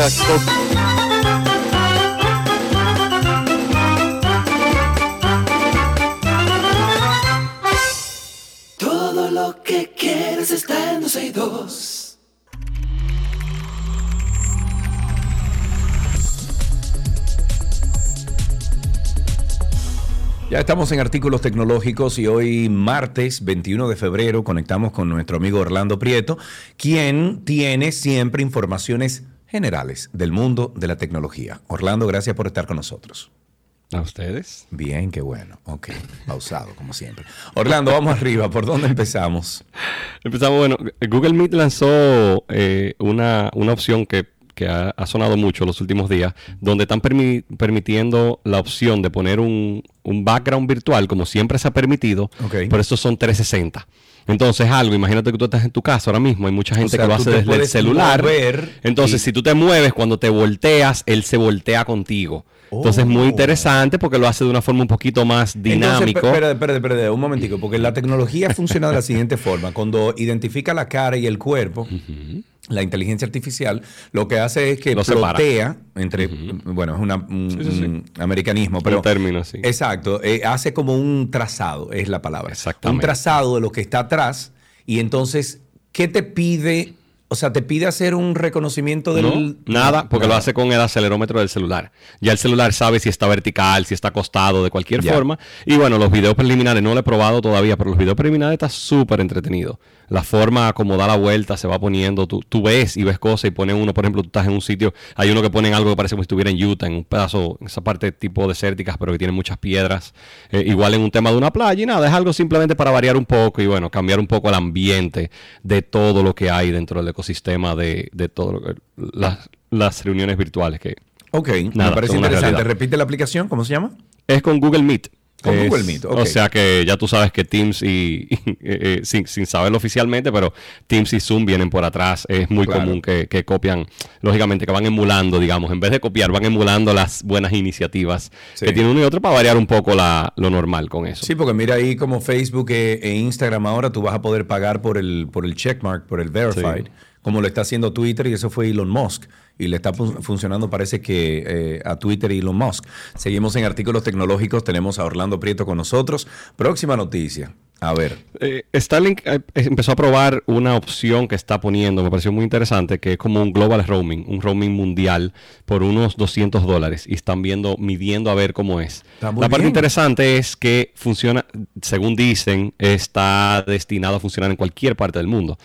S2: Ya estamos en artículos tecnológicos y hoy martes 21 de febrero conectamos con nuestro amigo Orlando Prieto, quien tiene siempre informaciones generales del mundo de la tecnología. Orlando, gracias por estar con nosotros.
S21: A ustedes.
S2: Bien, qué bueno. Ok, pausado como siempre. Orlando, vamos arriba. ¿Por dónde empezamos?
S21: Empezamos, bueno, Google Meet lanzó eh, una, una opción que, que ha, ha sonado mucho los últimos días, donde están permi- permitiendo la opción de poner un, un background virtual, como siempre se ha permitido,
S2: Ok.
S21: pero estos son 360. Entonces, algo, imagínate que tú estás en tu casa ahora mismo, hay mucha gente
S2: sea,
S21: que lo hace desde el celular.
S2: mover
S21: Entonces,
S2: y-
S21: si tú te mueves, cuando te volteas, él se voltea contigo. Entonces, es muy
S2: Oh.
S21: interesante porque lo hace de una forma un poquito más dinámico.
S2: Espérate, espérate, un momentico, porque la tecnología <laughs> funciona de la siguiente forma. Cuando identifica la cara y el cuerpo, la inteligencia artificial lo que hace es que
S21: Lo separa.
S2: plotea entre, bueno, es una- un,
S21: Sí, sí, sí.
S2: un americanismo, pero
S21: Un término, sí.
S2: Exacto, eh, hace como un trazado, es la palabra. Un
S21: Exactamente.
S2: trazado de lo que está atrás y entonces, ¿qué te pide? O sea, te pide hacer un reconocimiento del...
S21: No, nada, porque lo
S2: Nada.
S21: hace con el acelerómetro del celular. Ya el celular sabe si está vertical, si está acostado, de cualquier
S2: Ya.
S21: forma. Y bueno, los videos preliminares, no lo he probado todavía, pero los videos preliminares está súper entretenido. La forma como da la vuelta, se va poniendo, tú, tú ves y ves cosas y pone uno, por ejemplo, tú estás en un sitio, hay uno que ponen algo que parece como si estuviera en Utah, en un pedazo, en esa parte tipo desérticas, pero que tiene muchas piedras. Eh, igual en un tema de una playa y nada, es algo simplemente para variar un poco y bueno, cambiar un poco el ambiente de todo lo que hay dentro del ecosistema de, de que, las, las reuniones virtuales que
S2: Ok,
S21: Nada,
S2: me parece interesante. Repite la aplicación, ¿cómo se llama?
S21: es con Google Meet.
S2: Con
S21: Es-
S2: Google Meet, ok.
S21: O sea que ya tú sabes que Teams <laughs> y, eh, eh, sin, sin saberlo oficialmente, pero Teams y Zoom vienen por atrás. Es muy
S2: Claro.
S21: común que, que copian, lógicamente, que van emulando, digamos, en vez de copiar, van emulando las buenas iniciativas
S2: Sí.
S21: que tiene uno y otro para variar un poco la, lo normal con eso.
S2: Sí, porque mira ahí como Facebook e, e Instagram ahora tú vas a poder pagar por el, por el checkmark, por el verified,
S21: Sí.
S2: Como lo está haciendo Twitter y eso fue Elon Musk. Y le está fun- funcionando parece que eh, a Twitter y Elon Musk. Seguimos en artículos tecnológicos, tenemos a Orlando Prieto con nosotros. Próxima noticia. A ver.
S21: Eh, Starlink eh, empezó a probar una opción que está poniendo, me pareció muy interesante, que es como un global roaming, un roaming mundial por unos 200 dólares y están viendo, midiendo a ver cómo es. La parte interesante es que funciona, según dicen, está destinado a funcionar en cualquier parte del mundo.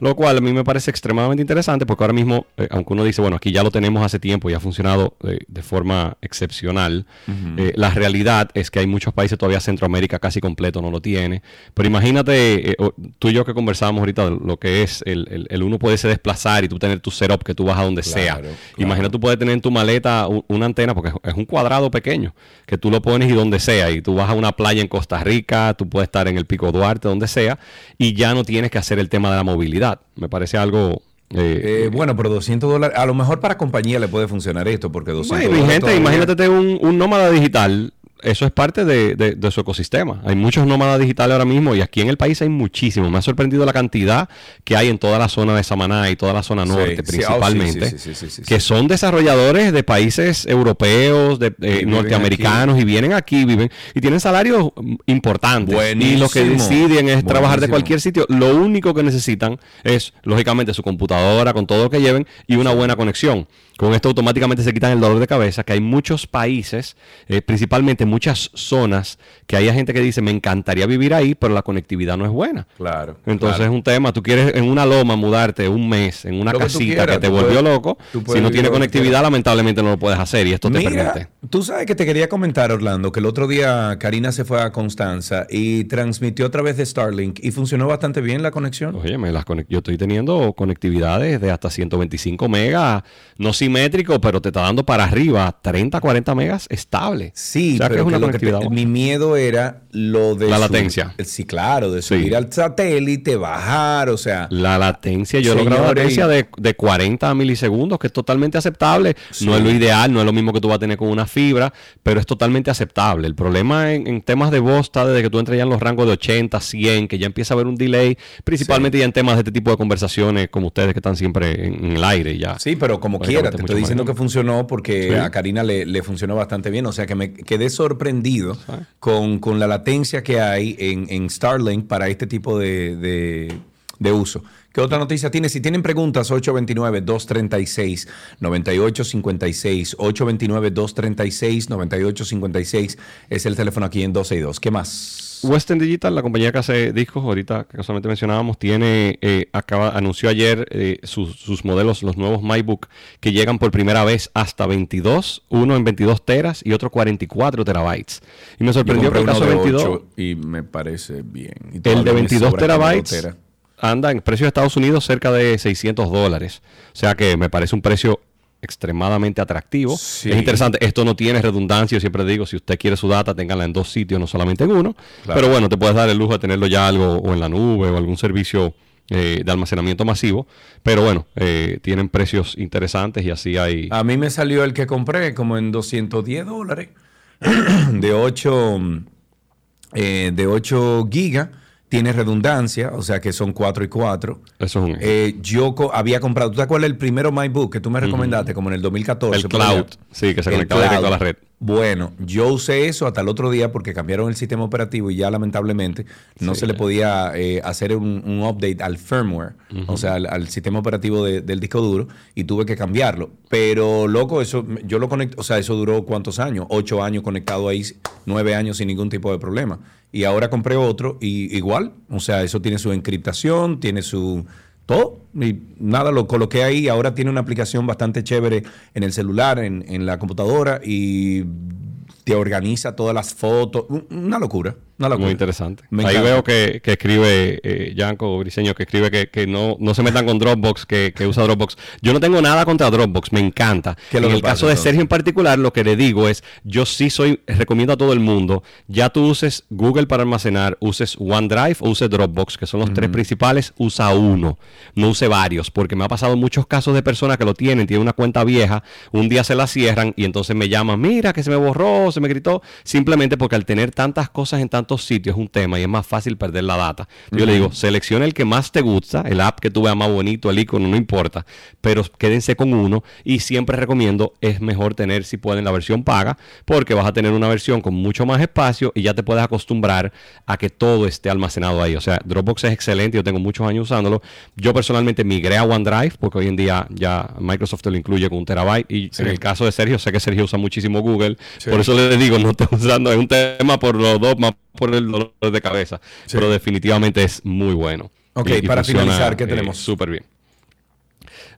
S21: Lo cual a mí me parece extremadamente interesante porque ahora mismo, eh, aunque uno dice, bueno, aquí ya lo tenemos hace tiempo y ha funcionado eh, de forma excepcional, eh, la realidad es que hay muchos países, todavía Centroamérica casi completo no lo tiene. Pero imagínate, eh, tú y yo que conversábamos ahorita, de lo que es el, el- el uno poderse desplazar y tú tener tu setup que tú vas a donde
S2: Claro,
S21: sea.
S2: claro.
S21: Imagina tú puedes tener en tu maleta una antena, porque es- es un cuadrado pequeño, que tú lo pones y donde sea. Y tú vas a una playa en Costa Rica, tú puedes estar en el Pico Duarte, donde sea, y ya no tienes que hacer el tema de la movilidad. Me parece algo... eh,
S2: Eh, bueno, pero 200 dólares, a lo mejor para compañía le puede funcionar esto, porque 200
S21: Bueno,
S2: dólares
S21: gente, imagínate un, un nómada digital. Eso es parte de, de- de su ecosistema. Hay muchos nómadas digitales ahora mismo y aquí en el país hay muchísimos. Me ha sorprendido la cantidad que hay en toda la zona de Samaná y toda la zona norte
S2: sí,
S21: principalmente,
S2: sí, sí,
S21: que son desarrolladores de países europeos, de, eh, norteamericanos y vienen aquí, viven y tienen salarios mm, importantes. Y lo que deciden es trabajar de cualquier sitio. Lo único que necesitan es, lógicamente, su computadora con todo lo que lleven y una buena conexión. Con esto automáticamente se quitan el dolor de cabeza, que hay muchos países, eh, principalmente muchas zonas que hay gente que dice, me encantaría vivir ahí, pero la conectividad no es buena.
S2: Claro.
S21: Entonces
S2: claro.
S21: es un tema, tú quieres en una loma mudarte un mes, en una
S2: Lo que tú
S21: casita
S2: quieras,
S21: que te volvió
S2: puedes-
S21: loco, si no tiene conectividad, lamentablemente no lo puedes hacer y esto te permite.
S2: tú sabes que te quería comentar, Orlando, que el otro día Karina se fue a Constanza y transmitió a través de Starlink y funcionó bastante bien la conexión.
S21: Óyeme, las conec- yo estoy teniendo conectividades de hasta 125 megas, no simétrico, pero te está dando para arriba 30, 40 megas estable.
S2: Sí,
S21: o sea que es una
S2: te- mi miedo era lo de...
S21: La
S2: su-
S21: latencia.
S2: sí, claro, de subir
S21: Sí.
S2: al satélite, bajar, o sea...
S21: La latencia, yo he logrado latencia de, de 40 milisegundos, que es totalmente aceptable. No es lo ideal, no es lo mismo que tú vas a tener con una fibra, pero es totalmente aceptable. El problema en, en temas de voz está desde que tú entres ya en los rangos de 80, 100, que ya empieza a haber un delay, principalmente ya en temas de este tipo de conversaciones como ustedes que están siempre en, en el aire ya.
S2: Sí, pero como quiera, te estoy diciendo que funcionó porque
S21: Sí.
S2: a Karina le, le funcionó bastante bien. O sea que me quedé sorprendido con, con la latencia que hay en, en Starlink para este tipo de, de- de uso. ¿Qué otra noticia tiene? Si tienen preguntas, 829-236-9856. 829-236-9856 es el teléfono aquí en 12 y 2. ¿Qué más?
S21: Western Digital, la compañía que hace discos, ahorita que solamente mencionábamos, tiene, eh, acaba, anunció ayer eh, sus, sus modelos, los nuevos MyBook, que llegan por primera vez hasta 22, uno en 22 teras y otro 44 terabytes. Y me sorprendió que el caso de
S2: de
S21: 22,
S2: 8 y me parece bien. Y
S21: el de
S2: me
S21: 22
S2: sobra como dos
S21: terabytes anda en precio de Estados Unidos cerca de 600 dólares. O sea que me parece un precio extremadamente atractivo.
S2: Sí.
S21: Es interesante, esto no tiene redundancia, yo siempre digo, si usted quiere su data, téngala en dos sitios, no solamente en uno.
S2: Claro.
S21: Pero bueno, te puedes dar el lujo de tenerlo ya algo o en la nube o algún servicio eh, de almacenamiento masivo. Pero bueno, eh, tienen precios interesantes y así hay...
S2: A mí me salió el que compré como en 210 dólares <clears throat> de 8, eh, de 8 gigas. Tiene redundancia, o sea que son 4 y 4.
S21: Eso es un
S2: Eh, yo co- había comprado, ¿tú te acuerdas el primero MyBook que tú me recomendaste como en el 2014?
S21: El
S2: allá?
S21: cloud, sí, que se
S2: El
S21: conectaba directo a la red.
S2: Bueno, yo usé eso hasta el otro día porque cambiaron el sistema operativo y ya lamentablemente no
S21: Sí,
S2: se le podía eh, hacer un, un update al firmware, o sea, al, al sistema operativo de- del disco duro y tuve que cambiarlo. Pero, loco, eso yo lo conecté, o sea, eso duró cuántos años? Ocho años conectado ahí, nueve años sin ningún tipo de problema. Y ahora compré otro y igual, o sea, eso tiene su encriptación, tiene su todo. Y nada, lo coloqué ahí. Ahora tiene una aplicación bastante chévere en el celular, en, en la computadora y te organiza todas las fotos. Un- Una locura. Una locura.
S21: Muy interesante.
S2: Me
S21: Ahí veo que, que escribe eh, Yanko Briseño, que escribe que, que no, no se metan con Dropbox, que, que usa Dropbox. Yo no tengo nada contra Dropbox, me encanta.
S2: ¿Qué es
S21: En el
S2: pasa,
S21: caso de
S2: entonces?
S21: Sergio en particular, lo que le digo es, yo sí soy, recomiendo a todo el mundo, ya tú uses Google para almacenar, uses OneDrive o uses Dropbox, que son los tres principales, usa uno, no use varios, porque me ha pasado muchos casos de personas que lo tienen, tienen una cuenta vieja, un día se la cierran y entonces me llaman, mira que se me borró, se me gritó, simplemente porque al tener tantas cosas en tantos sitios es un tema y es más fácil perder la data. Yo le digo, selecciona el que más te gusta, el app que tú veas más bonito, el icono, no importa, pero quédense con uno y siempre recomiendo, es mejor tener, si pueden, la versión paga, porque vas a tener una versión con mucho más espacio y ya te puedes acostumbrar a que todo esté almacenado ahí. O sea, Dropbox es excelente, yo tengo muchos años usándolo. Yo personalmente migré a OneDrive, porque hoy en día ya Microsoft te lo incluye con un terabyte y
S2: Sí.
S21: en el caso de Sergio, sé que Sergio usa muchísimo Google,
S2: Sí.
S21: por eso le digo, no estoy usando, es un tema por los dos, más por el dolor de cabeza, pero definitivamente es muy bueno.
S2: Ok,
S21: Y- y
S2: para
S21: funciona,
S2: finalizar, ¿qué
S21: eh,
S2: tenemos?
S21: Súper bien.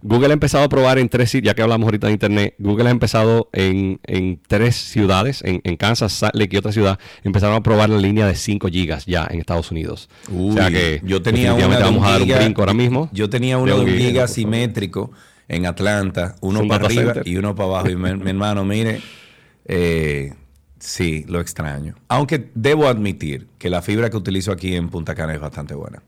S21: Google ha empezado a probar en tres, ya que hablamos ahorita de Internet, Google ha empezado en, en tres ciudades, en, en Kansas, Salt Lake y otra ciudad, empezaron a probar la línea de 5 gigas ya en Estados Unidos. o sea que
S2: yo tenía una un
S21: vamos a dar un brinco ahora mismo.
S2: Yo tenía uno de un
S21: giga.
S2: giga simétrico en Atlanta, uno para arriba
S21: center.
S2: y uno para abajo. Y mi, mi hermano, mire, eh, sí, lo extraño. Aunque debo admitir que la fibra que utilizo aquí en Punta Cana es bastante buena.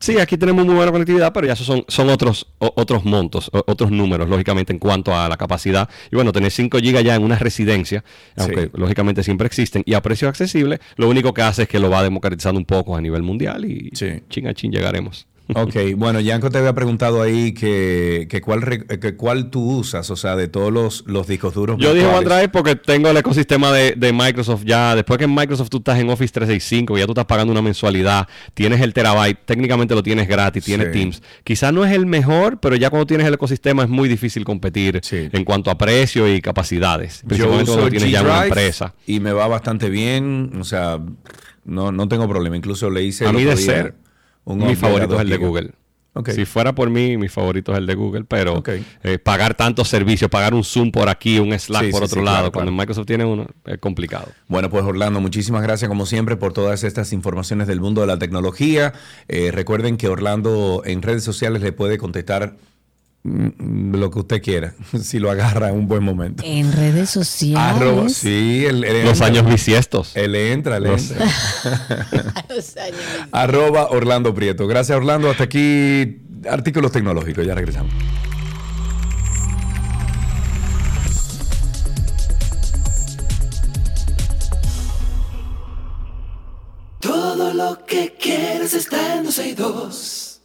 S21: Sí, aquí tenemos muy buena conectividad, pero ya son, son otros, otros montos, otros números, lógicamente, en cuanto a la capacidad. Y bueno, tener 5 GB ya en una residencia, aunque
S2: Sí.
S21: lógicamente siempre existen, y a precio accesible, lo único que hace es que lo va democratizando un poco a nivel mundial y chin a chin llegaremos.
S2: Ok, bueno, Yanko te había preguntado ahí que, que cuál, que cuál tú usas, o sea, de todos los, los discos duros.
S21: Yo dije
S2: virtuales.
S21: OneDrive porque tengo el ecosistema de, de Microsoft ya. Después que en Microsoft tú estás en Office 365, ya tú estás pagando una mensualidad, tienes el terabyte, técnicamente lo tienes gratis, tienes
S2: Sí.
S21: Teams. Quizás no es el mejor, pero ya cuando tienes el ecosistema es muy difícil competir en cuanto a precio y capacidades.
S2: Yo
S21: Principalmente
S2: uso
S21: cuando tienes ya una empresa.
S2: y me va bastante bien, o sea, no, no tengo problema. Incluso le hice
S21: A
S2: el
S21: mí de
S2: día
S21: ser,
S2: un
S21: mi favorito es el de. Google. Si fuera por mí, mi favorito es el de Google, pero eh, pagar tantos servicios, pagar un Zoom por aquí, un Slack
S2: Sí,
S21: por
S2: sí,
S21: otro
S2: sí,
S21: lado,
S2: claro,
S21: cuando
S2: claro.
S21: Microsoft tiene uno, es complicado.
S2: Bueno, pues Orlando, muchísimas gracias como siempre por todas estas informaciones del mundo de la tecnología. Eh, recuerden que Orlando en redes sociales le puede contestar lo que usted quiera, <laughs> si lo agarra en un buen momento.
S3: En redes sociales.
S2: Arroba- sí, él, él
S21: Los
S2: entra.
S21: años bisiestos.
S2: Él entra, él
S21: Los-
S2: entra. <laughs> Arroba Orlando Prieto. Gracias, Orlando. Hasta aquí artículos tecnológicos. Ya regresamos.
S12: Todo lo que quieres está en 12 y 2.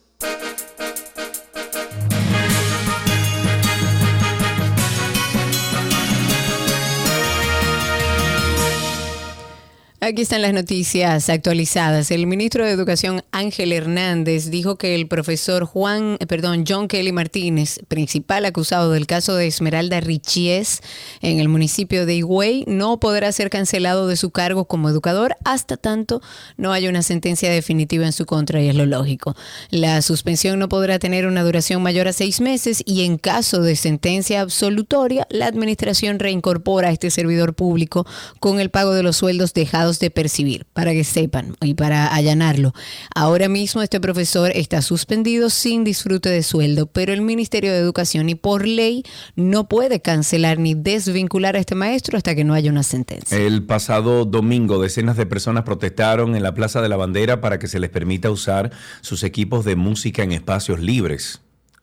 S3: Aquí están las noticias actualizadas. El ministro de Educación Ángel Hernández dijo que el profesor Juan, eh, perdón, John Kelly Martínez, principal acusado del caso de Esmeralda Richies en el municipio de Higüey, no podrá ser cancelado de su cargo como educador hasta tanto no haya una sentencia definitiva en su contra y es lo lógico. La suspensión no podrá tener una duración mayor a seis meses y en caso de sentencia absolutoria, la administración reincorpora a este servidor público con el pago de los sueldos dejados de percibir, para que sepan y para allanarlo. Ahora mismo este profesor está suspendido sin disfrute de sueldo, pero el Ministerio de Educación y por ley no puede cancelar ni desvincular a este maestro hasta que no haya una sentencia.
S2: El pasado domingo, decenas de personas protestaron en la Plaza de la Bandera para que se les permita usar sus equipos de música en espacios libres.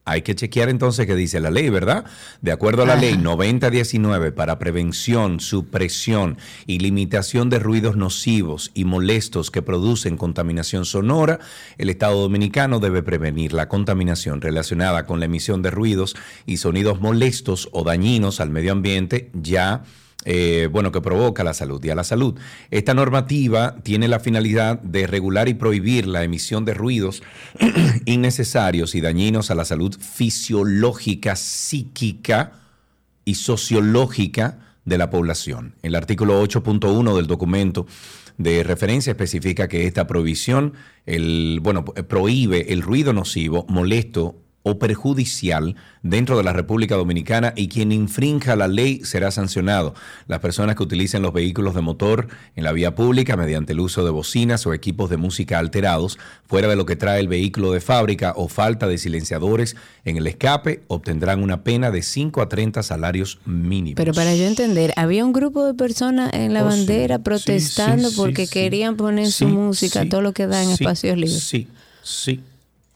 S2: Hay que chequear entonces qué dice la ley, ¿verdad? De acuerdo a la ley 9019 para prevención, supresión y limitación de ruidos nocivos y molestos que producen contaminación sonora, el Estado dominicano debe prevenir la contaminación relacionada con la emisión de ruidos y sonidos molestos o dañinos al medio ambiente ya eh, bueno, que provoca la salud y a la salud. Esta normativa tiene la finalidad de regular y prohibir la emisión de ruidos <clears throat> innecesarios y dañinos a la salud fisiológica, psíquica y sociológica de la población. El artículo 8.1 del documento de referencia especifica que esta prohibición, el, bueno, prohíbe el ruido nocivo, molesto o perjudicial dentro de la República Dominicana y quien infrinja la ley será sancionado. Las personas que utilicen los vehículos de motor en la vía pública mediante el uso de bocinas o equipos de música alterados fuera de lo que trae el vehículo de fábrica o falta de silenciadores en el escape obtendrán una pena de 5 a 30 salarios mínimos.
S3: Pero para yo entender, había un grupo de personas en la
S2: Oh,
S3: bandera
S2: Sí,
S3: protestando
S2: sí, sí,
S3: porque querían poner su música, todo lo que da en espacios libres.
S2: Sí, sí.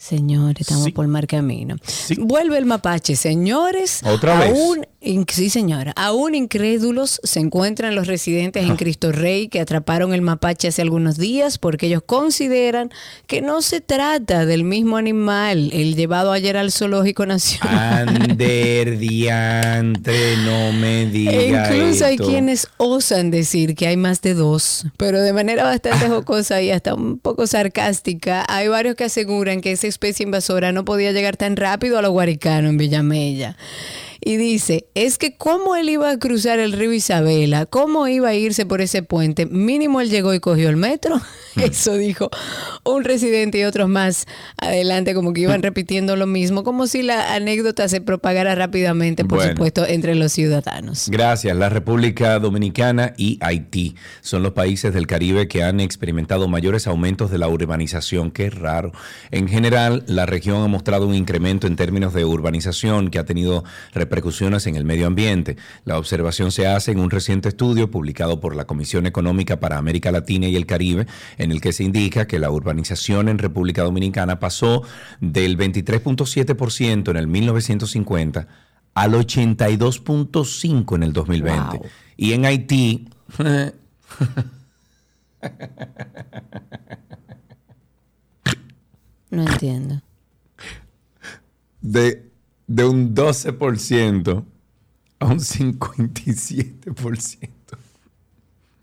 S3: Señores, estamos por mal camino. Vuelve el mapache, señores.
S2: ¿Otra vez?
S3: Aún, sí, señora. Aún incrédulos se encuentran los residentes
S2: Ah.
S3: en Cristo Rey que atraparon el mapache hace algunos días porque ellos consideran que no se trata del mismo animal, el llevado ayer al Zoológico Nacional.
S2: Ander diantre, no me
S3: E
S2: diga
S3: incluso hay quienes osan decir que hay más de dos, pero de manera bastante jocosa y hasta un poco sarcástica, hay varios que aseguran que esa especie invasora no podía llegar tan rápido a los guaricanos en Villamella. Y dice, es que cómo él iba a cruzar el río Isabela, cómo iba a irse por ese puente, mínimo él llegó y cogió el metro. <laughs> <laughs> Eso dijo un residente y otros más adelante, como que iban <laughs> repitiendo lo mismo, como si la anécdota se propagara rápidamente, por
S2: Bueno.
S3: supuesto, entre los ciudadanos.
S2: Gracias. La República Dominicana y Haití son los países del Caribe que han experimentado mayores aumentos de la urbanización. Qué raro. En general, la región ha mostrado un incremento en términos de urbanización que ha tenido repercusiones en el medio ambiente. La observación se hace en un reciente estudio publicado por la Comisión Económica para América Latina y el Caribe, en el que se indica que la urbanización en República Dominicana pasó del 23.7% en el 1950 al 82.5 en el 2020. Y en Haití, <laughs>
S3: No entiendo.
S2: de, de un 12% a un 57%.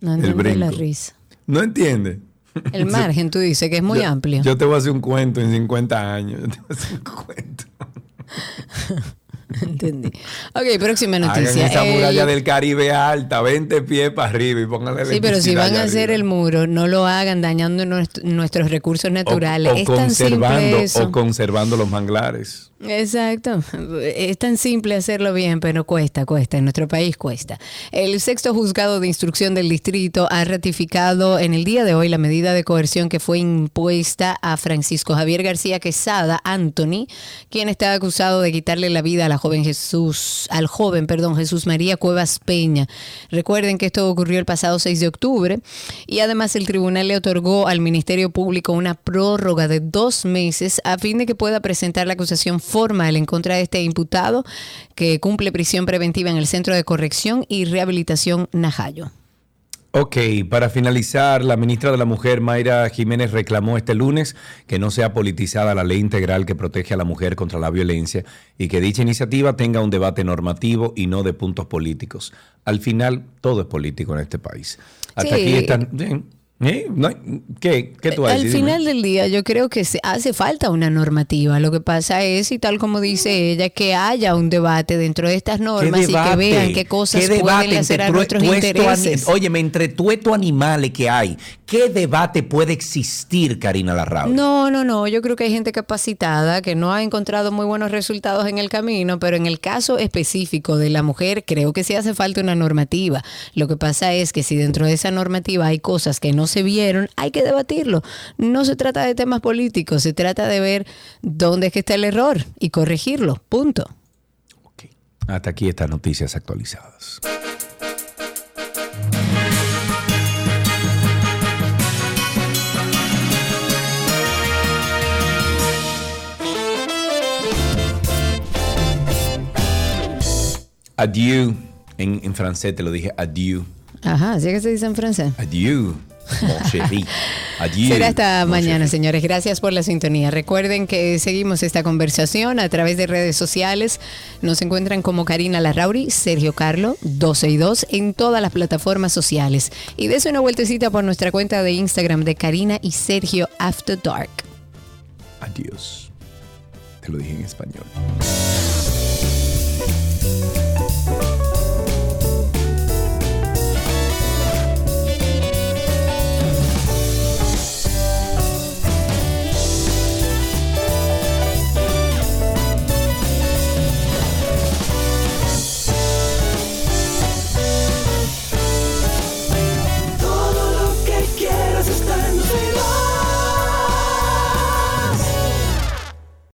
S3: No
S2: El
S3: entiendo la risa.
S2: ¿No entiende?
S3: El <laughs> margen, tú dices que es muy
S2: Yo-
S3: amplio.
S2: Yo te voy a hacer un cuento en 50 años. <laughs> Yo te voy a hacer un cuento. <laughs> <laughs>
S3: Entendí. Ok, próxima
S2: Hagan
S3: noticia.
S2: esa
S3: El-
S2: muralla del Caribe alta, 20 pies para arriba y pónganle
S3: Sí, pero si van a hacer
S2: arriba.
S3: el muro, no lo hagan dañando nuestro- nuestros recursos naturales.
S2: o, o
S3: es tan
S2: conservando,
S3: simple eso.
S2: o conservando los manglares.
S3: Exacto. Es tan simple hacerlo bien, pero cuesta, cuesta. En nuestro país cuesta. El sexto juzgado de instrucción del distrito ha ratificado en el día de hoy la medida de coerción que fue impuesta a Francisco Javier García Quesada, Anthony, quien está acusado de quitarle la vida a la joven Jesús, al joven, perdón, Jesús María Cuevas Peña. Recuerden que esto ocurrió el pasado 6 de octubre y además el tribunal le otorgó al Ministerio Público una prórroga de dos meses a fin de que pueda presentar la acusación formal en contra de este imputado que cumple prisión preventiva en el Centro de Corrección y Rehabilitación Najayo.
S2: Ok, para finalizar, la ministra de la Mujer, Mayra Jiménez, reclamó este lunes que no sea politizada la ley integral que protege a la mujer contra la violencia y que dicha iniciativa tenga un debate normativo y no de puntos políticos. Al final, todo es político en este país. Hasta
S3: Sí.
S2: aquí están... ¿Eh? No ¿Qué? ¿Qué tú a
S3: Al?
S2: Dime.
S3: final del día yo creo que se hace falta una normativa. Lo que pasa es, y tal como dice ella, que haya un debate dentro de estas normas y que vean qué cosas
S2: ¿Qué
S3: pueden hacer a
S2: entre
S3: nuestros
S2: tuesto
S3: intereses.
S2: Óyeme, entre tuetos animales que hay, ¿qué debate puede existir, Karina Larrauri?
S3: No, no, no. Yo creo que hay gente capacitada que no ha encontrado muy buenos resultados en el camino, pero en el caso específico de la mujer, creo que sí hace falta una normativa. Lo que pasa es que si dentro de esa normativa hay cosas que no se vieron, hay que debatirlo. No se trata de temas políticos, se trata de ver dónde es que está el error y corregirlo. Punto.
S2: Hasta aquí estas noticias actualizadas. Adieu. En, en francés te lo dije adieu.
S3: Ajá, así que se dice en francés.
S2: Adieu. <laughs> Adieu.
S3: Será hasta
S2: mon
S3: mañana,
S2: chéri.
S3: señores. Gracias por la sintonía. Recuerden que seguimos esta conversación a través de redes sociales. Nos encuentran como Karina Larrauri, Sergio Carlo, 12 y 2 en todas las plataformas sociales. Y des una vueltecita por nuestra cuenta de Instagram de Karina y Sergio After Dark.
S2: Adiós. Te lo dije en español.